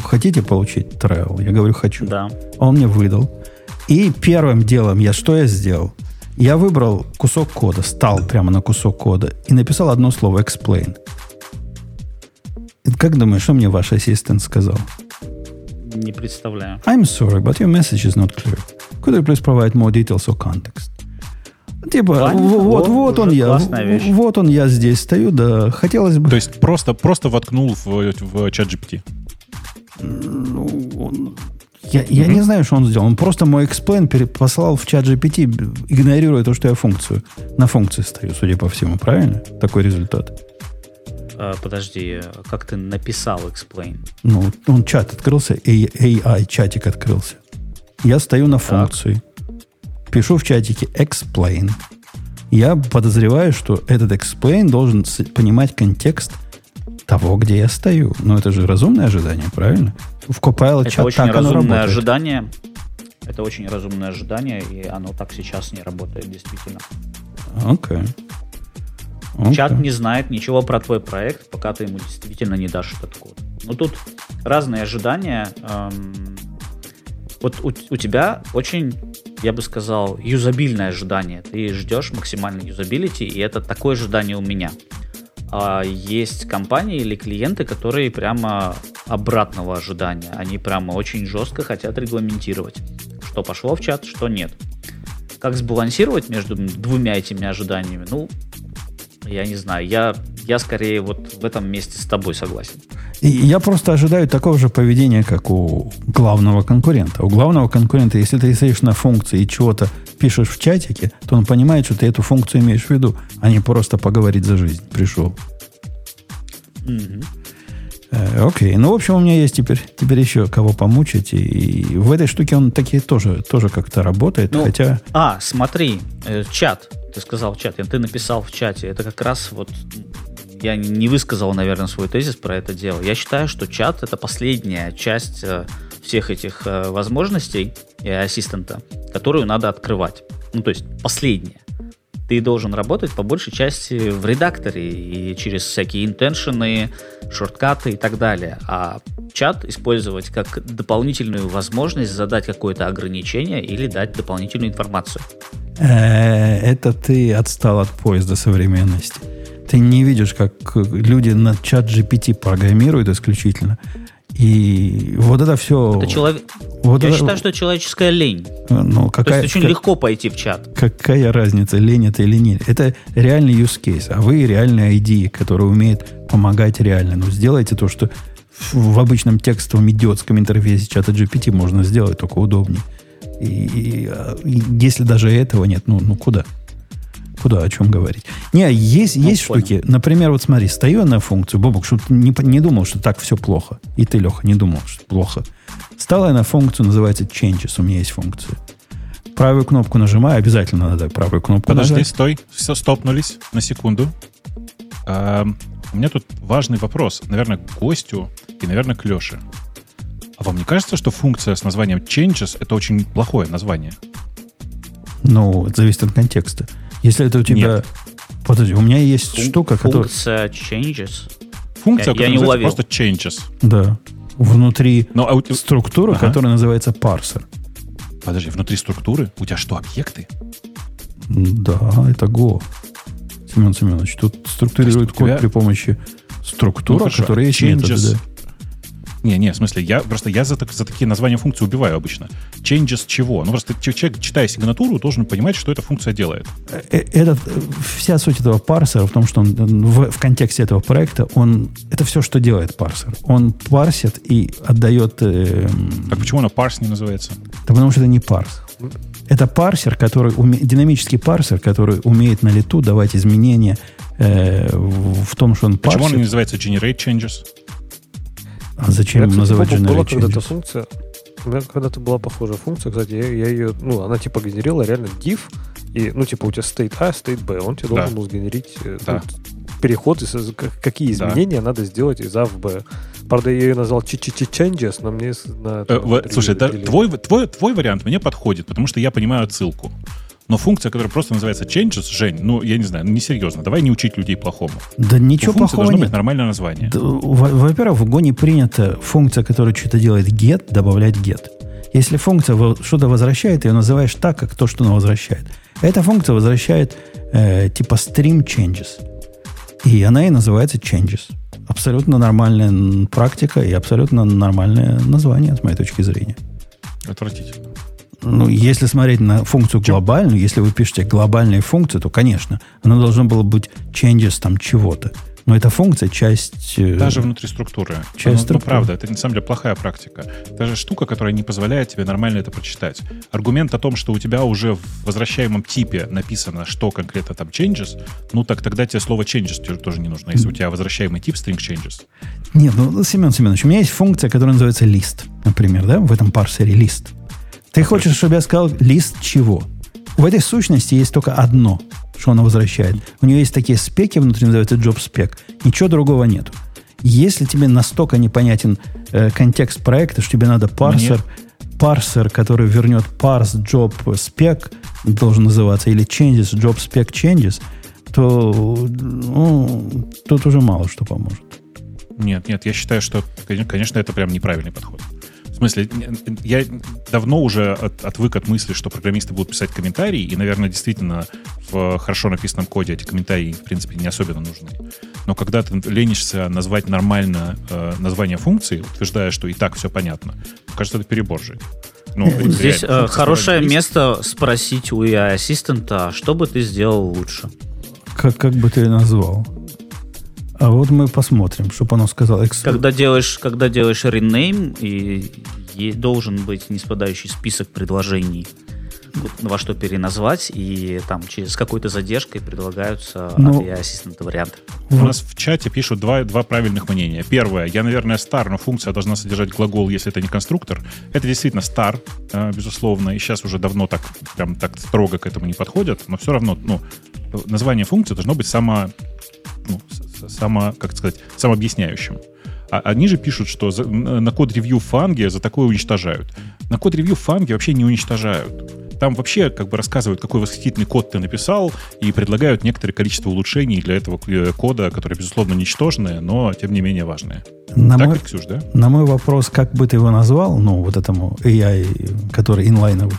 хотите получить travel? Я говорю, хочу. Да. Он мне выдал. И первым делом я что я сделал? Я выбрал кусок кода, стал прямо на кусок кода и написал одно слово explain. Как думаешь, что мне ваш ассистент сказал? Не представляю. I'm sorry, but your message is not clear. Could you please provide more details or context? Типа, Ладно, вот, вот он я. Вещь. Вот он я здесь стою, да. Хотелось бы. То есть просто, просто воткнул в, в чат GPT. Ну, он, я, mm-hmm. я не знаю, что он сделал. Он просто мой explain послал в чат GPT, игнорируя то, что я функцию. На функции стою, судя по всему, правильно? Такой результат. А, подожди, как ты написал explain? Ну, он чат открылся, AI чатик открылся. Я стою на функции. Пишу в чатике explain. Я подозреваю, что этот explain должен понимать контекст того, где я стою. Но это же разумное ожидание, правильно? В Copilot это чат очень так разумное ожидание. Это очень разумное ожидание, и оно так сейчас не работает, действительно. Окей. Okay. Okay. Чат не знает ничего про твой проект, пока ты ему действительно не дашь этот код. Ну тут разные ожидания. Эм, вот у, у тебя очень, я бы сказал, юзабильное ожидание. Ты ждешь максимальной юзабилити, и это такое ожидание у меня. А есть компании или клиенты, которые прямо обратного ожидания. Они прямо очень жестко хотят регламентировать, что пошло в чат, что нет. Как сбалансировать между двумя этими ожиданиями? Ну, я не знаю. Я, я скорее вот в этом месте с тобой согласен. И я просто ожидаю такого же поведения, как у главного конкурента. У главного конкурента, если ты стоишь на функции и чего-то пишешь в чатике, то он понимает, что ты эту функцию имеешь в виду, а не просто поговорить за жизнь пришел. Mm-hmm. окей. Ну, в общем, у меня есть теперь, теперь еще кого помучить. И, и в этой штуке он такие тоже, тоже как-то работает, ну, хотя... А, смотри, э, чат. Ты сказал чат, ты написал в чате. Это как раз вот я не высказал, наверное, свой тезис про это дело. Я считаю, что чат это последняя часть э, всех этих э, возможностей ассистента, которую надо открывать. Ну, то есть последняя. Ты должен работать по большей части в редакторе и через всякие интеншены, шорткаты и так далее. А чат использовать как дополнительную возможность задать какое-то ограничение или дать дополнительную информацию. Э, это ты отстал от поезда современности. Ты не видишь, как люди на чат GPT программируют исключительно. И вот это все... Это человек... вот Я это... считаю, что человеческая лень. Ну, какая... То есть очень как... легко пойти в чат. Какая разница, лень это или нет? Это реальный use case, а вы реальная ID, которая умеет помогать реально. Ну, сделайте то, что в обычном текстовом идиотском интерфейсе чата GPT можно сделать, только удобнее. И, и, и если даже этого нет, ну, ну куда? Куда, о чем говорить? Не, есть, ну, есть штуки. Например, вот смотри, стою на функцию, Бобок, что не, не думал, что так все плохо. И ты, Леха, не думал, что плохо. Стала я на функцию, называется changes, у меня есть функция. Правую кнопку нажимаю, обязательно надо правую кнопку Подожди, нажать. стой, все, стопнулись на секунду. А, у меня тут важный вопрос, наверное, к гостю и, наверное, к Леше. А вам не кажется, что функция с названием changes это очень плохое название? Ну, это зависит от контекста. Если это у тебя... Нет. Подожди, у меня есть Фун- штука, которая... Функция changes? Функция, я, я не уловил. просто changes. Да. Внутри Но, а у... структуры, ага. которая называется парсер. Подожди, внутри структуры у тебя что, объекты? Да, это Go. Семен Семенович, тут структурирует код тебя... при помощи структуры, ну, которая есть changes. методы. Да. Не, не, в смысле, я просто я за, так- за такие названия функций убиваю обычно. Changes чего? Ну, просто человек, читая сигнатуру, должен понимать, что эта функция делает. Э, э, Этот, э, вся суть этого парсера в том, что он э, в, в контексте этого проекта, он, это все, что делает парсер. Он парсит и отдает... э, Так почему оно парс не называется? Да потому что это не парс. Это парсер, который уме- динамический парсер, который умеет на лету давать изменения э, в, том, что он Почему парсит. оно не называется generate changes? А зачем меня, кстати, называть Бобок, была когда-то функция. У меня когда-то была похожая функция, кстати, я, я ее, ну, она типа генерила реально div, и, ну, типа у тебя state A, state B, он тебе Да. должен был сгенерить э, Да. ну, переход, какие Да. изменения надо сделать из A в B. Правда, я ее назвал чи-чи-чи changes, но мне на... Э, там, в- три слушай, да, твой, твой, твой вариант мне подходит, потому что я понимаю отсылку. Но функция, которая просто называется changes, Жень, ну, я не знаю, ну, несерьезно. Давай не учить людей плохому. Да У ничего функции плохого должно нет. быть нормальное название. Да, во- Во-первых, в Go не принята функция, которая что-то делает get, добавлять get. Если функция что-то возвращает, ее называешь так, как то, что она возвращает. Эта функция возвращает э, типа stream changes. И она и называется changes. Абсолютно нормальная практика и абсолютно нормальное название, с моей точки зрения. Отвратительно. Ну, если смотреть на функцию глобальную, если вы пишете глобальные функции, то, конечно, она должна была быть changes там чего-то. Но эта функция часть... э, Даже внутри структуры. Часть ну, ну, структуры. правда, это на самом деле плохая практика. Даже штука, которая не позволяет тебе нормально это прочитать. Аргумент о том, что у тебя уже в возвращаемом типе написано, что конкретно там changes, ну так тогда тебе слово changes тебе тоже не нужно, если у тебя возвращаемый тип string changes. Нет, ну, Семен Семенович, у меня есть функция, которая называется лист, например, да, в этом парсере лист. Ты хочешь, чтобы я сказал лист чего? В этой сущности есть только одно, что она возвращает. У нее есть такие спеки внутри, называются job spec. Ничего другого нету. Если тебе настолько непонятен э, контекст проекта, что тебе надо парсер, парсер, который вернет parse job spec, должен называться, или changes job spec changes, то ну, тут уже мало что поможет. Нет, нет, я считаю, что, конечно, это прям неправильный подход. В смысле, я давно уже от- отвык от мысли, что программисты будут писать комментарии, и, наверное, действительно в хорошо написанном коде эти комментарии, в принципе, не особенно нужны. Но когда ты ленишься назвать нормально э, название функции, утверждая, что и так все понятно, кажется, это перебор же. Ну, это Здесь реально, э, хорошее место спросить у AI ассистента, что бы ты сделал лучше. Как, как бы ты назвал? А вот мы посмотрим, чтобы оно сказало. Экс- Когда делаешь, когда делаешь rename, и е- должен быть неспадающий список предложений, во что переназвать, и там через какой-то задержкой предлагаются Ну, от ассистента варианты. У нас в чате пишут два, два правильных мнения. Первое, я, наверное, стар, но функция должна содержать глагол, если это не конструктор. Это действительно стар, э, безусловно, и сейчас уже давно так, прям так строго к этому не подходят, но все равно, ну, название функции должно быть само, ну, само, как сказать, самообъясняющим. А они же пишут, что за- на код-ревью в фанге за такое уничтожают. На код-ревью в фанге вообще не уничтожают. Там вообще как бы рассказывают, какой восхитительный код ты написал, и предлагают некоторое количество улучшений для этого э, кода, которые, безусловно, ничтожные, но, тем не менее, важные. на, так мой, ведь, Ксюш, да? на мой вопрос, как бы ты его назвал, ну, вот этому AI, который инлайновый,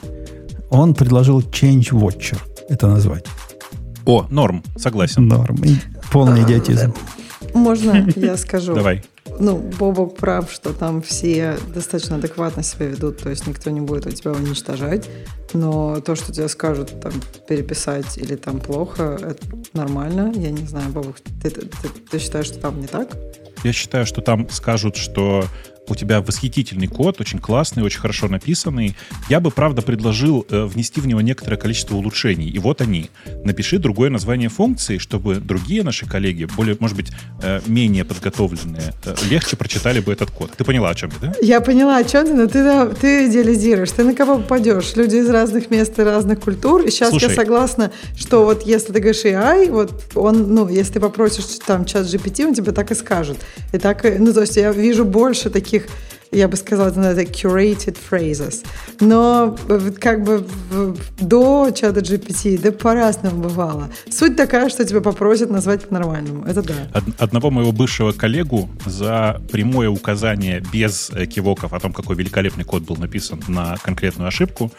он предложил Change Watcher это назвать. О, норм, согласен. Норм. Полный идиотизм. Можно я скажу? Давай. Ну, Бобок прав, что там все достаточно адекватно себя ведут, то есть никто не будет у тебя уничтожать. Но то, что тебе скажут там переписать или там плохо, это нормально. Я не знаю, Бобок, ты, ты- ты- ты считаешь, что там не так? Я считаю, что там скажут, что у тебя восхитительный код, очень классный, очень хорошо написанный. Я бы, правда, предложил э, внести в него некоторое количество улучшений. И вот они. Напиши другое название функции, чтобы другие наши коллеги, более, может быть, э, менее подготовленные, э, легче прочитали бы этот код. Ты поняла, о чем я, да? Я поняла, о чем ты, но ты, да, ты идеализируешь. Ты на кого попадешь? Люди из разных мест и разных культур. И сейчас Слушай. я согласна, что вот если ты говоришь AI, вот он, ну, если ты попросишь там чат GPT, он тебе так и скажет. И так, и- ну, то есть я вижу больше таких таких я бы сказала, это надо curated phrases. Но как бы до чата GPT, да по-разному бывало. Суть такая, что тебя попросят назвать по-нормальному. Это да. Од- Одного моего бывшего коллегу за прямое указание без э, кивоков о том, какой великолепный код был написан на конкретную ошибку,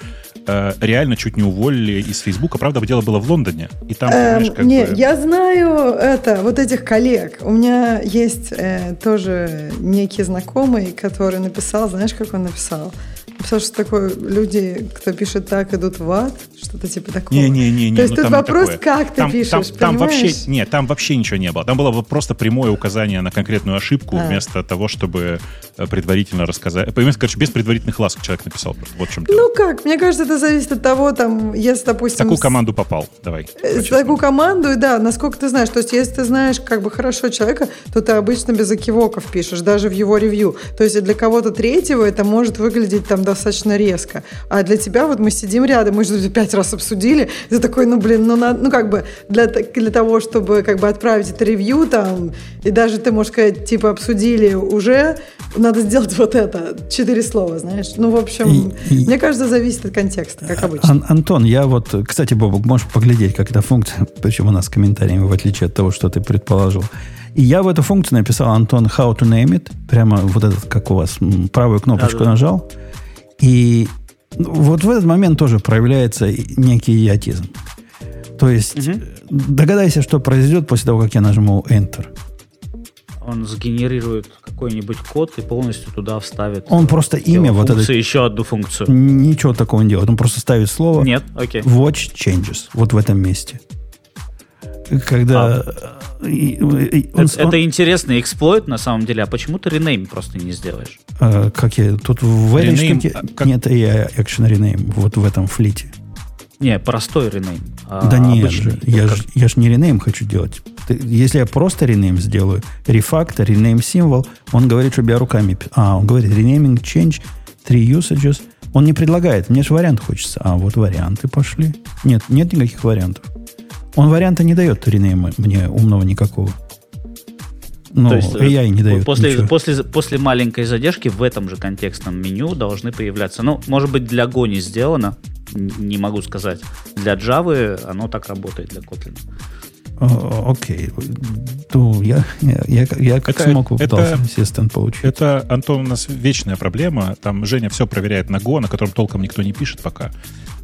э, реально чуть не уволили из Фейсбука. Правда, дело было в Лондоне. И там, Эм, как не, бы... я знаю это, вот этих коллег. У меня есть э, тоже некий знакомый, который написал, знаешь, как он написал? Написал, что такое люди, кто пишет так, идут в ад, что-то типа такого. Не-не-не. То есть ну, тут вопрос, такое. как ты там, пишешь, там, там вообще, нет, там вообще ничего не было. Там было просто прямое указание на конкретную ошибку А. вместо того, чтобы э, предварительно рассказать. Короче, без предварительных ласк человек написал. просто. Вот в чем дело. Ну как, мне кажется, это зависит от того, там, если, в допустим... такую команду попал. Давай. э, В такую команду, да, насколько ты знаешь. То есть, если ты знаешь как бы хорошо человека, то ты обычно без окивоков пишешь, даже в его ревью. То есть, для кого-то третьего это может выглядеть там достаточно резко. А для тебя вот мы сидим рядом, мы же пять раз обсудили, и ты такой, ну, блин, ну, надо, ну, как бы для, для того, чтобы как бы отправить это ревью там, и даже ты можешь сказать, типа, обсудили уже, надо сделать вот это, четыре слова, знаешь. Ну, в общем, И- и- мне кажется, зависит от контекста, как обычно. Ан- Антон, я вот, кстати, Бобок, можешь поглядеть, как эта функция, причем у нас с комментариями, в отличие от того, что ты предположил. И я в эту функцию написал, Антон, how to name it, прямо вот этот, как у вас, правую кнопочку Да-да. нажал, и ну, вот в этот момент тоже проявляется некий идиотизм. То есть, Мгм. догадайся, что произойдет после того, как я нажму Enter. Он сгенерирует какой-нибудь код и полностью туда вставит. Он просто имя вот это... еще одну функцию. Ничего такого не делает. Он просто ставит слово Нет, окей. Watch changes. Вот в этом месте. Когда... и- он- Это, он- это интересный эксплойт на самом деле. А почему ты ренейм просто не сделаешь? а, как я... Тут в этой Rename, штуке а как- нет AI Action Rename. Вот в этом флите. Не, простой ренейм. а да нет обычный. же. Я ж, я ж не rename хочу делать. Ты- если я просто rename сделаю, refactor, rename символ, он говорит, чтобы я руками... А, он говорит renaming change, three usages. Он не предлагает. Мне же вариант хочется. А, вот варианты пошли. Нет, нет никаких вариантов. Он варианта не дает rename мне умного никакого. Ну, То есть, э, AI не дает после, ничего. после, после маленькой задержки в этом же контекстном меню должны появляться. Ну, может быть, для Go не сделано, не могу сказать. Для Java оно так работает, для Kotlin. Окей. То я, я, я, я как Это- смог попытался это- ассистент получить. Это, Антон, у нас вечная проблема. Там Женя все проверяет на Go, на котором толком никто не пишет пока.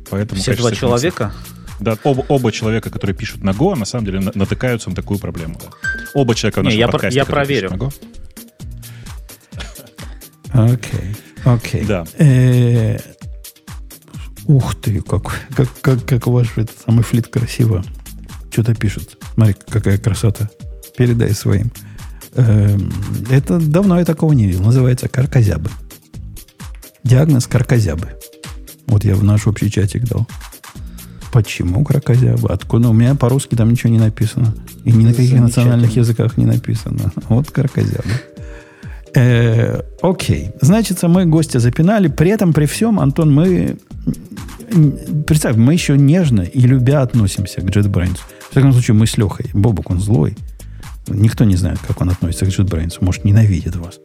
Поэтому, Все два человека. Да, оба, оба человека, которые пишут на Go, на самом деле на- натыкаются на такую проблему. да. Оба человека в Не, нашем я про- подкасте, я которые пишут проверю. на Go. Окей. Окей. Да. Э, Ух ты, как, как, как, как ваш этот самый флит красиво. Что-то пишет. Смотри, какая красота. Передай своим. Эм, Это давно я такого не видел. Называется каркозябы. Диагноз каркозябы. Вот я в наш общий чатик дал. Почему кракозябы? Откуда? У меня по-русски там ничего не написано. И ни на каких национальных языках не написано. Вот кракозябы. Э, окей. Значит, мы гостя запинали. При этом, при всем, Антон, мы... Представь, мы еще нежно и любя относимся к JetBrains. В всяком случае, мы с Лехой. Бобок, он злой. Никто не знает, как он относится к JetBrains. Может, ненавидит вас.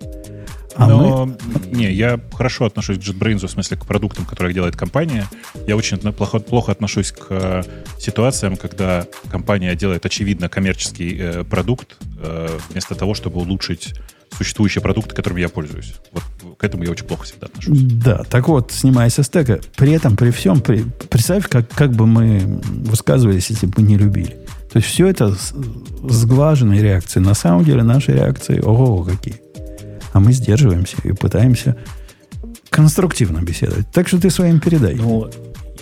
А мы... Но, не, я хорошо отношусь к JetBrains, в смысле к продуктам, которые делает компания. Я очень плохо, плохо отношусь к э, ситуациям, когда компания делает очевидно коммерческий э, продукт, э, вместо того, чтобы улучшить существующие продукты, которыми я пользуюсь. Вот к этому я очень плохо всегда отношусь. Да, так вот, снимая со стека, при этом, при всем, при- представь, как, как бы мы высказывались, если бы мы не любили. То есть все это сглаженные реакции. На самом деле наши реакции, ого, какие. А мы сдерживаемся и пытаемся конструктивно беседовать. Так что ты своим передай. Ну,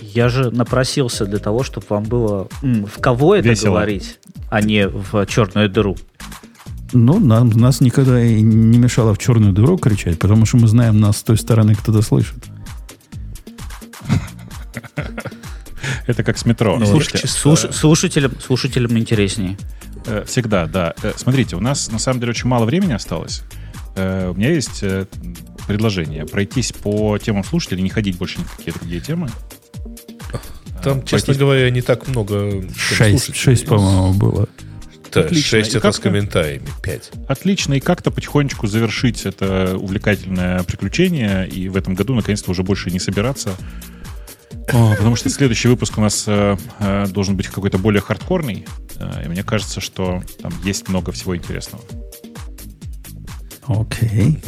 я же напросился для того, чтобы вам было в кого это Весело. говорить, а не в черную дыру. Ну, нам, нас никогда и не мешало в черную дыру кричать, потому что мы знаем, нас с той стороны кто-то слышит. Это как с метро. Ну, Слушайте, слуш- слушателям, слушателям интереснее. Э, Всегда, да. Э, Смотрите, у нас на самом деле очень мало времени осталось. Э, У меня есть э, предложение пройтись по темам слушателей, не ходить больше ни в какие другие темы. Там, Э, честно пройтись- говоря, не так много Шесть, шесть, по-моему, было. Да, Отлично. 6 И это с комментариями, 5. Отлично, и как-то потихонечку завершить это увлекательное приключение, и в этом году наконец-то уже больше не собираться. О, потому что следующий выпуск у нас э, э, должен быть какой-то более хардкорный, э, и мне кажется, что там есть много всего интересного. Окей.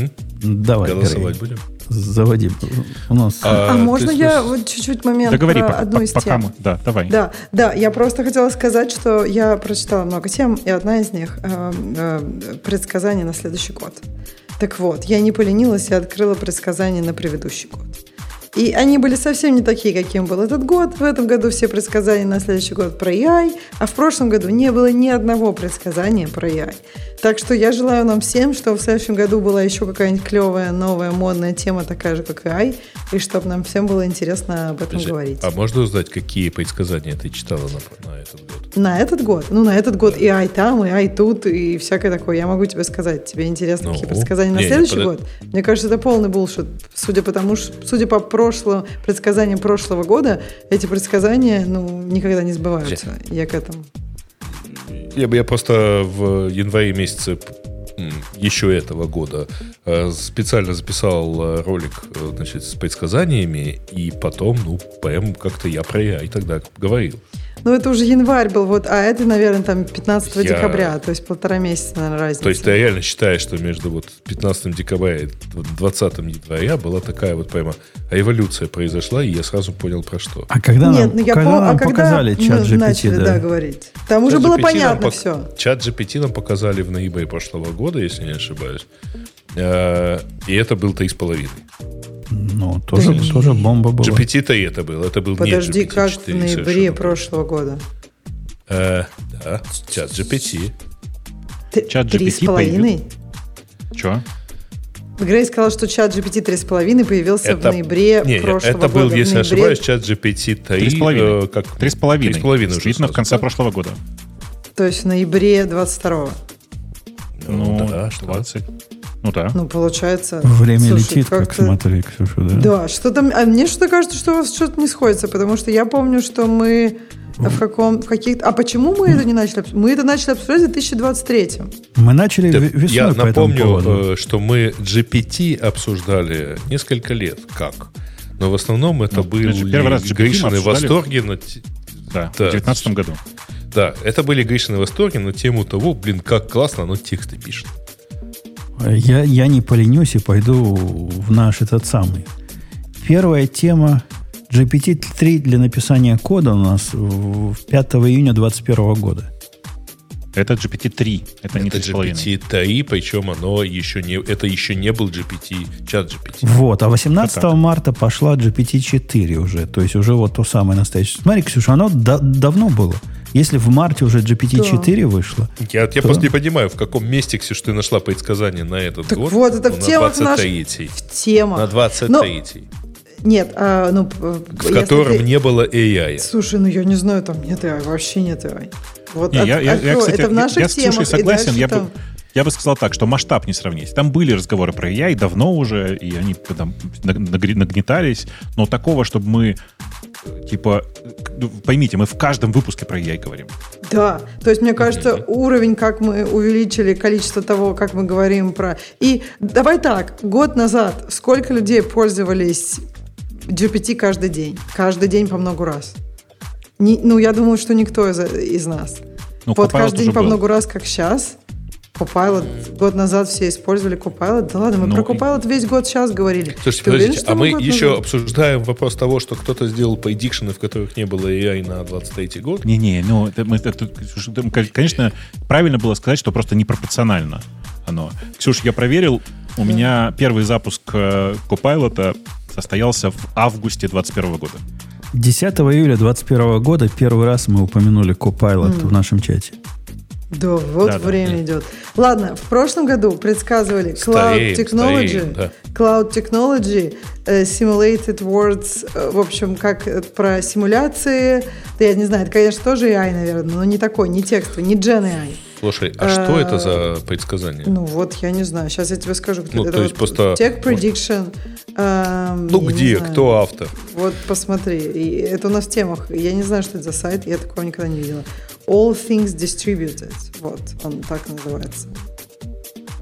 Давай, Голосовать Грей, будем? заводи. У нас... А, А, можно ты я слышишь? вот чуть-чуть момент Договори, про по- одну по- из пока тем? мы... Да, давай. Да, да, я просто хотела сказать, что я прочитала много тем, и одна из них э, э, предсказание на следующий год. Так вот, я не поленилась и открыла предсказания на предыдущий год. И они были совсем не такие, каким был этот год. В этом году все предсказания на следующий год про AI, а в прошлом году не было ни одного предсказания про AI. Так что я желаю нам всем, чтобы в следующем году была еще какая-нибудь клевая, новая, модная тема, такая же, как AI, и чтобы нам всем было интересно об этом Подожди, говорить. А можно узнать, какие предсказания ты читала на, на этот год? На этот год? Ну, на этот год и ай там, и ай тут, и всякое такое. Я могу тебе сказать. Тебе интересно, Ну, какие предсказания на не, не, следующий подо- год? Мне кажется, это полный булшит. Судя по тому, судя по прошлым предсказаниям прошлого года, эти предсказания, ну, никогда не сбываются. Я к этому. Я, бы- я просто в январе месяце еще этого года э, специально записал э, ролик э, значит, с предсказаниями, и потом, ну, прям как-то я про AI тогда говорил. Ну, это уже январь был, вот, а это, наверное, там 15 Я- декабря, то есть полтора месяца, наверное, разница. То есть ты реально считаешь, что между вот 15 декабря и 20 января была такая вот прямо эволюция произошла, и я сразу понял про что. А когда Нет, нам, ну я когда по- нам а когда показали мы чат GPT, начали, да, да. говорить. Там уже было понятно пок- все. Чат GPT нам показали в ноябре прошлого года, если не ошибаюсь. Э, И это был 3,5. Ну, тоже, тоже бомба была. GPT-3 это был. Это был Подожди, не как в GPT-4 ноябре прошлого года? Э, да, чат GPT. Т- Чат Три с GPT половиной? Че? Грей сказал, что чат GPT 3,5 появился в ноябре не, прошлого это был, года. Если ноябре- ошибаюсь, чат GPT-3. Три с половиной. э, как... Три с половиной. Три с половиной уже Действительно, в конце да? прошлого года. То есть в ноябре 22 Ну, да, что? 20. Ну да. Ну, получается... Время слушай, летит, как как-то- смотри, Ксюша, да? Да, что там... А мне что-то кажется, что у вас что-то не сходится, потому что я помню, что мы в каком... В каких А почему мы это не начали? Мы это начали обсуждать в 2023 Мы начали Да, ве- весной Я по этому напомню, поводу. э, что мы GPT обсуждали несколько лет. Как? Но в основном это Ну, были первый раз Гришины восторги на Да, Да. в 2019 году. Да, это были Гришины восторги на тему того, блин, как классно оно тексты пишет. Я, я не поленюсь и пойду в наш этот самый. Первая тема GPT-3 для написания кода у нас в 5 июня 2021 года. Это GPT-3, это, не это 3,5. GPT-3, причем оно еще не, это еще не был GPT, чат GPT. Вот, а 18 Вот так. марта пошла GPT-4 уже, то есть уже вот то самое настоящее. Смотри, Ксюша, оно да- давно было. Если в марте уже GPT-4 вышло, Я, я Да. просто не понимаю, в каком месте, Ксюш, ты нашла предсказание на этот Так год. вот, это ну, в на темах наш- 23-й. В темах. На 23-й. Нет, а, ну... В котором не было AI. Слушай, ну я не знаю, там нет AI, вообще нет AI. Вот Не, от- я, я- я, открой, кстати, это в наших я с Ксюшей темах, согласен. Я бы, там- я бы сказал так, что масштаб не сравнить. Там были разговоры про AI давно уже, и они там нагнетались, но такого, чтобы мы э, типа, э, поймите, мы в каждом выпуске про AI говорим. Да, то есть мне кажется, уровень, как мы увеличили количество того, как мы говорим про... И давай так, год назад сколько людей пользовались GPT каждый день? Каждый день по много раз. Не- ну, я думаю, что никто из, из нас. Ну, вот каждый день по был. много раз, как сейчас. Copilot, год назад все использовали Copilot. Да ладно, мы Ну, про и- Copilot весь год сейчас говорили. Слушайте, Ты уверен, подождите, что а мы еще назад? обсуждаем вопрос того, что кто-то сделал предикшены, в которых не было AI на 23-й год. Не-не, ну, это мы- это- конечно, правильно было сказать, что просто непропорционально оно. Ксюш, я проверил, у меня первый запуск э, Copilot состоялся в августе 2021 года. 10 июля 2021 года первый раз мы упомянули Copilot в нашем чате. Да, вот Да, да, время идет. Ладно, в прошлом году предсказывали Cloud Technology, стареем, да. Cloud Technology, э, Simulated Words, э, в общем, как э, про симуляции. Да я не знаю, это, конечно, тоже AI, наверное, но не такой, не текстовый, не Gen AI. Слушай, а что это за предсказание? Ну вот, я не знаю, сейчас я тебе скажу. Ну, это то есть вот просто- Tech Prediction. эм, Ну где, кто автор? Вот посмотри, и это у нас в темах. Я не знаю, что это за сайт, я такого никогда не видела. All Things Distributed. Вот, он так называется.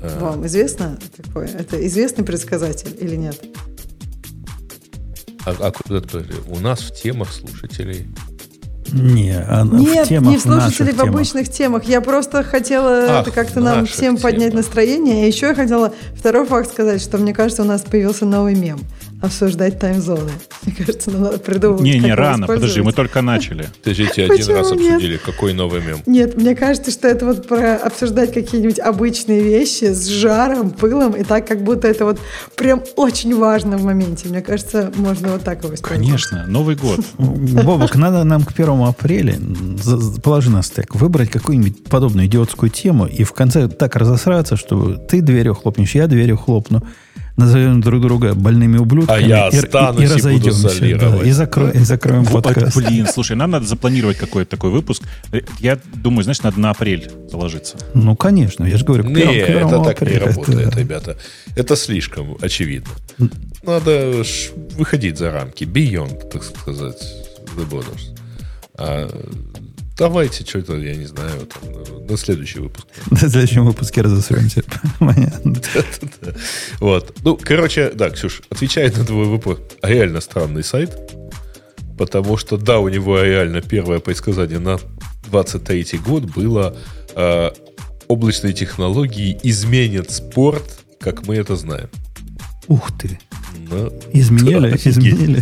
А, Вам известно такое? Это известный предсказатель или нет? а, а куда? У нас в темах слушателей. Не, а Нет, в темах, не в слушателей, в темах. обычных темах. Я просто хотела Ах, как-то нам всем поднять темах. настроение. А еще я хотела второй факт сказать, что мне кажется, у нас появился новый мем. Обсуждать таймзоны. Мне кажется, нам надо придумывать. Не, не, рано, подожди, мы только начали. Подождите, один раз нет? обсудили, какой новый мем. Нет, мне кажется, что это вот про обсуждать какие-нибудь обычные вещи с жаром, пылом, и так, как будто это вот прям очень важно в моменте. Мне кажется, можно вот так его использовать. Конечно, Новый год. Бобок, надо нам к первому апреля, положи на стек, выбрать какую-нибудь подобную идиотскую тему и в конце так разосраться, что ты дверью хлопнешь, я дверью хлопну, назовем друг друга больными ублюдками А я и, останусь и, и буду разойдемся. солировать. и, закро- и закроем Вот, подкаст. блин, слушай, нам надо запланировать какой-то такой выпуск. Я думаю, знаешь, надо на апрель заложиться. Ну, конечно, я же говорю, к Не, первому- к первому это так не апреля. работает, Это- ребята. Это слишком очевидно. Надо выходить за рамки, beyond, так сказать, the borders. А, давайте что-то, я не знаю, там, на следующий выпуск. На следующем выпуске разосремся. Понятно. Вот. Ну, короче, да, Ксюш, отвечая на твой вопрос, реально странный сайт, потому что, да, у него реально первое предсказание на 23 год было э, облачные технологии изменят спорт, как мы это знаем. Ух ты. Ну, Изменили, да, изменили.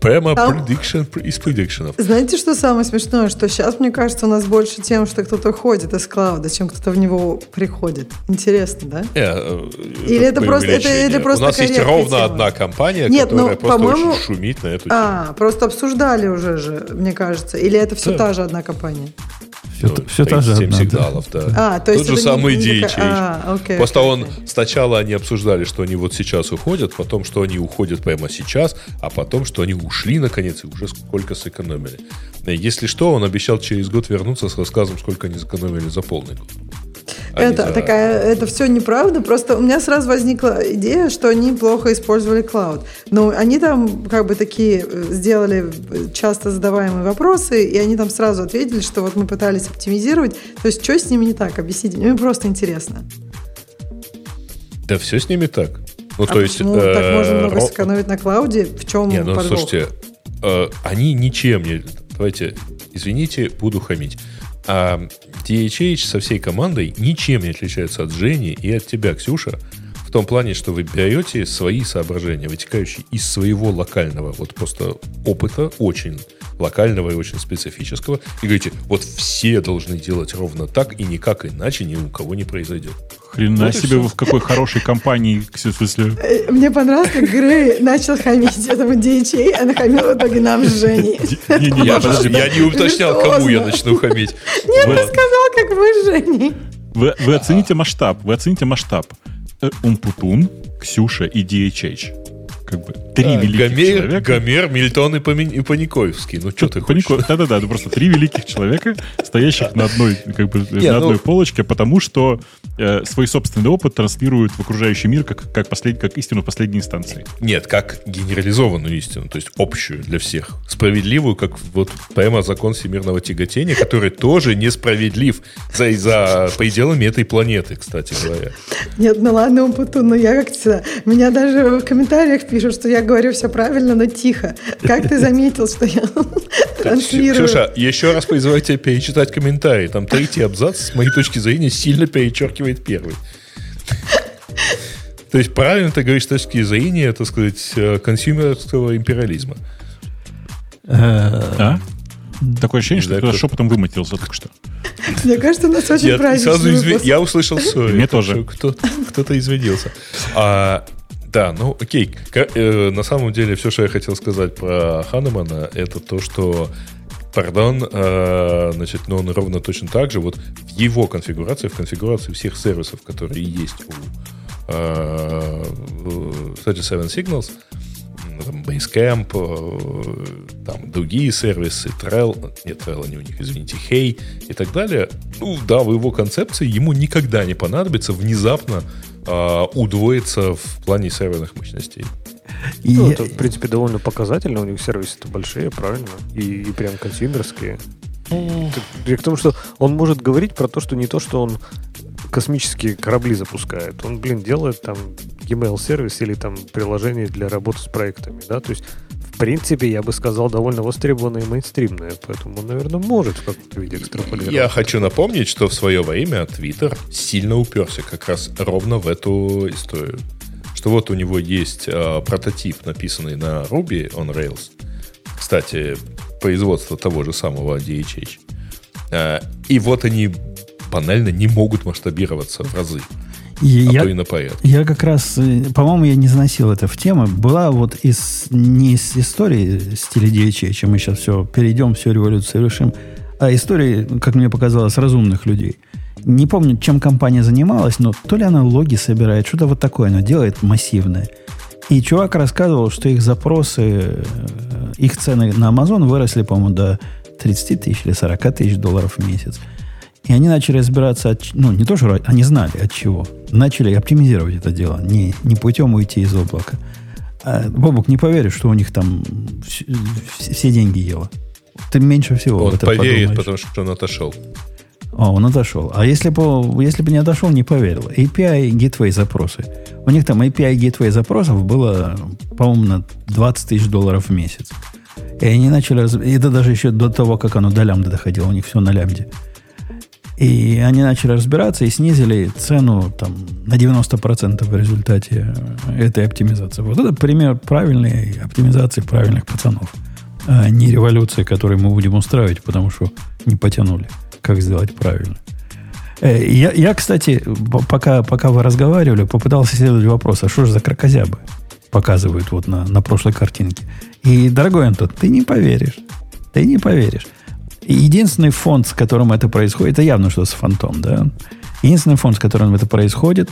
Прямо Там- prediction из предикшенов. Знаете, что самое смешное? Что сейчас, мне кажется, у нас больше тем, что кто-то ходит из клауда, чем кто-то в него приходит. Интересно, да? Э, Или это просто- это- или просто У нас есть ровно редкая одна компания, Нет, которая ну, просто по-моему- очень шумит на эту тему. А, просто обсуждали уже же, мне кажется. Или это все Да. та же одна компания? Все, Ну, все та же 37 одна, да. сигналов, да. А, то есть Тот же самый не DHH. а, окей, Просто окей, он окей. сначала они обсуждали, что они вот сейчас уходят, потом, что они уходят прямо сейчас, а потом, что они ушли наконец и уже сколько сэкономили. Если что, он обещал через год вернуться с рассказом, сколько они сэкономили за полный год. Это за- такая, это все неправда. Просто у меня сразу возникла идея, что они плохо использовали клауд. Но они там как бы такие э, сделали э, часто задаваемые вопросы, и они там сразу ответили, что вот мы пытались оптимизировать. То есть, что с ними не так? Объясните. Мне просто интересно. Да все с ними так. Ну, а то есть... почему так э, можно много сэкономить на клауде? В чем Не, ну подвох? слушайте, э, они ничем не... Давайте, извините, буду хамить. А DHH со всей командой ничем не отличаются от Жени и от тебя, Ксюша, в том плане, что вы берете свои соображения, вытекающие из своего локального, вот просто опыта, очень локального и очень специфического, и говорите, вот все должны делать ровно так, и никак иначе ни у кого не произойдет. Хрена Вот себе вы в какой хорошей компании, в смысле. Э, Мне понравилось, как Грей начал хамить этому DHA, а нахамил в итоге нам с Женей. Не-не-не, Я, же- подожди, я не уточнял, кому я начну хамить. Нет, ты сказал, как мы с Женей. Вы, вы оцените масштаб, вы оцените масштаб. Э, Умпутун, Ксюша и DHH. Как бы три А, великих Гомер, человека. Гомер, Мильтон и, Пами- и Паниковский. Ну, что ты хочешь? Панико- Да-да-да, это просто три великих человека, стоящих на одной, как бы, Не, на одной ну- полочке, потому что э, свой собственный опыт транслируют в окружающий мир как, как, послед- как истину последней инстанции. Нет, как генерализованную истину, то есть общую для всех. Справедливую, как вот прямо закон всемирного тяготения, который тоже несправедлив за, за пределами этой планеты, кстати говоря. Нет, ну ладно, Умпутун, но я как всегда. Меня даже в комментариях пишут, что я говорю все правильно, но тихо. Как ты заметил, что я транслирую? Ксюша, еще раз призываю тебя перечитать комментарии. Там третий абзац, с моей точки зрения, сильно перечеркивает первый. То есть правильно ты говоришь с точки зрения, так сказать, э, консюмерского империализма. Э, А? Такое ощущение, что знаю, ты кто- шепотом выматерился только что. Мне кажется, у нас очень Я, праздничный сразу изв- выпуск. я услышал сори. Мне тоже. кто-то извинился. А, да, ну окей. Ка- э, на самом деле, все, что я хотел сказать про Ханемана, это то, что Пардон, э, значит, но он ровно точно так же, вот в его конфигурации, в конфигурации всех сервисов, которые есть у э, у 37 Signals, там, Basecamp, э, там другие сервисы, Trell, нет, Trell не у них, извините, Hey и так далее. Ну да, в его концепции ему никогда не понадобится внезапно э, удвоиться в плане серверных мощностей. и Ну, это, в принципе, довольно показательно. У них сервисы-то большие, правильно? И, и прям консюмерские. Я к тому, что он может говорить про то, что не то, что он космические корабли запускает. Он, блин, делает там email сервис или там приложение для работы с проектами, да, то есть принципе, я бы сказал, довольно востребованное и мейнстримное, поэтому наверное, может в каком-то виде экстраполировать. Я хочу напомнить, что в свое время Twitter сильно уперся как раз ровно в эту историю. Что вот у него есть э, прототип, написанный на Ruby on Rails. Кстати, производство того же самого DHH. Э, и вот они банально не могут масштабироваться в разы. И а я, то и на порядок. я как раз, э, по-моему, я не заносил это в тему. Была вот из, не из истории стиля DHH, чем мы сейчас все перейдем, всю революцию решим, а истории, как мне показалось, разумных людей. Не помню, чем компания занималась, но то ли она логи собирает, что-то вот такое она делает массивное. И чувак рассказывал, что их запросы, э, их цены на Amazon выросли, по-моему, до 30 тысяч или 40 тысяч долларов в месяц. И они начали разбираться, от, ну, не то, что они знали от чего. Начали оптимизировать это дело, не, не путем уйти из облака. А, Бобук, не поверишь, что у них там все, все деньги ело. Ты меньше всего Он поверит, подумаешь. потому что он отошел. О, он отошел. А если бы, если бы не отошел, не поверил. API Gateway запросы. У них там API Gateway запросов было, по-моему, на 20 тысяч долларов в месяц. И они начали... раз- Это даже еще до того, как оно до лямбда доходило. У них все на лямбде. И они начали разбираться и снизили цену там, на 90% в результате э, этой оптимизации. Вот это пример правильной оптимизации правильных пацанов. А не революции, которую мы будем устраивать, потому что не потянули. Как сделать правильно. Э, Я, я, кстати, пока, пока вы разговаривали, попытался исследовать вопрос, а что же за крокозябы показывают вот на, на прошлой картинке. И, дорогой Антон, ты не поверишь. Ты не поверишь. Единственный фонд, с которым это происходит, это явно что с фонтом, да? Единственный фонд, с которым это происходит,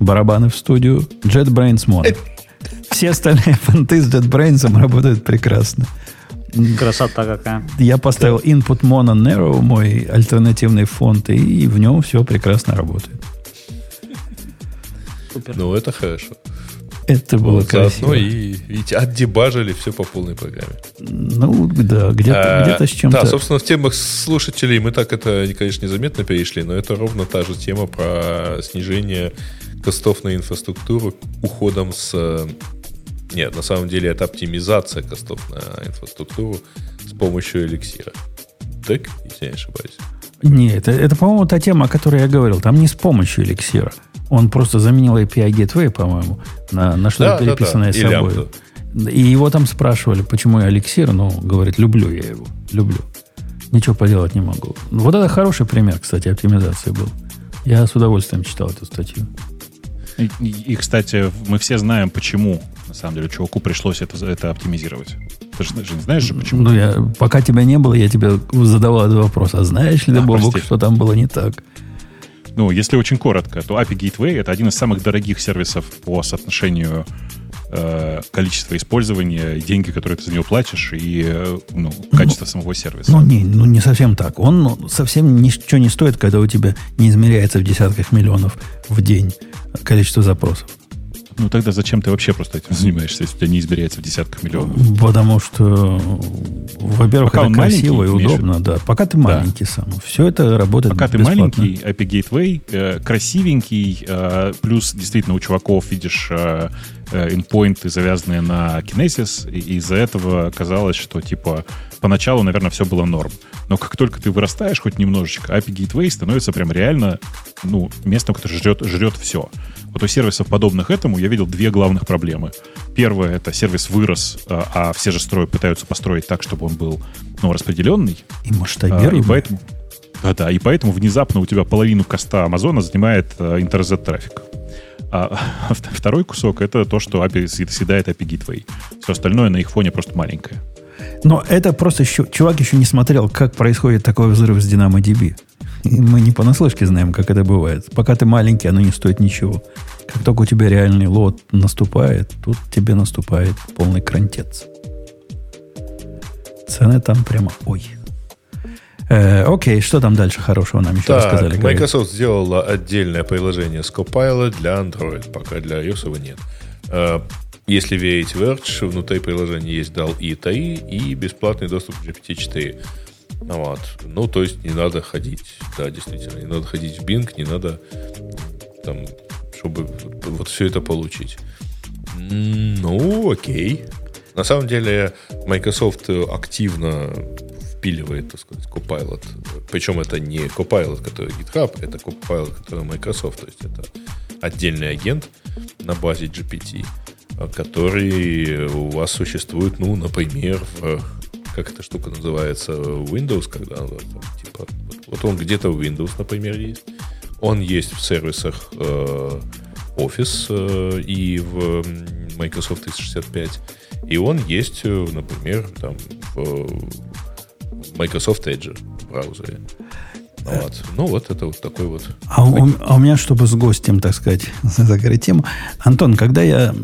барабаны в студию, JetBrains Mono. Все остальные фонты с JetBrains работают прекрасно. Красота какая. Я поставил input mono narrow, мой альтернативный фонд, и в нем все прекрасно работает. Супер. Ну, это хорошо. Это было Вот красиво. заодно и, видите, отдебажили все по полной программе. Ну, да, где-то, А, где-то с чем-то. Да, собственно, в темах слушателей мы так это, конечно, незаметно перешли, но это ровно та же тема про снижение костов на инфраструктуру уходом с... Нет, на самом деле это оптимизация костов на инфраструктуру с помощью эликсира. Так, если я не ошибаюсь. Нет, это, это, по-моему, та тема, о которой я говорил. Там не с помощью эликсира. Он просто заменил API Gateway, по-моему, на, на что-то Да, да, да. переписанное И собой. И его там спрашивали, почему я эликсир. Ну, говорит, люблю я его. Люблю. Ничего поделать не могу. Вот это хороший пример, кстати, оптимизации был. Я с удовольствием читал эту статью. И, и- кстати, мы все знаем, почему, на самом деле, чуваку пришлось это, это оптимизировать. Ты же, же не знаешь же, почему? Ну, я, пока тебя не было, я тебе задавал этот вопрос. А знаешь ли ты, А, прости. что там было не так? Ну, если очень коротко, то API Gateway — это один из самых дорогих сервисов по соотношению э, количества использования, деньги, которые ты за него платишь, и э, ну, качество самого сервиса. Ну, не, ну, не совсем так. Он ну, совсем ничего не стоит, когда у тебя не измеряется в десятках миллионов в день количество запросов. Ну, тогда зачем ты вообще просто этим занимаешься, если у тебя не измеряется в десятках миллионов? Потому что, во-первых, Пока это красиво и удобно, да. Пока ты маленький сам. Все это работает Пока ты бесплатно. маленький, API Gateway э, красивенький, э, плюс действительно у чуваков видишь э, э, endpoinты, завязанные на Kinesis, и из-за этого казалось, что типа поначалу, наверное, все было норм. Но как только ты вырастаешь хоть немножечко, API Gateway становится прям реально ну, местом, которое жрет, жрет все. Вот у сервисов, подобных этому, я видел две главных проблемы. Первое — это сервис вырос, э, а все же строят, пытаются построить так, чтобы он был ну, распределенный. И А, масштабируемый. и поэтому, да, да, и поэтому внезапно у тебя половину коста Амазона занимает э, интернет-трафик. А вт- второй кусок это то, что API съ- съедает API Gateway. Все остальное на их фоне просто маленькое. Но это просто еще, чувак еще не смотрел, как происходит такой взрыв с DynamoDB. И мы не понаслышке знаем, как это бывает. Пока ты маленький, оно не стоит ничего. Как только у тебя реальный лот наступает, тут тебе наступает полный крантец. Цены там прямо ой. Э, окей, что там дальше хорошего нам еще Так, рассказали? Microsoft сделала отдельное приложение Scopilot для Android, пока для iOS его нет. Э, Если верить Verge, внутри приложения есть DAL и TAI и бесплатный доступ к GPT-4. Вот. Ну, то есть не надо ходить, да, действительно, не надо ходить в Bing, не надо там, чтобы вот все это получить. Ну, окей. На самом деле Microsoft активно впиливает, так сказать, Copilot. Причем это не Copilot, который GitHub, это Copilot, который Microsoft. То есть это отдельный агент на базе GPT, который у вас существует, ну, например, в как эта штука называется, Windows, когда там, типа, вот он где-то в Windows, например, есть. Он есть в сервисах э, Office э, и в Microsoft 365. И он есть, э, например, там, в Microsoft Edge браузере. Вот. Ну, вот это вот такой вот. А у, а у меня, чтобы с гостем, так сказать, закрыть тему. Антон, когда я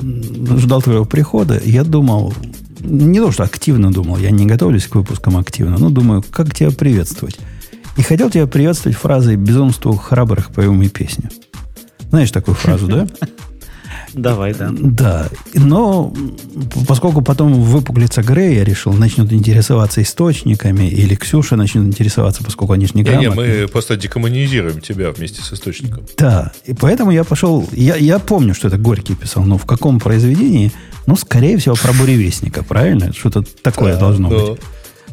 ждал твоего прихода, я думал, не то, что активно думал, я не готовлюсь к выпускам активно, но думаю, как тебя приветствовать. И хотел тебя приветствовать фразой «безумству храбрых поем и песню». Знаешь такую фразу, да? Давай, да. Да. Но поскольку потом выпуклится Грей, я решил, начнут интересоваться источниками, или Ксюша начнет интересоваться, поскольку они же не Не, не, мы просто декоммунизируем тебя вместе с источником. Да. И поэтому я пошел... Я, я помню, что это Горький писал, но в каком произведении? Ну, скорее всего, про буревестника, правильно? Что-то такое да, должно да. быть.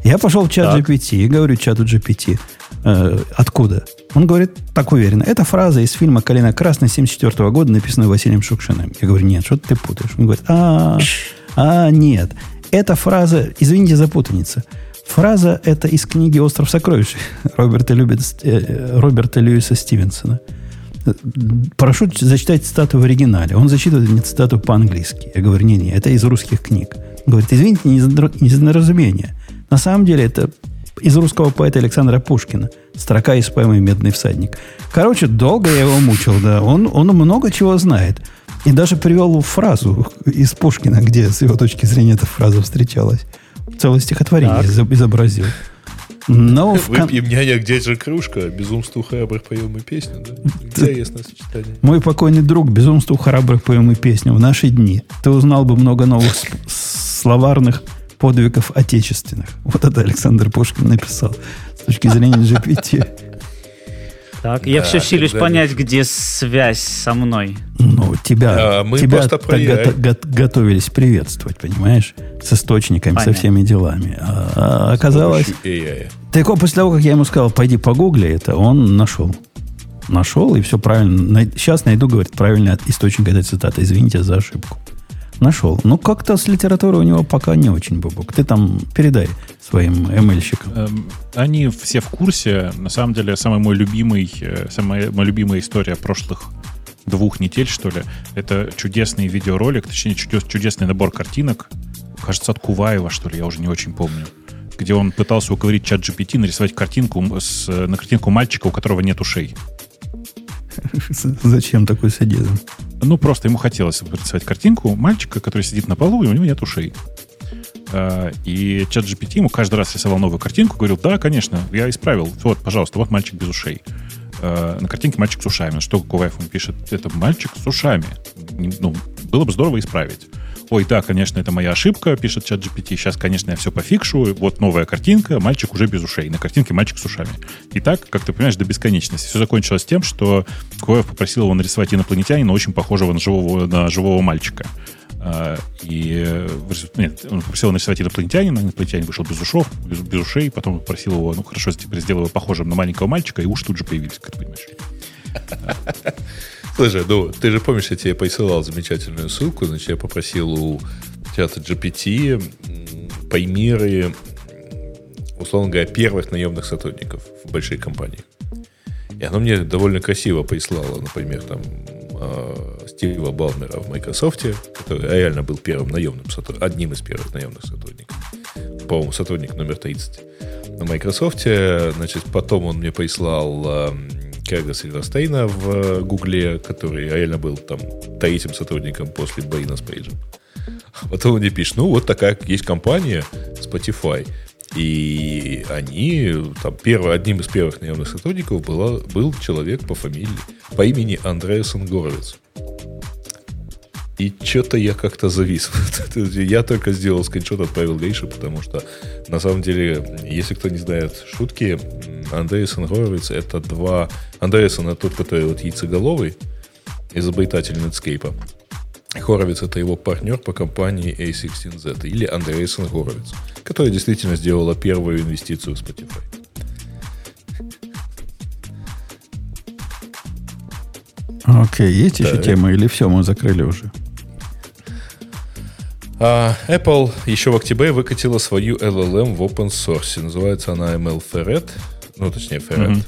Я пошел в чат так. GPT и говорю чату GPT, э, откуда? Он говорит так уверенно. Это фраза из фильма «Калина красная» 74 года, написанная Василием Шукшиным. Я говорю, нет, что ты путаешь? Он говорит, а, а, нет. Эта фраза, извините за путаницу, фраза это из книги «Остров сокровищ» Роберта, любит, э, Роберта Льюиса Стивенсона. Прошу зачитать цитату в оригинале. Он зачитывает мне цитату по-английски. Я говорю, не-не, это из русских книг. Он говорит, извините, не недоразумение. На самом деле это из русского поэта Александра Пушкина. Строка из поэмы «Медный всадник». Короче, долго я его мучил, да. Он, он много чего знает. И даже привел фразу из Пушкина, где с его точки зрения эта фраза встречалась. Целое стихотворение так. изобразил. Но Выпьем, няня, где же кружка? Безумству храбрых поем и песню. Да? Интересное сочетание. Мой покойный друг, безумству храбрых поем и песню в наши дни. Ты узнал бы много новых словарных подвигов отечественных. Вот это Александр Пушкин написал с точки зрения GPT. Так, я все силюсь понять, где связь со мной. Ну, тебя, а, мы тебя так го- го- готовились приветствовать, понимаешь? С источниками, Понятно. со всеми делами. А, а оказалось... Так после того, как я ему сказал, пойди погугли это, он нашел. Нашел, и все правильно. Сейчас найду, говорит, правильный источник этой цитаты. Извините за ошибку. Нашел. Ну, как-то с литературой у него пока не очень, Бубок. Ты там передай своим ML-щикам. Эм, они все в курсе. На самом деле, самый мой любимый, э, самая моя любимая история прошлых двух недель, что ли, это чудесный видеоролик, точнее, чудесный набор картинок, кажется, от Куваева, что ли, я уже не очень помню, где он пытался уговорить чат GPT нарисовать картинку с, на картинку мальчика, у которого нет ушей. Зачем такой садизм? Ну, просто ему хотелось рисовать картинку мальчика, который сидит на полу, и у него нет ушей. А, и чат GPT ему каждый раз рисовал новую картинку, говорил, да, конечно, я исправил. Вот, пожалуйста, вот мальчик без ушей. А, на картинке мальчик с ушами. На что Куваев ему пишет, это мальчик с ушами. Ну, было бы здорово исправить. Ой, да, конечно, это моя ошибка, пишет чат GPT. Сейчас, конечно, я все пофикшу. Вот новая картинка, мальчик уже без ушей. На картинке мальчик с ушами. И так, как ты понимаешь, до бесконечности. Все закончилось тем, что Коев попросил его нарисовать инопланетянина, очень похожего на живого, на живого мальчика. А, и нет, он попросил нарисовать инопланетянина, инопланетянин вышел без ушов, без, без ушей, потом попросил его, ну хорошо, теперь сделай его похожим на маленького мальчика, и уж тут же появились, как ты понимаешь. Слушай, ну, ты же помнишь, я тебе присылал замечательную ссылку, значит, я попросил у чата GPT примеры, условно говоря, первых наемных сотрудников в большой компании. И она мне довольно красиво прислала, например, там, э, Стива Балмера в Microsoft, который реально был первым наемным сотрудником, одним из первых наемных сотрудников. По-моему, сотрудник номер 30 на Microsoft. Значит, потом он мне прислал эм, Кэга Сильверстейна в э, Гугле, который реально был там третьим сотрудником после Брина Спейджа. Потом он мне пишет, ну вот такая есть компания Spotify. И они, там, первый, одним из первых наемных сотрудников была, был человек по фамилии, по имени Андреас Горовец. И что-то я как-то завис. я только сделал скриншот, отправил Грише, потому что на самом деле, если кто не знает шутки, Андреасен Горовиц это два... Андреасен это тот, который вот яйцеголовый, изобретатель Netscape. Хоровиц это его партнер по компании A16Z или Андреасен Хоровиц, которая действительно сделала первую инвестицию в Spotify. Окей, есть еще темы или все, мы закрыли уже? А, Apple еще в октябре выкатила свою LLM в open source. Называется она ML Ferret. Ну, точнее, Ferret. Mm-hmm.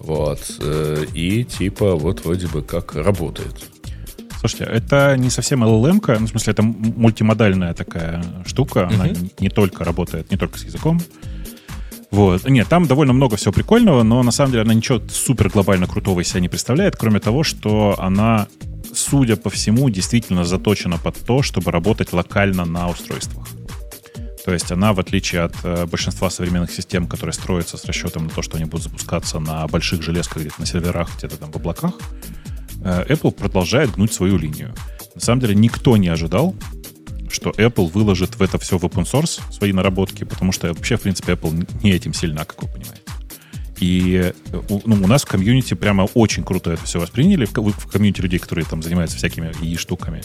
Вот. Э, и типа вот вроде бы как работает. Слушайте, это не совсем LLM, ну, в смысле, это мультимодальная такая штука. Mm-hmm. Она не только работает, не только с языком. Вот. Нет, там довольно много всего прикольного, но на самом деле она ничего супер глобально крутого из себя не представляет, кроме того, что она, судя по всему, действительно заточена под то, чтобы работать локально на устройствах. То есть она, в отличие от э, большинства современных систем, которые строятся с расчетом на то, что они будут запускаться на больших железках, где-то на серверах, где-то там в облаках, э, Apple продолжает гнуть свою линию. На самом деле никто не ожидал, что Apple выложит в это все в open source свои наработки, потому что вообще, в принципе, Apple не этим сильна, как вы понимаете. И ну, у нас в комьюнити прямо очень круто это все восприняли, в, в комьюнити людей, которые там занимаются всякими и штуками.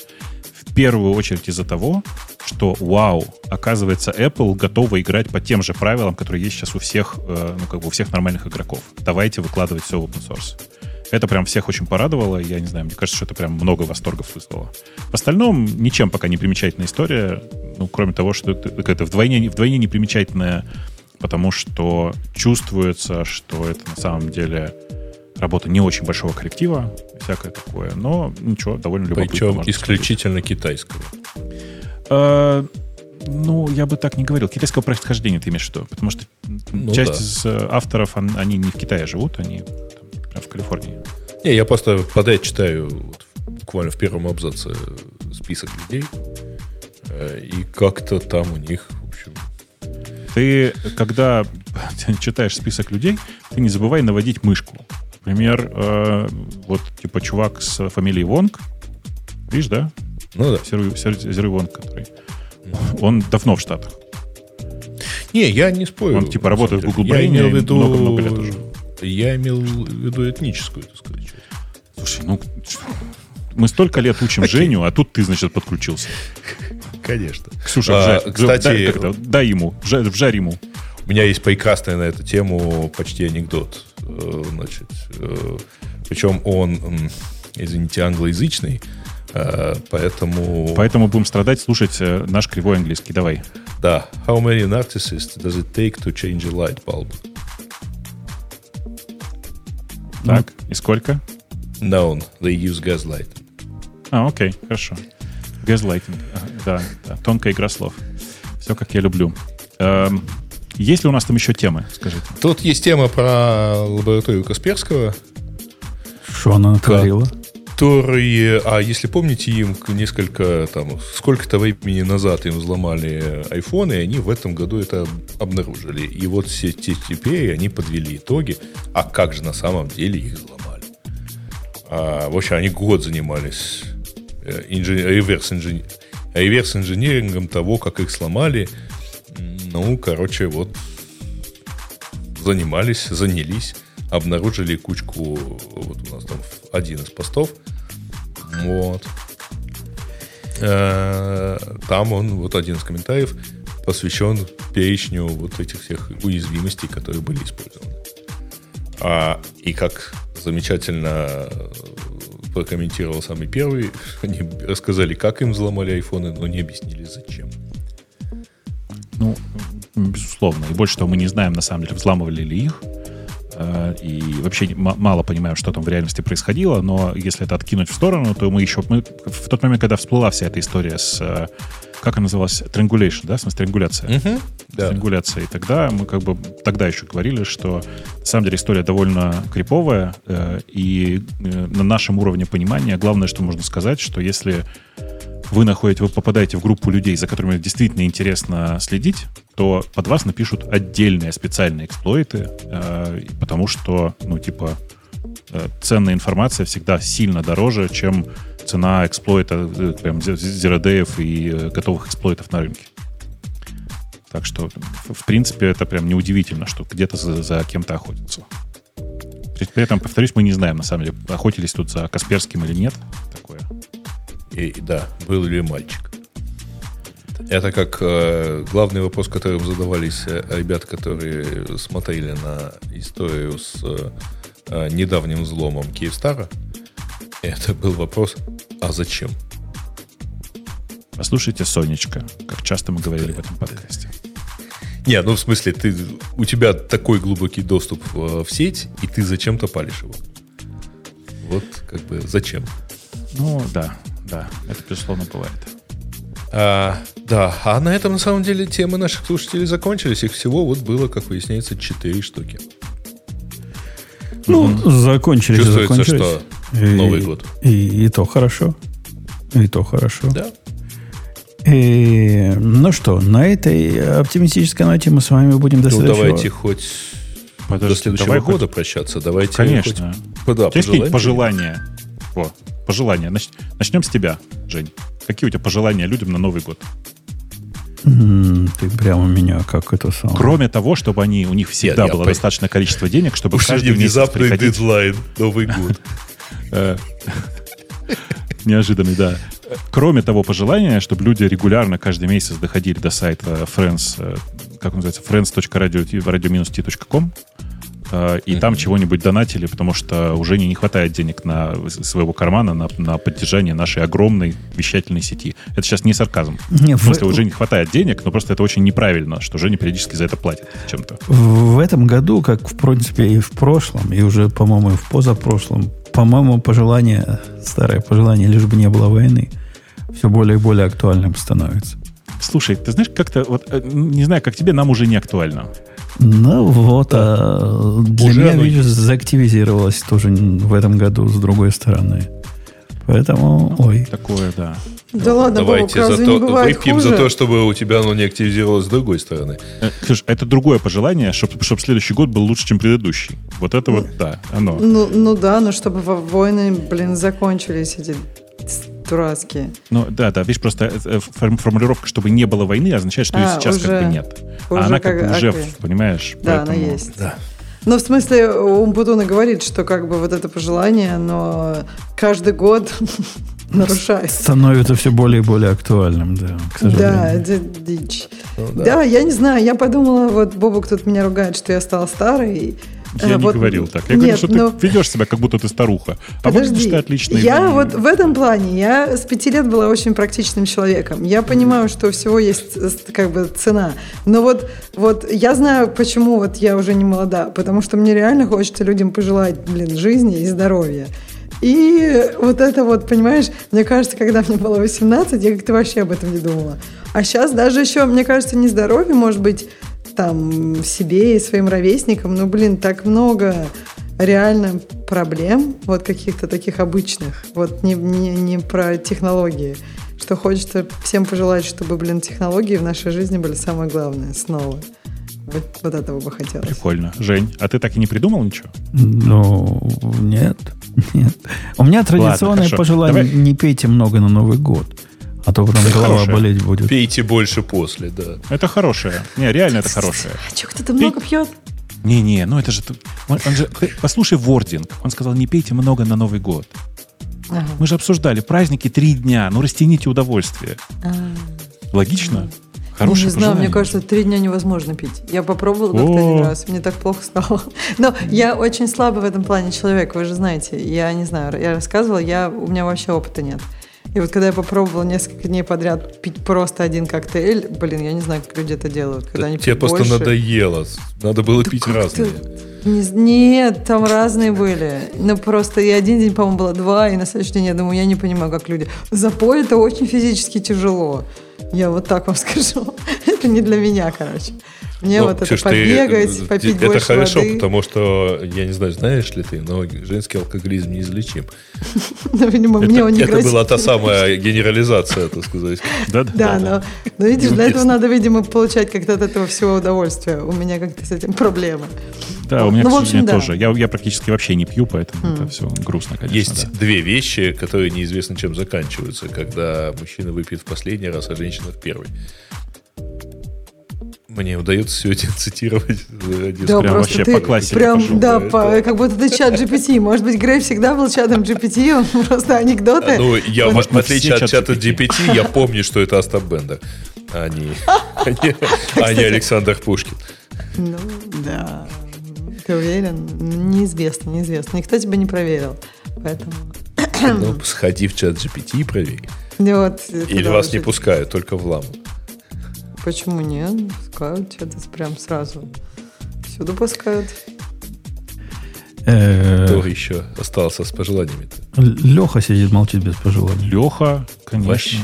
В первую очередь из-за того, что, вау, оказывается, Apple готова играть по тем же правилам, которые есть сейчас у всех, э, ну, как бы у всех нормальных игроков. Давайте выкладывать все в open source. Это прям всех очень порадовало. Я не знаю, мне кажется, что это прям много восторгов вызвало. В остальном ничем пока не примечательная история. Ну, кроме того, что это, это вдвойне, вдвойне не примечательная, потому что чувствуется, что это на самом деле работа не очень большого коллектива, всякое такое, но ничего, довольно любопытно. Причем исключительно посмотреть. китайского. А, ну, я бы так не говорил. Китайского происхождения ты имеешь в виду? Потому что ну, часть да. из э, авторов, они не в Китае живут, они в Калифорнии. Не, я просто подряд читаю вот, буквально в первом абзаце список людей, э, и как-то там у них. Ты, когда читаешь список людей, ты не забывай наводить мышку. Например, э, вот типа чувак с фамилией Вонг, видишь, да? Ну да. Зеры Вонг, который... Он давно в Штатах. Не, я не спорю. Он типа работает в Google Brain много-много лет уже. Я имел в виду этническую, так сказать. Слушай, ну, мы столько лет учим Женю, а тут ты, значит, подключился. Конечно. Ксюша, а, вжарь, кстати, дай, дай ему, вжарь, вжарь ему. У меня есть прекрасный на эту тему почти анекдот. Э, значит, э, причем он, извините, англоязычный, э, поэтому... Поэтому будем страдать, слушать наш кривой английский. Давай. Да. How many narcissists does it take to change a light bulb? Так, и сколько? Known. They use gaslight. А, окей, хорошо. Газлайтинг. Да, да, тонкая игра слов. Все, как я люблю. Эм, есть ли у нас там еще темы, скажите? Тут есть тема про лабораторию Касперского. Что она натворила? которые, а если помните, им несколько, там, сколько-то времени назад им взломали iPhone, и они в этом году это обнаружили. И вот все теперь они подвели итоги, а как же на самом деле их взломали. А, в общем, они год занимались э, реверс-инжинирингом того, как их сломали. Ну, короче, вот занимались, занялись обнаружили кучку, вот у нас там один из постов, вот. Э, там он, вот один из комментариев, посвящен перечню вот этих всех уязвимостей, которые были использованы. А, и как замечательно прокомментировал самый первый, они рассказали, как им взломали айфоны, но не объяснили, зачем. Ну, безусловно. И больше того, мы не знаем, на самом деле, взламывали ли их. Э, и вообще мало понимаем, что там в реальности происходило, но если это откинуть в сторону, то мы еще... Мы, в тот момент, когда всплыла вся эта история с... Э, как она называлась? Triangulation, да? В смысле, триангуляция. Uh-huh. Да. Триангуляция. И тогда мы как бы тогда еще говорили, что на самом деле история довольно криповая, э, и на нашем уровне понимания главное, что можно сказать, что если вы находите, вы попадаете в группу людей, за которыми действительно интересно следить, то под вас напишут отдельные специальные эксплойты, э, потому что, ну, типа, э, ценная информация всегда сильно дороже, чем цена эксплойта, э, прям зеродеев и э, готовых эксплойтов на рынке. Так что, в принципе, это прям неудивительно, что где-то за, за кем-то охотятся. При этом, повторюсь, мы не знаем, на самом деле, охотились тут за Касперским или нет. Такое. И, да, был ли мальчик. Это как э, главный вопрос, которым задавались э, ребят, которые смотрели на историю с э, недавним взломом Киевстара. Это был вопрос, а зачем? Послушайте, Сонечка, как часто мы говорили в этом подкасте. Не, ну в смысле, ты, у тебя такой глубокий доступ в сеть, и ты зачем-то палишь его. Вот как бы зачем? Ну, да, да, это, безусловно, бывает. А, да, а на этом на самом деле темы наших слушателей закончились. Их всего вот было, как выясняется, 4 штуки. Ну, закончились, и Чувствуется, закончились. что И- Новый год. И, и то хорошо. И то хорошо. Да. И, ну что, на этой оптимистической ноте мы с вами будем до Ну, следующего... давайте хоть Подожди, до следующего давай хоть- года прощаться. Давайте Конечно. хоть- да, есть какие-нибудь пожелания. пожелания? Во, пожелания. Нач- Начнем с тебя, Жень. Какие у тебя пожелания людям на Новый год? Ты прямо меня как это самое... Кроме того, чтобы они, у них всегда я было по- достаточное количество денег, чтобы Уж каждый внезапный приходить... дедлайн, Новый год. э, Неожиданный, да. Кроме того пожелания, чтобы люди регулярно каждый месяц доходили до сайта friends, э, как он называется, friends.radio-t.com, э, и там чего-нибудь донатили, потому что уже не, не хватает денег на своего кармана на, на поддержание нашей огромной вещательной сети. Это сейчас не сарказм. Не, В смысле, в- уже не хватает денег, но просто это очень неправильно, что Женя периодически за это платит чем-то. В этом году, как в принципе и в прошлом, и уже, по-моему, и в позапрошлом, по-моему, пожелание, старое пожелание, лишь бы не было войны, все более и более актуальным становится. Слушай, ты знаешь, как-то, вот, э, не знаю, как тебе, нам уже не актуально. Ну вот, а для Уже меня, оно видишь, заактивизировалось тоже в этом году с другой стороны. Поэтому, ой, Такое, да. Да ладно, Давайте разве за не то, выпьем хуже? за то, чтобы у тебя оно не активизировалось с другой стороны. Э, Ксюш, это другое пожелание, чтобы следующий год был лучше, чем предыдущий. Вот это вот, да, оно. Ну, ну да, но чтобы во- войны, блин, закончились эти дурацкие. Ну, да, да, видишь, просто э, форм- формулировка, чтобы не было войны, означает, что ее А, сейчас уже- как бы нет. уже а она как, как- бы уже, окей. понимаешь? Да, она поэтому- есть. Да. Ну, в смысле, Умпутуна говорит, что как бы вот это пожелание, но каждый год нарушает. становится все более и более актуальным, да, к Да, сожалению. это дичь. Ну да. я не знаю, я подумала, вот Бобок тут меня ругает, что я стала старой. Я Э, не вот- говорил так. Я говорю, Нет, что ну, ты ведешь себя, как будто ты старуха. А вот Подожди, видишь, ты отлично. я вот в этом плане, я с пяти лет была очень практичным человеком. Я понимаю, что всего есть э, как бы цена. Но вот, вот я знаю, почему вот я уже не молода. Потому что мне реально хочется людям пожелать, блин, жизни и здоровья. И вот это вот, понимаешь, мне кажется, когда мне было 18, я как-то вообще об этом не думала. А сейчас даже еще, мне кажется, не здоровье, может быть, там, себе и своим ровесникам, ну, блин, так много реально проблем, вот каких-то таких обычных, вот не, не, не про технологии, что хочется всем пожелать, чтобы, блин, технологии в нашей жизни были самое главное снова. Вот, вот этого бы хотелось. Прикольно. Жень, а ты так и не придумал ничего? Ну, нет, нет. У меня традиционное хорошо. пожелание Давай. не пейте много на Новый год, а то потом Это голова хорошее. болеть будет. Пейте больше после, да. Это хорошее. Не, реально это хорошее. А что, кто-то много пьет? Не-не, ну это же... Он, он же ты послушай Вординг. Он сказал, не пейте много на Новый год. Ага. Мы же обсуждали, праздники три дня, ну растяните удовольствие. Логично? Хорошее не знаю, мне кажется, три дня невозможно пить. Я попробовала как-то один раз, мне так плохо стало. Но я очень слабый в этом плане человек, вы же знаете. Я не знаю, я рассказывала, я, у меня вообще опыта нет. И вот когда я попробовала несколько дней подряд пить просто один коктейль, блин, я не знаю, как люди это делают. Когда они Тебе просто больше. надоело. Надо было пить Как-то- разные. Не нет, там разные были. Ну, просто и один день, по-моему, было два, и на следующий день я думаю, я не понимаю, как люди. Запой это очень физически тяжело. Я вот так вам скажу. Это не для меня, короче. Мне Ну, вот это Ксюш, ты, побегать, э, попить Это больше хорошо, воды. потому что, я не знаю, знаешь ли ты, но женский алкоголизм неизлечим. Ну, видимо, мне он не Это была та самая генерализация, так сказать. Да, да, Да, да. но, видишь, для этого надо, видимо, получать как-то от этого всего удовольствие. У меня как-то с этим проблемы. Да, у меня, Ну, к в общем, сожалению, да. тоже. Я, я практически вообще не пью, поэтому это все грустно, конечно. Есть да. две вещи, которые неизвестно чем заканчиваются, когда мужчина выпьет в последний раз, а женщина в первый. Мне удается сегодня цитировать э, один Да, Прям вообще ты по классике прям, пошел, да, да, по- это- как будто ты чат GPT. Может быть, Грей всегда был чатом GPT, он просто анекдоты. Ну, я, в, Может, в мы отличие от чата. GPT, я помню, что это Остап Бендер, а не, а не- а Александр Пушкин. Ну, да. Ты уверен? Неизвестно, неизвестно. Никто тебя не проверил. Поэтому... Ну, сходи в чат GPT и проверь. Вот, Или вас уже- не пускают, только в ламу. Почему нет? Пускают что-то прям сразу. Всюду пускают. Э, Кто еще остался с пожеланиями-то? Леха сидит, молчит без пожеланий. Леха, конечно. Вообще.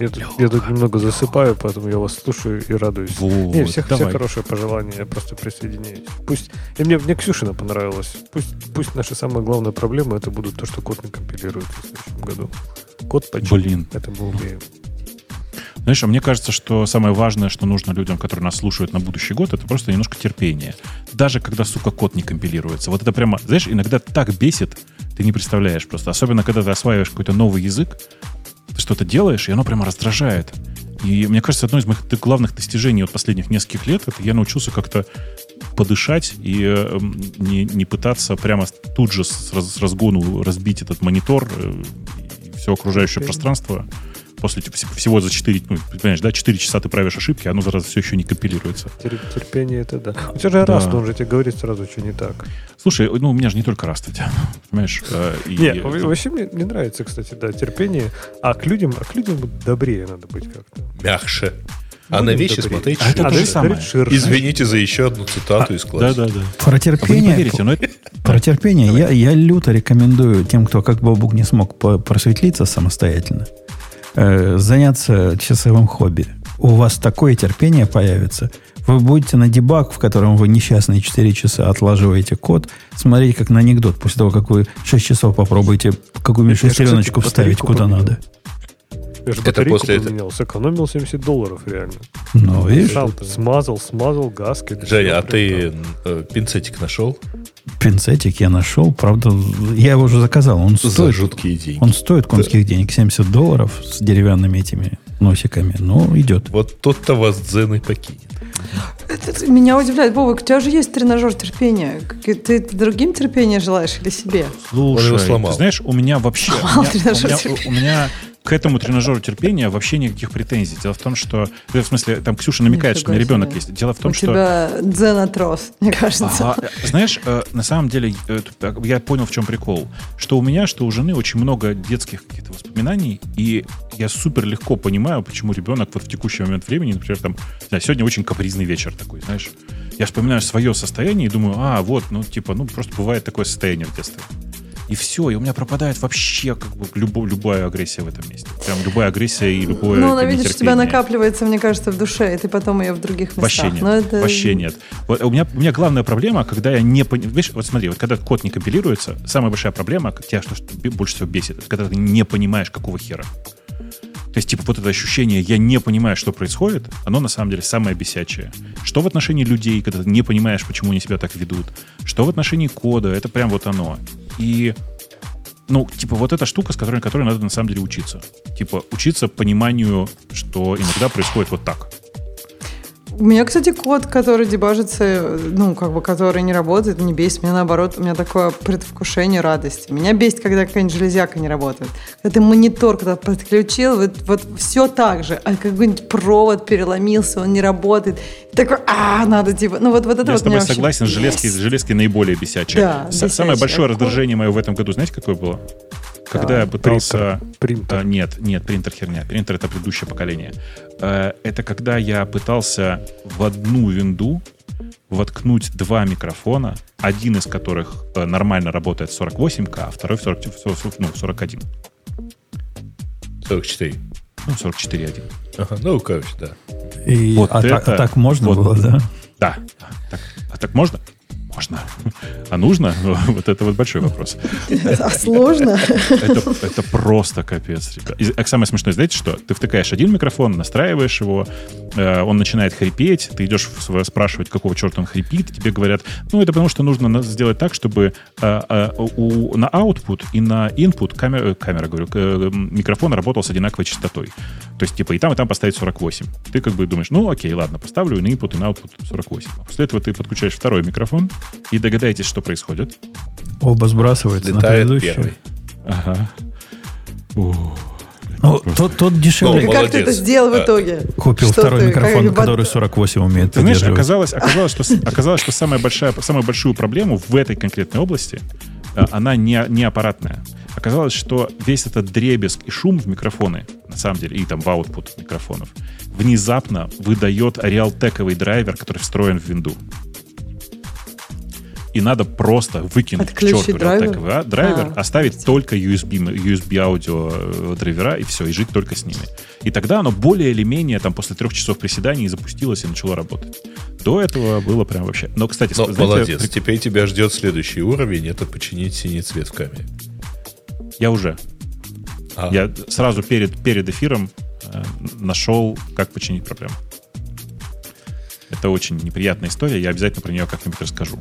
Я тут, я тут немного засыпаю, поэтому я вас слушаю и радуюсь. Вот, Не, всех, все хорошие пожелания, я просто присоединяюсь. Пусть. И мне, мне Ксюшина понравилась. Пусть, пусть наша самая главная проблема это будут то, что код не компилируется в следующем году. Код починит. Блин. Это мы умеем. Знаешь, а мне кажется, что самое важное, что нужно людям, которые нас слушают на будущий год, это просто немножко терпения. Даже когда, сука, код не компилируется. Вот это прямо, знаешь, иногда так бесит, ты не представляешь просто. Особенно, когда ты осваиваешь какой-то новый язык, ты что-то делаешь, и оно прямо раздражает. И мне кажется, одно из моих главных достижений вот последних нескольких лет, это я научился как-то подышать и э, не, не пытаться прямо тут же с, раз- с разгону разбить этот монитор э, и все окружающее Окей. пространство после типа, вс- всего за 4, ну, понимаешь, да, 4 часа ты правишь ошибки, оно зараз все еще не компилируется. Тер- терпение это да. У тебя же Да. раз, но он же тебе говорит сразу, что не так. Слушай, ну у меня же не только раз, понимаешь? э, и- Не, во- вообще мне не нравится, кстати, да, терпение. А к людям, а к людям добрее надо быть как-то. Мягче. А Будем на вещи добрее. смотреть А это то же самое. ширше. Извините за еще одну цитату из да, класса. да, да. Про А Вы не терпение, поверите, но это... про терпение я, я люто рекомендую тем, кто как Бобук не смог просветлиться самостоятельно, э, заняться часовым хобби. У вас такое терпение появится. Вы будете на дебаг, в котором вы несчастные 4 часа отлаживаете код, смотреть как на анекдот после того, как вы 6 часов попробуете какую-нибудь шестереночку вставить куда поменял. надо. Я же Это батарейку после этого- поменял, сэкономил 70 долларов реально. Ну, видишь, Сам смазал, смазал гаскет. Женя, а ты э, пинцетик нашел? Пинцетик я нашел. Правда, я его уже заказал. Он За стоит, жуткие деньги. он стоит конских денег. 70 долларов с деревянными этими носиками. Ну, идет. Вот тот-то вас дзен и покинет. Это- это Меня удивляет, Бобок, у тебя же есть тренажер терпения. Как- Ты другим терпения желаешь или себе? Слушай, его сломал. ты знаешь, у меня вообще... У Сломал меня, у тренажер меня- терпения. у меня к этому тренажеру терпения вообще никаких претензий. Дело в том, что... э, В смысле, там Ксюша намекает, что у меня Нифига ребенок себе. есть. Дело в том, у что... тебя дзенотрос, мне кажется. А, знаешь, э, на самом деле, э, я понял, в чем прикол. Что у меня, что у жены очень много детских каких-то воспоминаний, и я супер легко понимаю, почему ребенок вот в текущий момент времени, например, там, сегодня очень капризный вечер такой, знаешь. Я вспоминаю свое состояние и думаю, а, вот, ну, типа, ну, просто бывает такое состояние в детстве. И все, и у меня пропадает вообще как бы любо- любая агрессия в этом месте. Прям любая агрессия и любое Ну, она что у тебя накапливается, мне кажется, в душе, и ты потом ее в других местах. Вообще нет. Но это- Вообще нет. Вот у, меня, у меня главная проблема, когда я не понимаю... Видишь, вот смотри, вот когда код не компилируется, самая большая проблема, тебя что, что больше всего бесит, это когда ты не понимаешь, какого хера. То есть, типа, вот это ощущение, я не понимаю, что происходит, оно на самом деле самое бесячее. Что в отношении людей, когда ты не понимаешь, почему они себя так ведут. Что в отношении кода, это прям вот оно. И ну, типа, вот эта штука, с которой, которой надо на самом деле учиться. Типа, учиться пониманию, что иногда происходит вот так. У меня, кстати, код, который дебажится, ну, как бы, который не работает, не бесит. Меня наоборот, у меня такое предвкушение радости. Меня бесит, когда какая-нибудь железяка не работает. Когда ты монитор, когда подключил, вот, вот все так же, а какой-нибудь провод переломился, он не работает. И такой, а, надо типа, ну вот, вот это Я вот с тобой меня вообще согласен, железки, железки наиболее бесячие. Да, С- Самое бесячие. большое раздражение мое в этом году, знаете, какое было? Когда я пытался... Принтер. А, нет, нет, принтер херня. Принтер это предыдущее поколение. Э, Это когда я пытался в одну винду воткнуть два микрофона, один из которых э, нормально работает в 48К, а второй в 40, в 40, ну, в 41. 44. Ну, 44.1. Ага, ну, короче, да. И, Вот а, так, это- а так можно вот. было, да? Да. Так, а так можно? Можно. А нужно? Вот это вот большой вопрос. А сложно? Это, просто капец, ребят. А самое смешное, знаете что? Ты втыкаешь один микрофон, настраиваешь его, э, он начинает хрипеть, ты идешь спрашивать, какого черта он хрипит, тебе говорят, ну, это потому что нужно сделать так, чтобы э, э, на output и на input камера, камера говорю, микрофон работал с одинаковой частотой. То есть, типа, и там, и там поставить 48. Ты как бы думаешь, ну, окей, ладно, поставлю и на input, и на output 48. А после этого ты подключаешь второй микрофон, и догадаетесь, что происходит. Оба сбрасываются на Летает предыдущий. первый. Ага. О, Ну, тот, тот дешевле Ну, как ты это сделал в Да. итоге? купил Что второй ты, микрофон, как- который 48 умеет Ты знаешь, оказалось, оказалось, что, оказалось, что самая большая, самую большую проблему в этой конкретной области, э, она не, не аппаратная. Оказалось, что весь этот дребезг и шум в микрофоны, на самом деле, и там в output микрофонов, внезапно выдает реалтековый драйвер, который встроен в винду. И надо просто выкинуть к Отключить черту драйвер? реалтековый а- драйвер, А, оставить только USB, USB аудио э, драйвера и все, и жить только с ними. И тогда оно более или менее там после трех часов приседаний запустилось и начало работать. До этого было прям вообще. Но, кстати, Ну, знаете, молодец. при- Теперь тебя ждет следующий уровень. Это починить синий цвет в камере. я уже. А, Я сразу перед, перед эфиром э, нашел, как починить проблему. Это очень неприятная история, я обязательно про нее как-нибудь расскажу.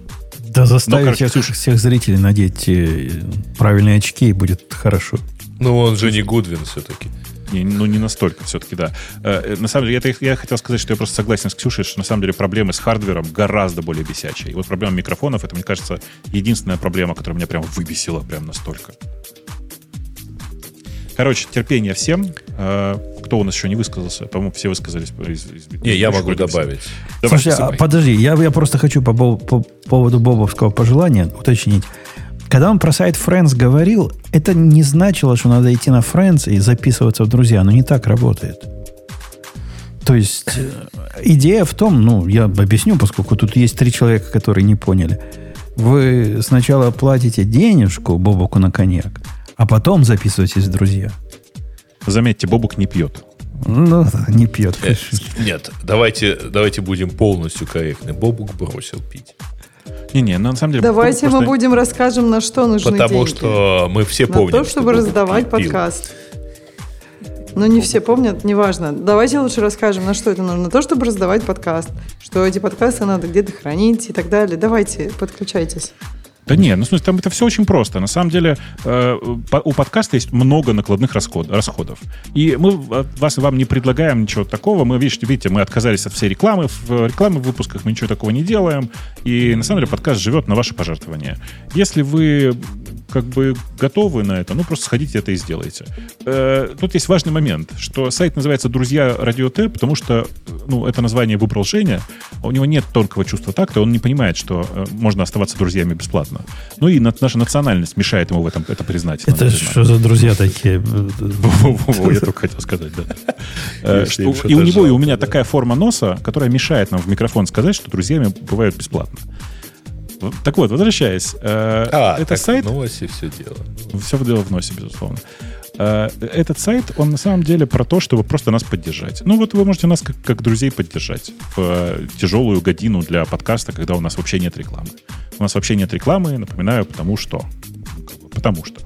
Да заставить короче, всех, Ксюша- всех зрителей надеть э, правильные очки, и будет хорошо. Ну, он же не Гудвин все-таки. Не, ну, не настолько все-таки, да. Э, э, На самом деле, это, я хотел сказать, что я просто согласен с Ксюшей, что на самом деле проблемы с хардвером гораздо более бесячие. И вот проблема микрофонов, это, мне кажется, единственная проблема, которая меня прям выбесила прям настолько. Короче, терпение всем. Э, Кто у нас еще не высказался? По-моему, все высказались. из- из- Не, я могу добавить. Давай, Слушай, а подожди, я, я просто хочу по, по поводу бобовского пожелания уточнить. Когда он про сайт Friends говорил, это не значило, что надо идти на Friends и записываться в друзья. Оно не так работает. То есть э, идея в том, ну, я объясню, поскольку тут есть три человека, которые не поняли. Вы сначала платите денежку Бобоку на коньяк, а потом записываетесь в друзья. Заметьте, Бобук не пьет. Ну, не пьет. Э, Нет, давайте, давайте будем полностью корректны. Бобук бросил пить. Не-не, ну, на самом деле... Давайте Бобук мы просто- будем расскажем, на что нужны Потому деньги. что мы все на помним, то, что чтобы Бобук раздавать пил. подкаст. Но не все помнят, неважно. Давайте лучше расскажем, на что это нужно. На то, чтобы раздавать подкаст. Что эти подкасты надо где-то хранить и так далее. Давайте, подключайтесь. Да не, ну в смысле, там это все очень просто. На самом деле э, по- у подкаста есть много накладных расход- расходов. И мы в- вас, вам не предлагаем ничего такого. Мы, видите, видите, мы отказались от всей рекламы. В рекламе в выпусках мы ничего такого не делаем. И на самом деле подкаст живет на ваше пожертвование. Если вы как бы готовы на это, ну просто сходите это и сделайте. Э, тут есть важный момент, что сайт называется «Друзья Радио Т», потому что ну, это название выбрал Женя, у него нет тонкого чувства такта, он не понимает, что э, можно оставаться друзьями бесплатно. Ну и на- наша национальность мешает ему в этом это признать. Это что за друзья такие? Я только хотел сказать, да. Э, И у него, и у меня такая форма носа, которая мешает нам в микрофон сказать, что друзьями бывают бесплатно. Вот, Так вот, возвращаясь. э, А, Это так сайт... в носе все дело. Ну, Все дело в носе, безусловно. Э, Этот сайт, он на самом деле про то, чтобы просто нас поддержать. Ну вот вы можете нас как, как друзей поддержать в э, тяжелую годину для подкаста, когда у нас вообще нет рекламы. У нас вообще нет рекламы, напоминаю, потому что. Ну, Потому что.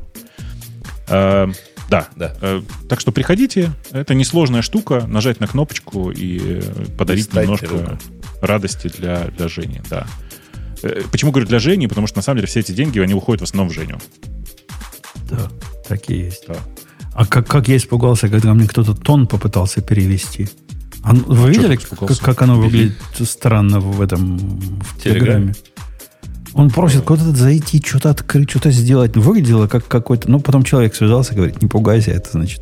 Э, Да. Да. Э, Так что приходите. Это несложная штука. Нажать на кнопочку и э, подарить стать немножко другом. радости для, для Жени. Да. Э, Почему говорю для Жени? Потому что на самом деле все эти деньги, они уходят в основном в Женю. Да, такие есть. Да. А как, как я испугался, когда мне кто-то тон попытался перевести. А ну, вы Чё видели, так как, как оно выглядит странно в этом в Телеграме? телеграме? Он просит куда-то зайти, что-то открыть, что-то сделать. Выглядело как какой-то... Ну, потом человек связался, говорит, не пугайся, это значит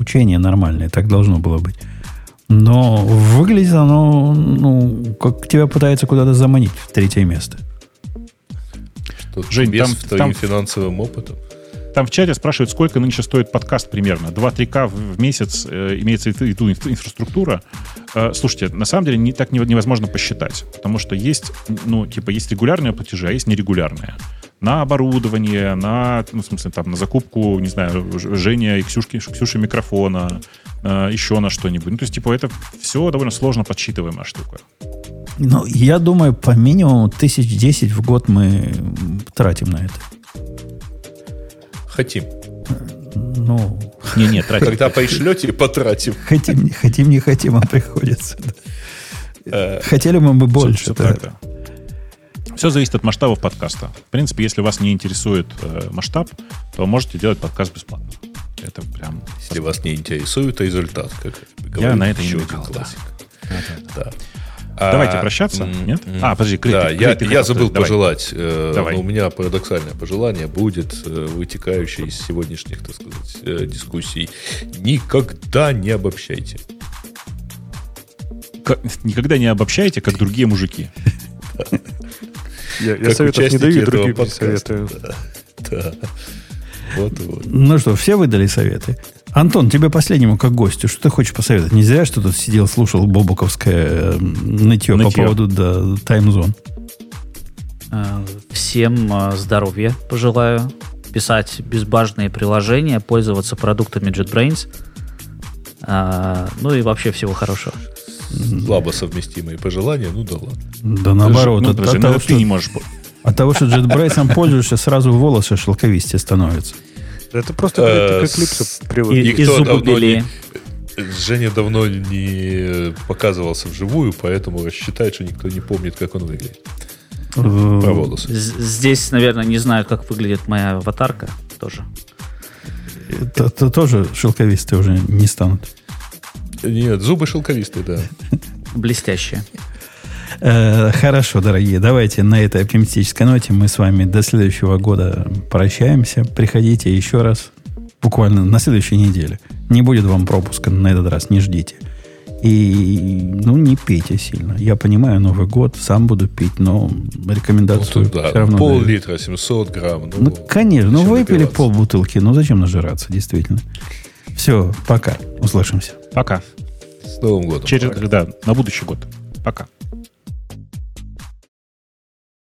учение нормальное, так должно было быть. Но выглядит оно, ну, как тебя пытаются куда-то заманить в третье место. Что Жень, без там- твоим там- финансовым опытом. Там в чате спрашивают, сколько нынче стоит подкаст примерно. 2-3К в в месяц э, имеется в виду инф- инфраструктура. Э, слушайте, на самом деле не, так не- невозможно посчитать, потому что есть, ну, типа, есть регулярные платежи, а есть нерегулярные. На оборудование, на, ну, в смысле, там, на закупку, не знаю, Женя и Ксюшки, Ксюши микрофона, э, еще на что-нибудь. Ну, то есть, типа, это все довольно сложно подсчитываемая штука. Ну, я думаю, по минимуму тысяч десять в год мы тратим на это. Хотим. Ну, Не, нет, тратить. Когда пришлете, потратим. хотим, не хотим, не хотим, а приходится. Э, Хотели бы мы больше. Все, да. зависит от масштабов подкаста. В принципе, если вас не интересует э, масштаб, то можете делать подкаст бесплатно. Это прям... Если вас не интересует результат, как Я говорит на это не намекал, да. классик. Да. Давайте А, прощаться, нет? А, подожди, Крей, Да, ты- я, Крей, ты я забыл давай. пожелать. э, Давай. но у меня парадоксальное пожелание будет, э, вытекающее из сегодняшних, так сказать, э, дискуссий. Никогда не обобщайте. К- Никогда не обобщайте, как другие мужики. Я, я советов не даю, этого другим не подкаста. советую. Да. Вот-вот. Ну что, все выдали советы? Антон, тебе последнему как гостю, что ты хочешь посоветовать? Не зря, что тут сидел, слушал бобуковское э, нытье, по Нытье. поводу да, таймзон. Э, Всем э, здоровья пожелаю. Писать безбажные приложения, пользоваться продуктами JetBrains. Ну и вообще всего хорошего. Слабо совместимые пожелания, ну да ладно. Да наоборот, Ну, от, подожди, от того, ты что, не можешь... по- от того, что JetBrains пользуешься, сразу волосы шелковистее становятся. Это просто Э, к Эклипсу И, привык. и Никто зубы давно белее. Женя давно не показывался вживую, поэтому считает, что никто не помнит, как он выглядит. Про Э, волосы. З- Здесь, наверное, не знаю, как выглядит моя аватарка тоже. т- т- Тоже шелковистые уже не станут. Нет, зубы шелковистые, да. Блестящая. Э, Хорошо, дорогие, давайте на этой оптимистической ноте мы с вами до следующего года прощаемся. Приходите еще раз, буквально на следующей неделе. Не будет вам пропуска на этот раз, не ждите. И, ну, не пейте сильно. Я понимаю, Новый год, сам буду пить, но Ну, рекомендацию тут, да, все равно... пол-литра, 700 грамм. Ну, Ну, конечно, ну выпили напиваться? полбутылки, ну зачем нажираться, действительно. Все, пока, услышимся. Пока. С Новым годом. Через, да, на будущий год. Пока.